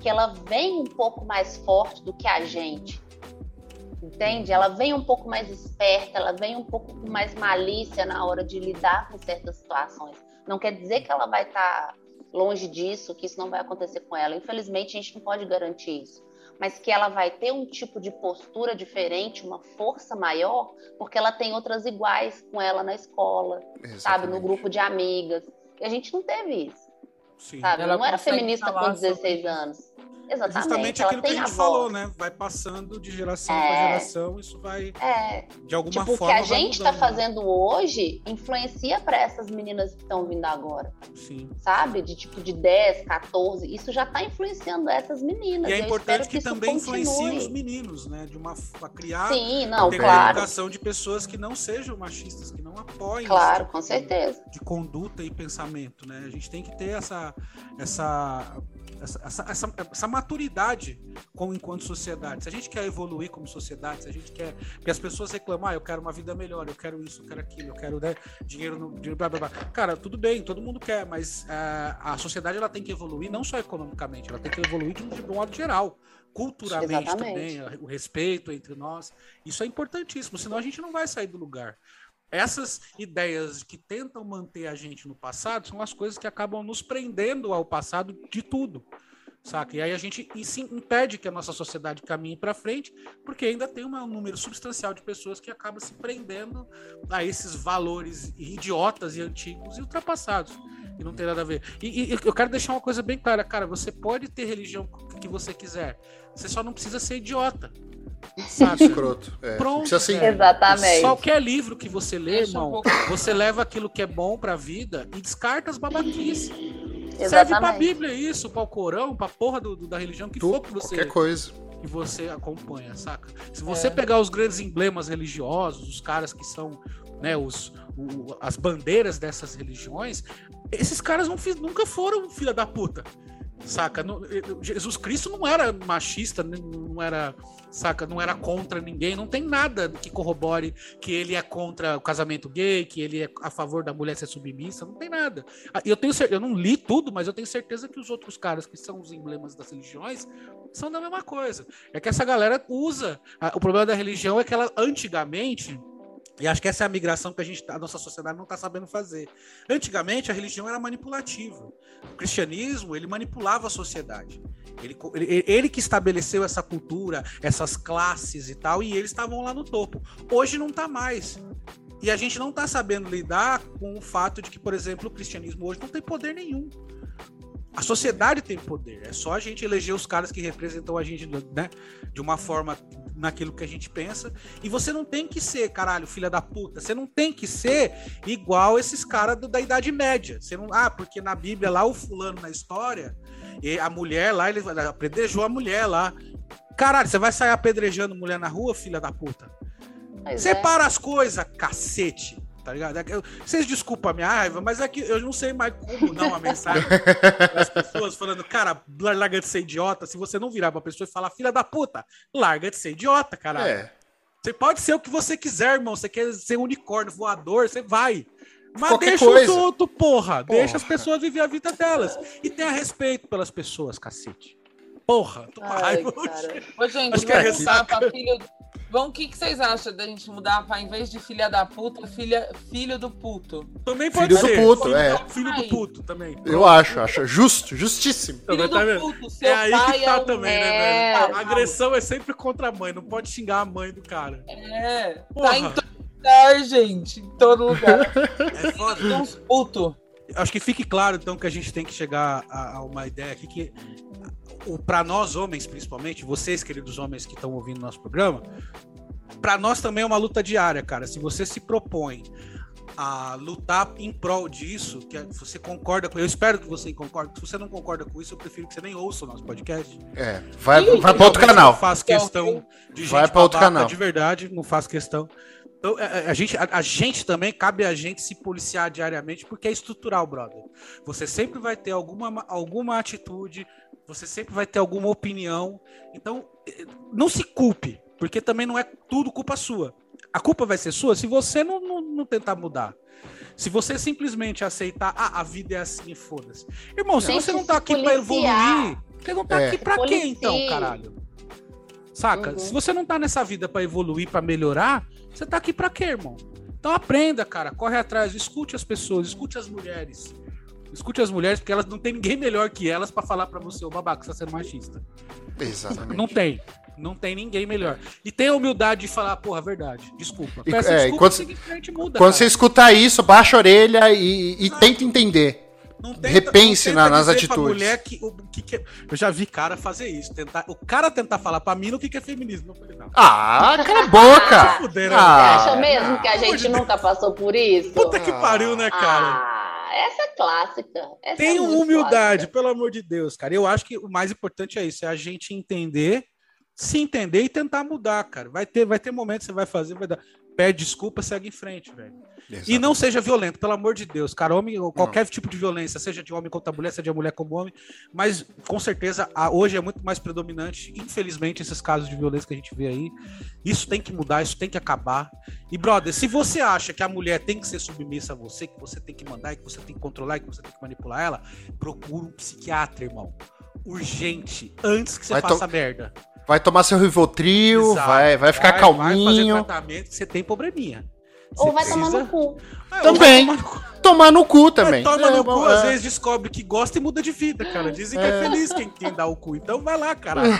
S7: que ela vem um pouco mais forte do que a gente entende? Ela vem um pouco mais esperta, ela vem um pouco com mais malícia na hora de lidar com certas situações. Não quer dizer que ela vai estar tá longe disso, que isso não vai acontecer com ela. Infelizmente, a gente não pode garantir isso. Mas que ela vai ter um tipo de postura diferente, uma força maior, porque ela tem outras iguais com ela na escola, Exatamente. sabe? No grupo de amigas. E a gente não teve isso. Sim. Sabe? Ela não era feminista com 16 anos. Exatamente.
S2: Justamente aquilo que a gente falou, né? Vai passando de geração é... para geração, isso vai é... de alguma tipo, forma.
S7: O que a gente está fazendo hoje influencia para essas meninas que estão vindo agora.
S2: Sim.
S7: Sabe? De tipo de 10, 14. Isso já está influenciando essas meninas.
S2: E é importante que, que também influencie os meninos, né? De uma a criar
S7: Sim, não, claro.
S2: educação de pessoas que não sejam machistas, que não apoiem.
S7: Claro, tipo com certeza.
S2: De conduta e pensamento, né? A gente tem que ter essa essa essa, essa, essa, essa maturidade como enquanto sociedade. Se a gente quer evoluir como sociedade, se a gente quer. Porque as pessoas reclamam, ah, eu quero uma vida melhor, eu quero isso, eu quero aquilo, eu quero né, dinheiro no. Dinheiro, blá, blá, blá. Cara, tudo bem, todo mundo quer, mas uh, a sociedade ela tem que evoluir não só economicamente, ela tem que evoluir de um, de um modo geral culturalmente Exatamente. também, o respeito entre nós. Isso é importantíssimo, senão a gente não vai sair do lugar. Essas ideias que tentam manter a gente no passado são as coisas que acabam nos prendendo ao passado de tudo saca? E aí a gente impede que a nossa sociedade caminhe para frente, porque ainda tem um número substancial de pessoas que acaba se prendendo a esses valores idiotas e antigos e ultrapassados. E não tem nada a ver. E, e eu quero deixar uma coisa bem clara, cara, você pode ter religião que você quiser, você só não precisa ser idiota.
S5: Saca? Escroto. É.
S2: Pronto.
S7: Assim, Exatamente.
S2: Qualquer livro que você lê, irmão, você leva aquilo que é bom pra vida e descarta as babaquices. Serve pra Bíblia isso, pra o Corão, pra porra do, do da religião que tu, for que você.
S5: Qualquer coisa.
S2: Que você acompanha, saca? Se você é. pegar os grandes emblemas religiosos, os caras que são né, os, o, as bandeiras dessas religiões, esses caras não, nunca foram filha da puta. Saca? Jesus Cristo não era machista, não era, saca? Não era contra ninguém, não tem nada que corrobore que ele é contra o casamento gay, que ele é a favor da mulher ser submissa, não tem nada. Ah, eu tenho eu não li tudo, mas eu tenho certeza que os outros caras que são os emblemas das religiões são da mesma coisa. É que essa galera usa. O problema da religião é que ela antigamente e acho que essa é a migração que a, gente, a nossa sociedade não está sabendo fazer. Antigamente, a religião era manipulativa. O cristianismo, ele manipulava a sociedade. Ele, ele, ele que estabeleceu essa cultura, essas classes e tal, e eles estavam lá no topo. Hoje não está mais. E a gente não está sabendo lidar com o fato de que, por exemplo, o cristianismo hoje não tem poder nenhum. A sociedade tem poder, é só a gente eleger os caras que representam a gente né, de uma forma naquilo que a gente pensa. E você não tem que ser, caralho, filha da puta. Você não tem que ser igual esses caras da Idade Média. Você não, ah, porque na Bíblia lá o fulano na história, a mulher lá, ele apredejou a mulher lá. Caralho, você vai sair apedrejando mulher na rua, filha da puta?
S7: Pois é.
S2: Separa as coisas, cacete. Tá ligado? É que eu- Vocês desculpam a minha raiva, mas é que eu não sei mais como dar uma mensagem das pessoas falando, cara, larga de ser idiota. Se você não virar pra pessoa e falar, filha da puta, larga de ser idiota, caralho.
S5: É.
S2: Você pode ser o que você quiser, irmão. Você quer ser um unicórnio voador, você vai. Mas
S5: Qualquer
S2: deixa
S5: coisa.
S2: os outros, porra. Deixa as
S5: Porra.
S2: pessoas viver a vida delas. E tenha respeito pelas pessoas, cacete. Porra, tô com
S7: Ai,
S2: raiva hoje.
S6: Ô, gente,
S2: Acho que é ressaca.
S6: pra filho. Vamos, o que, que vocês acham da gente mudar pra, em vez de filha da puta, filha, filho do puto?
S2: Também pode
S5: Filho do
S2: ser.
S5: puto,
S2: filho,
S5: é.
S2: Filho do puto também.
S5: Eu acho, acho justo, justíssimo.
S6: Filho
S2: tá
S6: do
S2: vendo?
S6: puto, seu
S2: É aí que tá
S6: é um...
S2: também, né,
S7: É.
S2: velho? A agressão é sempre contra a mãe, não pode xingar a mãe do cara.
S6: É,
S2: Porra.
S6: tá em todo lugar, gente. Em todo lugar.
S2: É foda.
S6: Filho de uns puto.
S2: Acho que fique claro, então, que a gente tem que chegar a, a uma ideia aqui que, para nós homens, principalmente, vocês, queridos homens que estão ouvindo nosso programa, para nós também é uma luta diária, cara. Se você se propõe a lutar em prol disso, que é- você concorda com. Eu espero que você concorde. Se você não concorda com isso, eu prefiro que você nem ouça o nosso podcast.
S5: É. Vai, vai pra outro canal.
S2: Não faço questão de gente
S5: Vai pra outro canal.
S2: De verdade, não faço questão. Então, a, a gente, a, a gente também, cabe a gente se policiar diariamente, porque é estrutural, brother. Você sempre vai ter alguma, alguma atitude, você sempre vai ter alguma opinião. Então, eh, não se culpe, porque também não é tudo culpa sua. A culpa vai ser sua se você não, não, não tentar mudar. Se você simplesmente aceitar, ah, a vida é assim e foda-se. Irmão, se você não tá aqui pra
S7: policiar.
S2: evoluir, você não tá
S5: É.
S2: aqui pra quê, então, caralho? Saca?
S7: Uhum.
S2: Se você não tá nessa vida pra evoluir, pra melhorar, você tá aqui pra quê, irmão? Então aprenda, cara, corre atrás, escute as pessoas, escute as mulheres. Escute as mulheres, porque elas não tem ninguém melhor que elas pra falar pra você, ô babaca, você tá sendo machista.
S5: Exatamente.
S2: Não tem. Não tem ninguém melhor. E tenha a humildade de falar, porra, verdade. Desculpa.
S5: E-
S2: Peça
S5: é,
S2: desculpa,
S5: quando-
S2: frente, muda.
S5: Quando você escutar isso, baixa a orelha e, e tenta entender.
S2: Não tenta-
S5: repense
S2: não
S5: na-
S2: tenta
S5: nas atitudes.
S2: mulher que, o que que é- Eu já vi cara fazer isso. Tentar, o cara tentar falar pra mim o que que é feminismo. Eu falei, não.
S5: Ah, cala a boca!
S2: Fuderam.
S7: Você
S5: Ah,
S7: acha mesmo que a gente nunca passou por isso?
S2: Puta que pariu, né, cara?
S7: Ah, essa é clássica. Essa é
S2: Tenham
S7: muito
S2: humildade,
S7: clássica.
S2: pelo amor de Deus, cara. Eu acho que o mais importante é isso, é a gente entender, se entender e tentar mudar, cara. Vai ter, vai ter momentos que você vai fazer, vai dar. Pede desculpa, segue em frente, velho. E não seja violento, pelo amor de Deus, cara. Homem, ou qualquer tipo de violência, seja de homem contra mulher, seja de mulher como homem, mas com certeza a- hoje é muito mais predominante, infelizmente, esses casos de violência que a gente vê aí. Isso tem que mudar, isso tem que acabar. E, brother, se você acha que a mulher tem que ser submissa a você, que você tem que mandar, que você tem que controlar, que você tem que manipular ela, procura um psiquiatra, irmão. Urgente, antes que você
S5: Vai
S2: faça merda.
S5: Vai tomar seu Rivotril,
S2: Exato.
S5: vai, vai ficar
S2: Vai
S5: calminho.
S2: fazer tratamento que você tem probleminha.
S7: Ou vai tomar
S2: precisa-
S7: no cu.
S2: Ou
S5: Também.
S2: vai tomar no cu.
S5: Tomar no cu também.
S2: É, toma
S5: É,
S2: no cu,
S5: é.
S2: às vezes descobre que gosta e muda de vida, cara. Dizem que é, feliz quem, quem dá o cu. Então vai lá, caralho.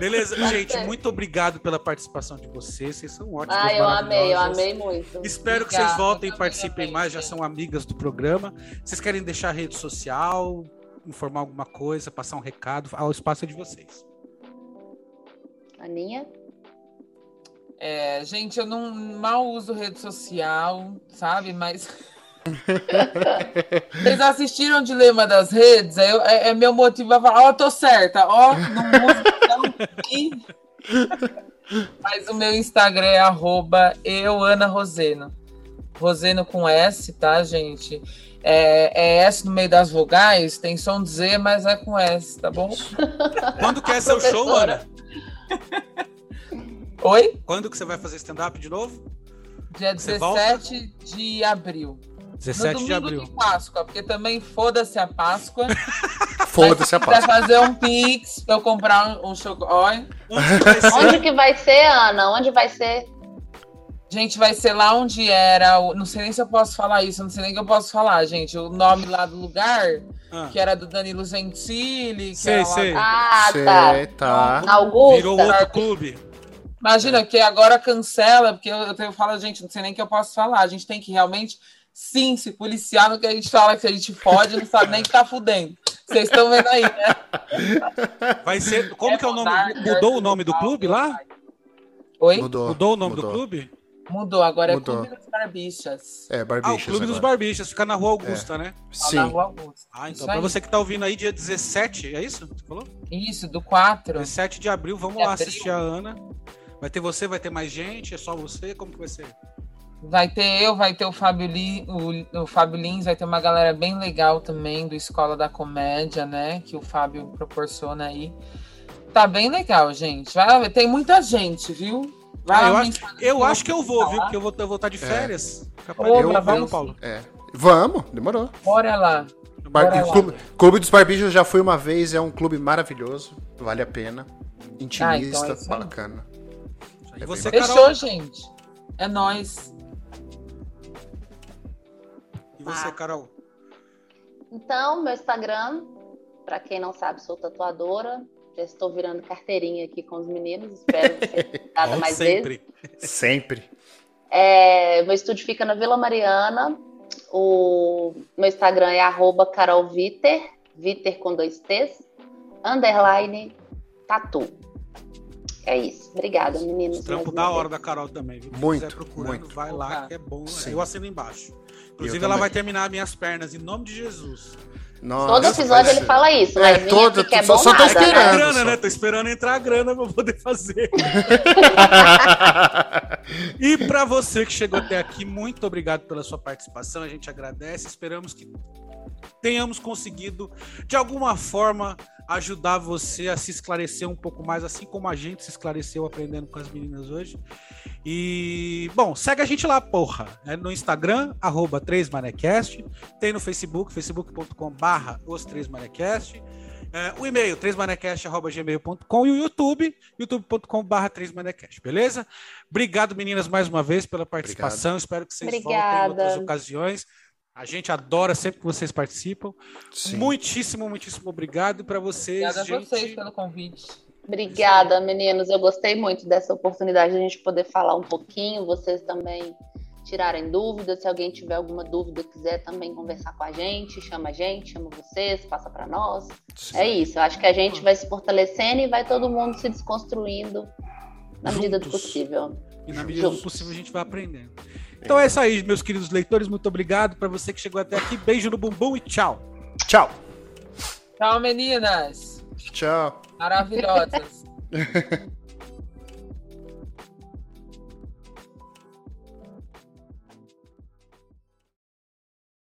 S2: Beleza, gente, muito obrigado pela participação de vocês. Vocês são ótimos.
S7: Ah, eu amei, eu amei muito.
S2: Espero que
S6: Obrigada,
S2: vocês voltem e
S6: também
S2: participem mais, já são amigas do programa. Vocês querem deixar rede social, informar alguma coisa, passar um recado? Ah, o espaço é de vocês.
S7: Aninha?
S6: É, gente, eu não mal uso rede social, sabe? Mas. Vocês assistiram o Dilema das Redes? É, é- é meu motivo pra falar, ó, tô certa, ó, não uso não, e... Mas o meu Instagram é arroba euanaroseno. Roseno com S, tá, gente? É, é S no meio das vogais, tem som de Z, mas é com S, tá bom?
S2: Quando que é seu show. Ana?
S6: Oi?
S2: Quando que você vai fazer stand-up de novo?
S6: Dia
S2: Você volta?
S6: 17 de abril. No
S2: 17
S6: domingo
S2: de abril.
S6: de Páscoa, porque também foda-se a Páscoa.
S5: Foda-se a
S6: Vai
S5: Páscoa.
S6: fazer um pix pra eu comprar um, um chocolate.
S2: Onde que vai ser?
S7: Onde que vai ser, Ana? Onde vai ser?
S6: Gente, vai ser lá onde era. Não sei nem se eu posso falar isso, não sei nem que eu posso falar, gente. O nome lá do lugar,
S2: Ah,
S6: que era do Danilo Gentili. Que
S2: Sei,
S6: era lá-
S2: sei.
S7: Ah,
S5: Cê
S7: tá.
S5: tá.
S7: Augusta?
S2: Virou outro clube.
S6: Imagina que agora cancela, porque eu, eu, eu falo, gente, não sei nem o que eu posso falar. A gente tem que realmente, sim, se policiar no que a gente fala, que a gente fode, não sabe nem que tá fudendo. Vocês estão vendo aí, né?
S2: Vai ser. Como que é o nome?
S6: Monarca,
S2: Mudou o nome do clube lá?
S6: Oi?
S5: Mudou.
S2: Mudou o nome
S5: mudou.
S2: do clube?
S6: Mudou, agora
S5: Mudou.
S6: é Clube das Barbichas.
S5: É,
S2: Ah, o
S5: barbichas
S2: Clube dos
S5: agora.
S2: Barbichas, fica na Rua Augusta, né?
S6: Lá
S5: Sim.
S6: na Rua Augusta.
S2: Ah, então
S6: Isso
S2: pra
S6: aí.
S2: você que tá ouvindo aí, dia 17, é isso? Você falou?
S6: Isso, do 4.
S2: 17 de abril, vamos
S6: De
S2: lá
S6: abril.
S2: assistir a Ana. Vai ter você, vai ter mais gente? É só você? Como que vai ser?
S6: Vai ter eu, vai ter o Fábio, Li, o, o Fábio Lins, vai ter uma galera bem legal também do Escola da Comédia, né? Que o Fábio proporciona aí. Tá bem legal, gente. Vai, tem muita gente, viu? Vai
S2: Ah, eu acho, eu
S6: que
S2: acho que eu vou,
S6: falar.
S2: viu? Porque eu vou, eu vou estar de férias. Capaz
S6: Ô,
S2: de-
S6: mas
S2: vamos,
S6: vamos
S2: Paulo.
S5: É. Vamos, demorou.
S6: Bora lá.
S5: Bar-
S6: Bora lá.
S5: clube, Clube dos Barbichos eu já fui uma vez, é um clube maravilhoso, vale a pena. Intimista,
S6: Ah, então é
S5: bacana.
S2: E
S5: É
S2: você,
S5: bem
S6: Fechou,
S2: Carol?
S6: gente. É nóis.
S2: E você,
S7: Ah.
S2: Carol?
S7: Então, meu Instagram, pra quem não sabe, sou tatuadora. Já estou virando carteirinha aqui com os meninos. Espero ser dada
S2: Como
S7: mais vezes.
S2: sempre.
S5: Sempre.
S7: É, meu estúdio fica na Vila Mariana. O meu Instagram é arroba Carol Viter, Viter com dois T's, underline tatu. É isso. Obrigada, meninos.
S2: Trampo da hora da Carol também, viu?
S5: Muito,
S2: quiser procurando,
S5: muito.
S2: vai lá, que é bom.
S5: Sim.
S2: Eu assino embaixo. Inclusive,
S5: Eu
S2: ela
S5: também.
S2: vai terminar minhas pernas, em nome de Jesus.
S5: Nossa,
S7: Todo episódio ele
S5: ser-
S7: fala isso,
S5: É,
S7: mas vir
S5: todo-
S7: aqui que é
S5: só-
S7: bom
S5: só tô
S7: nada,
S2: Tá
S5: esperando.
S7: né?
S2: grana,
S5: só.
S2: né? Tô esperando entrar a grana pra eu poder fazer. E para você que chegou até aqui, muito obrigado pela sua participação. A gente agradece. Esperamos que tenhamos conseguido, de alguma forma, ajudar você a se esclarecer um pouco mais, assim como a gente se esclareceu aprendendo com as meninas hoje. E, bom, segue a gente lá, porra. É no Instagram, arroba 3manecast. Tem no Facebook, facebook.com barra os 3manecast. É, o e-mail, 3manecast.gmail.com e o YouTube, youtube.com.br 3manecast, beleza? Obrigado, meninas, mais uma vez pela participação. Espero que vocês voltem em
S7: Obrigada.
S2: outras ocasiões. A gente adora sempre que vocês participam.
S5: Sim.
S2: Muitíssimo, muitíssimo obrigado para vocês,
S6: Obrigada a
S2: gente.
S6: vocês pelo convite.
S7: Obrigada, meninos. Eu gostei muito dessa oportunidade de a gente poder falar um pouquinho, vocês também tirarem dúvidas. Se alguém tiver alguma dúvida, quiser também conversar com a gente, chama a gente, chama vocês, passa para nós.
S5: Sim.
S7: É isso. Eu acho que a gente vai se fortalecendo e vai todo mundo se desconstruindo na medida do
S2: Juntos.
S7: possível.
S2: E na medida do
S7: Juntos.
S2: possível a gente vai aprendendo. Então é isso aí, meus queridos leitores. Muito obrigado para você que chegou até aqui. Beijo no bumbum e tchau.
S5: Tchau.
S6: Tchau, meninas.
S5: Tchau.
S6: Maravilhosas.